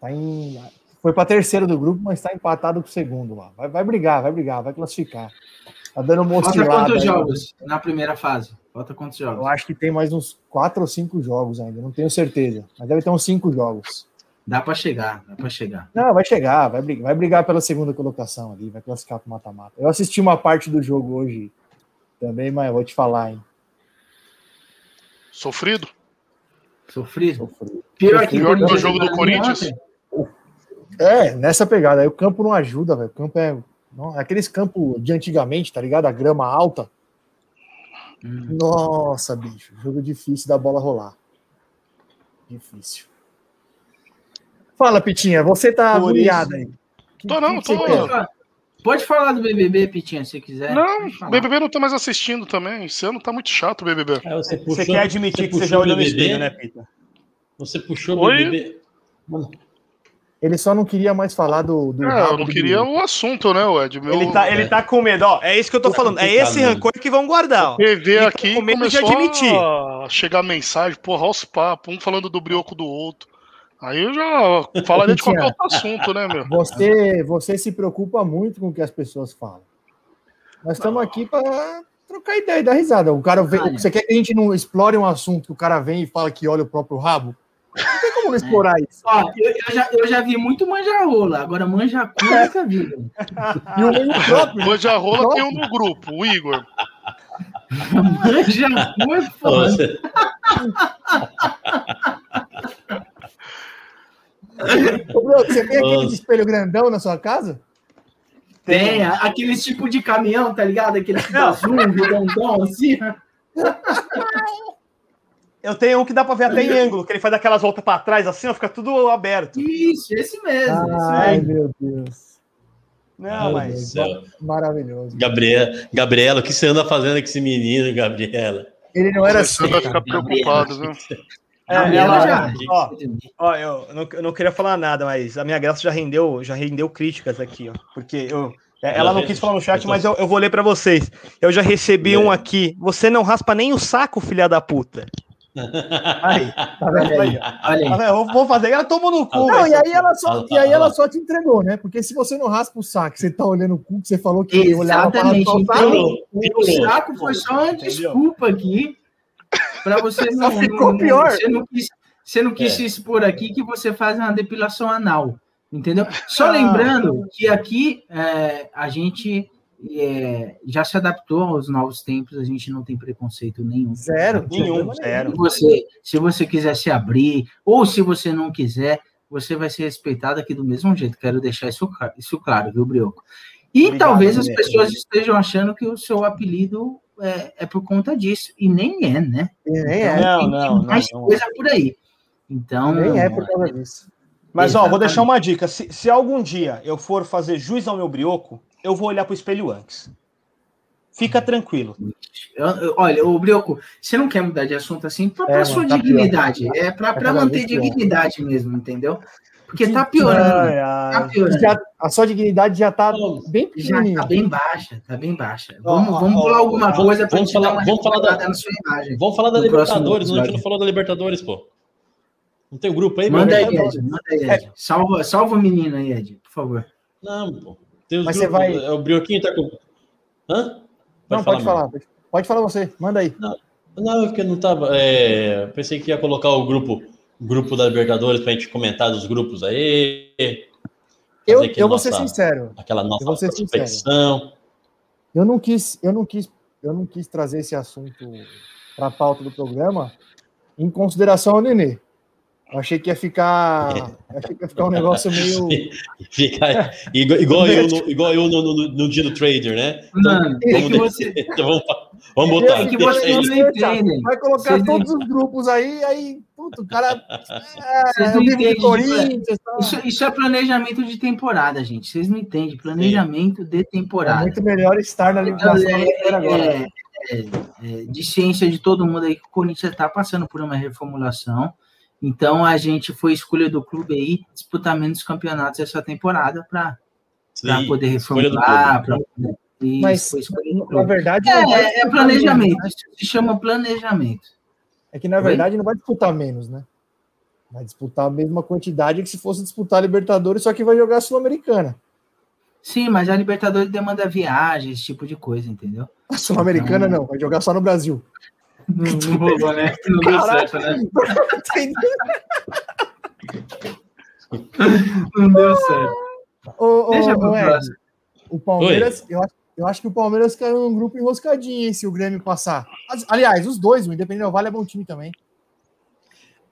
Tá em... Foi pra terceiro do grupo, mas tá empatado com o segundo lá. Vai, vai brigar, vai brigar, vai classificar. Tá dando uma Falta quantos aí. jogos na primeira fase? Falta quantos Eu jogos? acho que tem mais uns quatro ou cinco jogos ainda, não tenho certeza. Mas deve ter uns cinco jogos. Dá pra chegar, dá pra chegar. Não, vai chegar, vai brigar, vai brigar pela segunda colocação ali, vai classificar pro mata-mata. Eu assisti uma parte do jogo hoje também, mas eu vou te falar, hein? Sofrido. Sofrido. Sofri. Pior que, Pior que jogo do Corinthians. É, nessa pegada. Aí o campo não ajuda, velho. O campo é. não, aqueles campos de antigamente, tá ligado? A grama alta. Hum. Nossa, bicho. Jogo difícil da bola rolar. Difícil. Fala, Pitinha, você tá Por agoniada aí. Que- Tô não, que tô-? Pode falar do BBB, Pitinha, se quiser. Não, falar. BBB não tô mais assistindo também. Esse ano tá muito chato o BBB. Aí você, Você puxou, quer admitir que você já o olhou no BBB, espelho, né, Pita? Você puxou o? BBB. Mano, Ele só não queria mais falar do. do É, eu não queria o assunto, né, Ed? Meu Ele tá, ele tá com medo, ó. É isso que eu tô falando. É esse rancor que vão guardar, ó. TV Ele tá aqui com medo de começou admitir. a chegar mensagem, porra, os papos, um falando do brioco do outro. Aí eu já falaria de qualquer outro assunto, né, meu? Você, você se preocupa muito com o que as pessoas falam. Nós estamos aqui para trocar ideia e dar risada. O cara vem, você quer que a gente não explore um assunto que o cara vem e fala que olha o próprio rabo? Não tem como explorar isso. Ó, eu, eu já, eu já vi muito manjarrola, agora manjacu eu nunca vi. E o próprio. Hoje a rola tem um no grupo, o Igor. Manjacu é foda. você- Ô, Bruno, você tem aquele Nossa. espelho grandão na sua casa? Tem, a- aqueles tipo de caminhão, tá ligado? Aquele que dá zoom, redondão, assim. Eu tenho um que dá pra ver até em ângulo, que ele faz aquelas voltas pra trás assim, ó, fica tudo aberto. Isso, esse mesmo. esse Ai, mesmo. meu Deus. Não, Meu mas. Maravilhoso. Gabriela, Gabriela, o que você anda fazendo com esse menino, Gabriela? Ele não era assim. Começando a ficar preocupado, viu? É, Gabriela ela- já- ó, ó, eu não, eu não queria falar nada, mas a minha graça já rendeu, já rendeu críticas aqui, ó. Porque eu. é, Ela não quis falar no chat, mas eu, eu vou ler pra vocês. Eu já recebi um aqui. Você não raspa nem o saco, filha da puta. Aí, Tá vendo? Olha aí, olha tá aí. vendo? eu vou fazer. Ela tomou no cu. Não, e aí ela só, e aí ela só te entregou, né? Porque se você não raspa o saco, você tá olhando o cu que você falou que olhava pra Exatamente. raspar o saco, o saco foi só uma desculpa aqui para você não. Só ficou não- pior. Você não quis, você não quis É. se expor aqui que você faz uma depilação anal. Entendeu? Só Ah. lembrando que aqui é, a gente é, já se adaptou aos novos tempos, a gente não tem preconceito nenhum. zero. Nenhum, Se zero. você, se você quiser se abrir, ou se você não quiser, você vai ser respeitado aqui do mesmo jeito. Quero deixar isso, isso claro, viu, Brioco? E Obrigado, talvez as pessoas estejam achando que o seu apelido é, é por conta disso. E nem é, né? Nem é. Não, Tem- não, tem mais não, não. coisa por aí. Então, Nem é por causa disso. Mas, ó, vou Exatamente. deixar uma dica. Se, se algum dia eu for fazer juiz ao meu brioco, eu vou olhar pro espelho antes. Fica tranquilo. eu- eu- olha, o Brioco, você não quer mudar de assunto assim para É, sua tá dignidade. É para cada manter vez pior. dignidade mesmo, entendeu? Porque tá piorando. Ai, Tá ai. piorando. Já, a sua dignidade já tá bem Já pequenininha. tá bem baixa, tá bem baixa. Vamos, ó, vamos ó, pular alguma ó, coisa para vamos te dar falar- uma vamos falar da- na sua imagem. Vamos falar da próximo Libertadores, não, a gente não falou da Libertadores, pô. Não tem o grupo aí, Manda aí? Ed. Manda aí, Ed. Salva, salva o menino aí, Ed, por favor. Não, pô. Tem os Mas você grupos, vai- é, O Brioquinho tá com. Hã? Não, pode mano. falar. Pode, pode falar você. Manda aí. Não, é porque não tava. é, Pensei que ia colocar o grupo, grupo da Libertadores pra gente comentar dos grupos aí. Eu, eu vou ser nossa- sincero. Aquela nossa Eu vou ser sincero. prospecção. Eu não quis, eu não quis, eu não quis trazer esse assunto para a pauta do programa em consideração ao Nenê. Eu achei que ia ficar, achei que ia ficar um negócio meio Fica igual, igual eu, no, igual eu no, no- no dia do trader, né? Mano, é Vamos, que você. então vamos, vamos botar. É que não entendem. Vai colocar todos os grupos aí, aí, puto, o cara. É, Vocês eu não vivo de entendem, Corinthians, tal. Isso, isso é planejamento de temporada, gente. Vocês não entendem. Planejamento de É temporada. muito melhor estar na Então, liquidação é, brasileira agora. é, é, é, de ciência de todo mundo aí que o Corinthians está passando por uma reformulação. Então a gente foi escolha do clube aí disputar menos campeonatos essa temporada para Sim, poder reformular. pra Isso, Mas, foi escolha do na verdade, É, é planejamento. né? Isso se chama planejamento. É que, na Oi? verdade, não vai disputar menos, né? Vai disputar a mesma quantidade que se fosse disputar a Libertadores, só que vai jogar a Sul-Americana. Sim, mas a Libertadores demanda viagem, esse tipo de coisa, entendeu? A Sul-Americana Então- não, vai jogar só no Brasil. Não, não rolou, né? Não deu certo, né? Não deu certo. Ô, ô, Deixa pro o Palmeiras, eu acho, eu acho que o Palmeiras caiu num grupo enroscadinho, hein, se o Grêmio passar. As- Aliás, os dois, o Independente Vale é bom time também.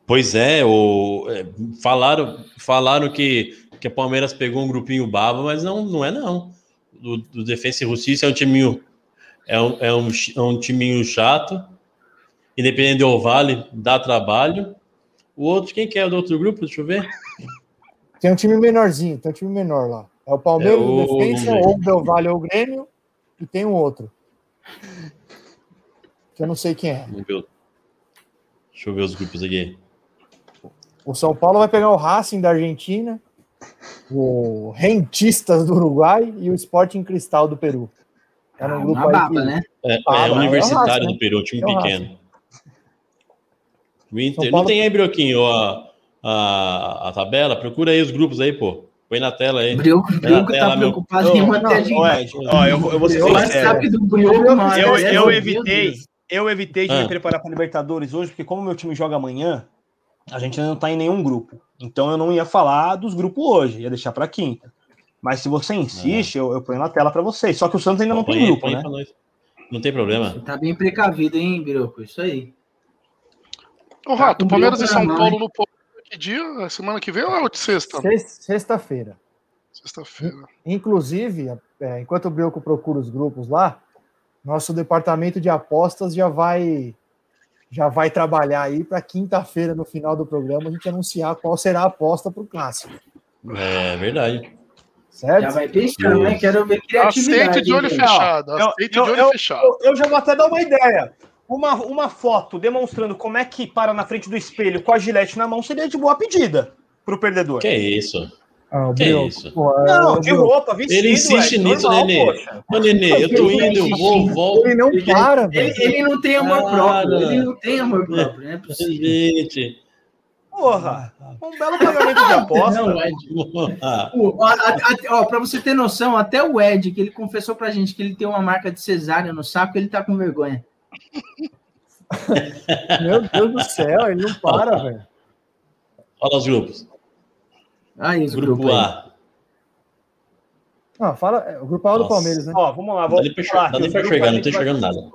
Pois é, o, é, falaram, falaram que, que a Palmeiras pegou um grupinho baba, mas não, não é não. Do, do Defensa e Justiça é um timinho é um, é um, é um timinho chato. Independente do Vale dá trabalho. O outro, quem que é do outro grupo? Deixa eu ver. Tem um time menorzinho, tem um time menor lá. É o Palmeiras, É o- Defensa, ou o Del Valle ou o Grêmio, e tem um outro. Que eu não sei quem é. Deixa eu ver os grupos aqui. O São Paulo vai pegar o Racing da Argentina, o Rentistas do Uruguai e o Sporting Cristal do Peru. Tá no grupo Uma aí baba, que- né? É, Ah, é é o Universitário Racing, do Peru, um time É o pequeno. O Inter, São não Paulo- tem aí, Brioquinho, a, a, a tabela? Procura aí os grupos aí, pô. Põe na tela aí. O Brioco, Brioco tela, tá meu. preocupado Ô, em manter a gente. Ed, ó, eu, vou- eu vou ser sincero. Do Brioco, mano. Eu, é, eu meu evitei, eu evitei de Ah. me preparar para Libertadores hoje, porque como meu time joga amanhã, a gente ainda não tá em nenhum grupo. Então eu não ia falar dos grupos hoje, ia deixar para quinta. Mas se você insiste, eu, eu ponho na tela para vocês. Só que o Santos ainda não Põe tem grupo, né? Não tem problema. Tá bem precavido, hein, Brioco? Isso aí. Ô, Rato, com Palmeiras e São Paulo no que dia? Semana que vem ou é de sexta? Sex- Sexta-feira. Sexta-feira. Inclusive, é, enquanto o Brioco procura os grupos lá, nosso departamento de apostas já vai já vai trabalhar aí para quinta-feira, no final do programa, a gente anunciar qual será a aposta para o clássico. É verdade. Certo? Já vai pensando, né? Quero ver criatividade. Aceite de olho fechado. Eu- Aceite eu- de olho eu- fechado. Eu, eu já vou até dar uma ideia. Uma, uma foto demonstrando como é que para na frente do espelho com a gilete na mão seria de boa pedida pro perdedor. Que é isso? Ah, Que Brioco, isso? pô, é, Não, de roupa, vestido. Ele insiste é nisso, normal, Nenê. poxa. Ô, Nenê, eu tô indo, eu vou, volto. Ele não para, velho. Ele, ele não tem amor Cara. próprio. Ele não tem amor próprio. Não é possível. Gente. Porra, um belo pagamento de aposta. Não, Ed. Ah, O- a- a- a- ó, pra você ter noção, até o Ed, que ele confessou pra gente que ele tem uma marca de cesárea no saco, ele tá com vergonha. Meu Deus do céu, ele não para, velho. Olha os grupos. Aí, os Grupo grupos aí. A. Não, fala, é, o grupo A é o do Nossa. Palmeiras, né? Ó, vamos lá, Dá vamos falar aqui, dá nem pra enxergar, não tô enxergando nada.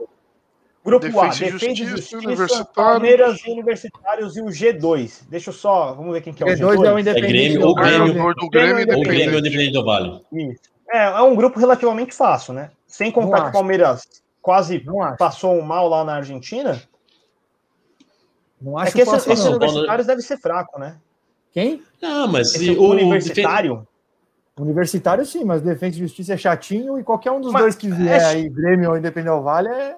Grupo A, Defesa e Defesa e Justiça, Justiça, Universitário. Palmeiras e Universitários e o G2. Deixa eu só, vamos ver quem que é o G2 é o G2. Independente. Grêmio, do ou. Grêmio. Grêmio Grêmio Ou Grêmio Independente. Do Vale. Isso. É, é um grupo relativamente fácil, né? Sem contar que o. Palmeiras quase passou um mal lá na Argentina. Não É acho que esse, fácil, esse. Universitários deve ser fraco, né? Quem? Ah, mas Esse se o Universitário. Universitário, sim, mas Defesa e Justiça é chatinho e qualquer um dos Mas dois que vier é- aí, Grêmio ou Independente do Vale, é.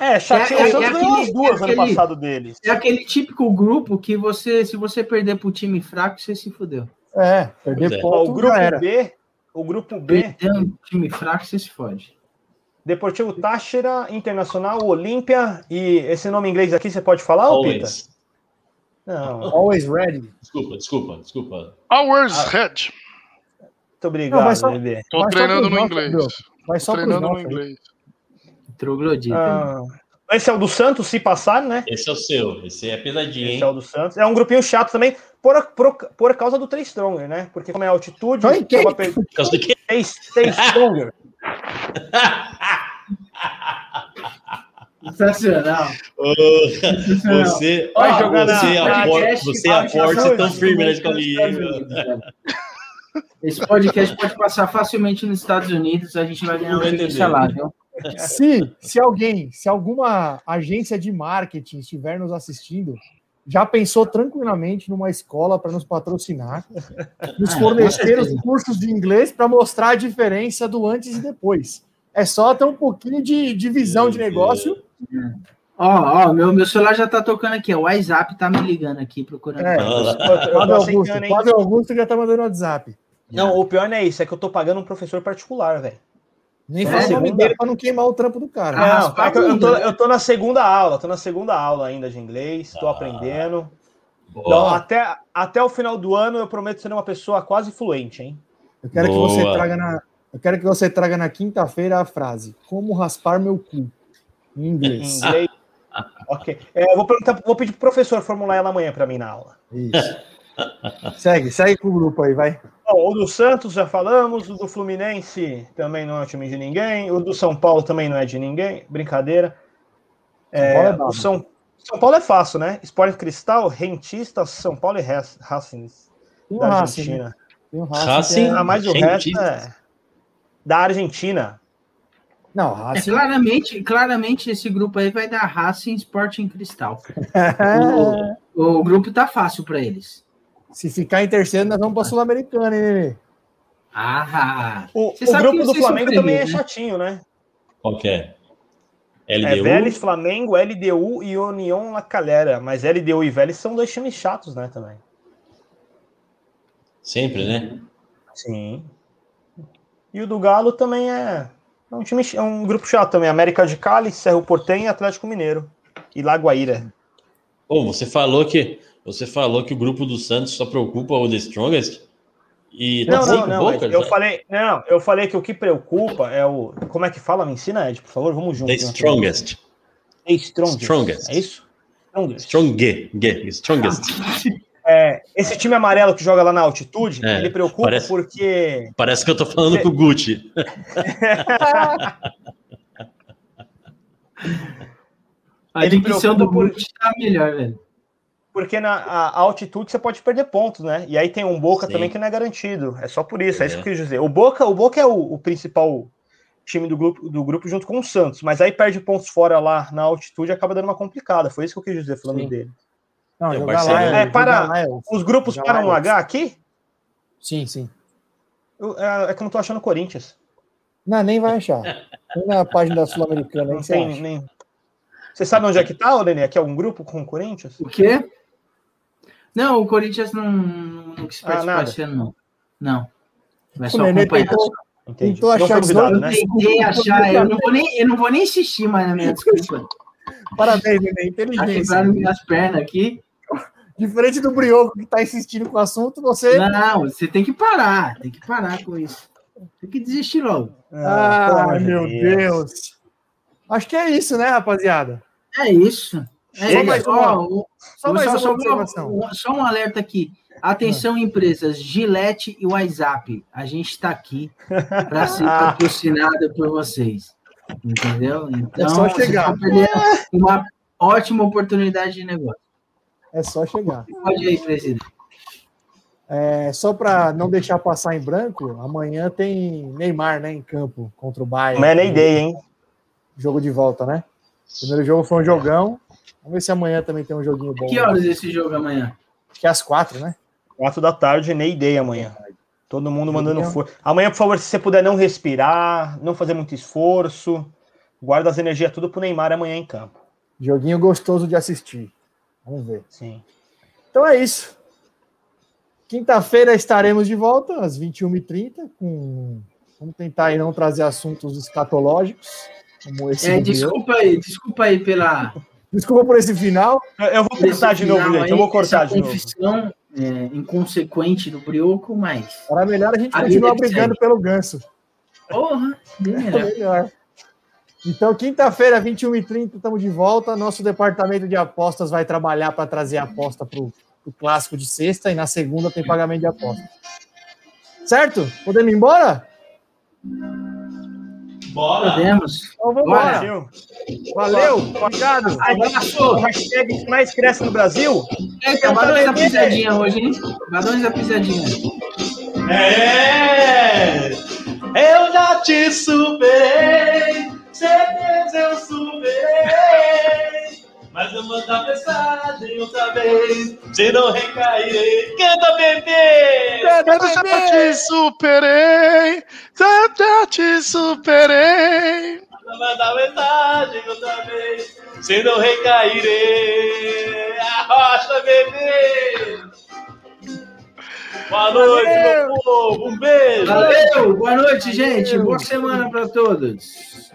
É, chatinho. É- é- é aquele- as duas é ano aquele- passado deles. É aquele típico grupo que você, se você perder pro time fraco, você se fudeu. É, perder é. Ponto o grupo já era. B, o grupo B, Perder um time fraco, você se fode. Deportivo Táchira, Internacional, Olímpia e esse nome inglês aqui você pode falar, ô Pita? Always. Não, Always ready. Desculpa, desculpa, desculpa. Hours Ah. Head. muito obrigado, Não, só- bebê. Tô só treinando no inglês. Só pros treinando no inglês. Troglodita. Ah, esse é o do Santos, se passar, né? Esse é o seu. Esse é pesadinho, Esse hein? é o do Santos. É um grupinho chato também, por, por, por causa do Três Stronger, né? Porque como é altitude, Por causa do quê? Três Três Stronger. Sensacional. Ô, Você, Vai jogar você, na aporta, podcast, você tão firme na Nos escolinha. Esse podcast pode passar facilmente nos Estados Unidos, a gente vai ganhar uma entender. lá, viu? Se, se alguém, se alguma agência de marketing estiver nos assistindo, já pensou tranquilamente numa escola para nos patrocinar, nos Ah, fornecer os cursos de inglês para mostrar a diferença do antes e depois. É só ter um pouquinho de, de visão de negócio. Ó, ó, meu, meu celular já tá tocando aqui, ó, o WhatsApp tá me ligando aqui, procurando. É. Eu, Fábio Augusto? Fábio Augusto já tá mandando WhatsApp. Não, o pior não é isso, é que eu tô pagando um professor particular, velho. Nem É, fala o nome segunda- dele para não queimar o trampo do cara. Ah, Não, que eu, tô, eu tô na segunda aula, tô na segunda aula ainda de inglês, tô Ah. aprendendo. Então, Boa. até, até o final do ano, eu prometo ser uma pessoa quase fluente, hein? Eu quero que você Boa. traga na, eu quero que você traga na quinta-feira a frase: Como raspar meu cu em Em inglês. inglês. ok. É, eu vou, perguntar, vou pedir pro professor formular ela amanhã pra mim na aula. Isso. segue, segue com o grupo aí, vai. Bom, o do Santos já falamos, o do Fluminense também não é time de ninguém, o do São Paulo também não é de ninguém, brincadeira. São Paulo é É, São, São Paulo é fácil, né? Sport Cristal, Rentista, São Paulo e Racing da né? Argentina. Tem o Racing. Racing? é- Ah, mas o resto é da Argentina. Não, É, Racing. claramente, claramente esse grupo aí vai dar Racing Sporting Cristal. O, o grupo tá fácil para eles. Se ficar em terceiro, nós vamos pra Sul-Americana, hein, Nenê? Ah, O, o grupo do Flamengo também é né? chatinho, né? Qual que é? É LDU? Vélez, Flamengo, LDU e União La Calera. Mas LDU e Vélez são dois times chatos, né, também. Sempre, né? Sim. E o do Galo também é, é um time, é um grupo chato também. América de Cali, Cerro Portenho e Atlético Mineiro. E Lagoaíra. Pô, você falou que você falou que o grupo do Santos só preocupa o The Strongest e tá Não, cinco não, não. Boca Eu já? falei, não, eu falei que o que preocupa é o. Como é que fala? Me ensina, Ed, por favor, vamos junto. The Strongest. The strongest. Strongest. É isso? Strongest. Strong, strongest. É, esse time amarelo que joga lá na altitude, É, ele preocupa parece- porque. Parece que eu tô falando com o Gucci. a Ele dicção do Gucci tá melhor, velho. Porque na a- altitude você pode perder pontos, né? E aí tem um Boca Sim. também que não é garantido. É só por isso, é, isso É. que eu quis dizer. O Boca, o Boca é o, o principal time do grupo, do grupo junto com o Santos, mas aí perde pontos fora lá na altitude e acaba dando uma complicada. Foi isso que eu quis dizer falando Sim. dele. Não, É, o jogar Barcelona- lá. É, para- jogar lá é Os grupos vai, no né? H aqui? Sim, sim. Eu- é, é que eu não tô achando Corinthians. Não, nem vai achar. Tem na página da Sul-Americana Não você tem acha. nem. Você sabe onde é que tá, ô Nenê? Aqui é algum grupo com o Corinthians? O quê? Não, o Corinthians não, não quis Ah, participar nada. esse ano, não. Não. Vai O só Nenê acompanhar. tentou, Entendi. tentou Não achar 18 né? Eu tentei achar, eu não, vou nem, eu não vou nem insistir mais na minha desculpa. Parabéns, Nenê. Tá Inteligência. quebrando minhas pernas aqui. Diferente do Brioco que tá insistindo com o assunto, você. Não, você tem que parar, tem que parar com isso. Tem que desistir logo. Ah, de meu Deus. Acho que é isso, né, rapaziada? É isso. É Só mais uma- Só Só, mais uma só, observação. um- só um alerta aqui. Atenção, empresas, Gillette e WhatsApp. A gente está aqui para ser patrocinado por vocês. Entendeu? Então, É só vocês chegar. perdendo uma ótima oportunidade de negócio. É só chegar. Pode aí, presidente. É, só para não deixar passar em branco, amanhã tem Neymar, né, em campo contra o Bayern. Amanhã é nem ideia, hein? Jogo de volta, né? O primeiro jogo foi um jogão. Vamos ver se amanhã também tem um joguinho bom. Que horas esse jogo amanhã? Acho que é às quatro, né? 4 da tarde, nem ideia amanhã. Todo mundo mandando força. Amanhã, por favor, se você puder não respirar, não fazer muito esforço, guarda as energias tudo pro Neymar amanhã em campo. Joguinho gostoso de assistir. Vamos ver. Sim. Então é isso. Quinta-feira estaremos de volta às 21h30 com vamos tentar aí não trazer assuntos escatológicos como esse. É, desculpa aí, desculpa aí pela. Desculpa por esse final. Eu, vou cortar de novo, gente. aí, Eu vou cortar de novo. é, inconsequente do Brioco, mas. Era melhor a gente A continuar que brigando pelo ganso. Porra, bem É melhor. Então, quinta-feira, 21h30, estamos de volta. Nosso departamento de apostas vai trabalhar para trazer a aposta para o clássico de sexta e na segunda tem pagamento de aposta. Certo? Podemos ir embora? Bora! Podemos. Então vamos Bora. embora. Valeu. Valeu, obrigado. Abraço. Hashtag que mais cresce no Brasil. Eita, Badões da pisadinha hoje, hein? Badões da pisadinha. É! Eu já te superei, certeza eu superei. Mas eu mando mensagem outra vez, se não recairei. Canta, bebê! Eu já te superei, eu já te superei. Manda mensagem outra vez, se não recairei. Arrocha, bebê! Boa noite, meu povo. Um beijo. Valeu, boa noite, gente. Boa semana para todos.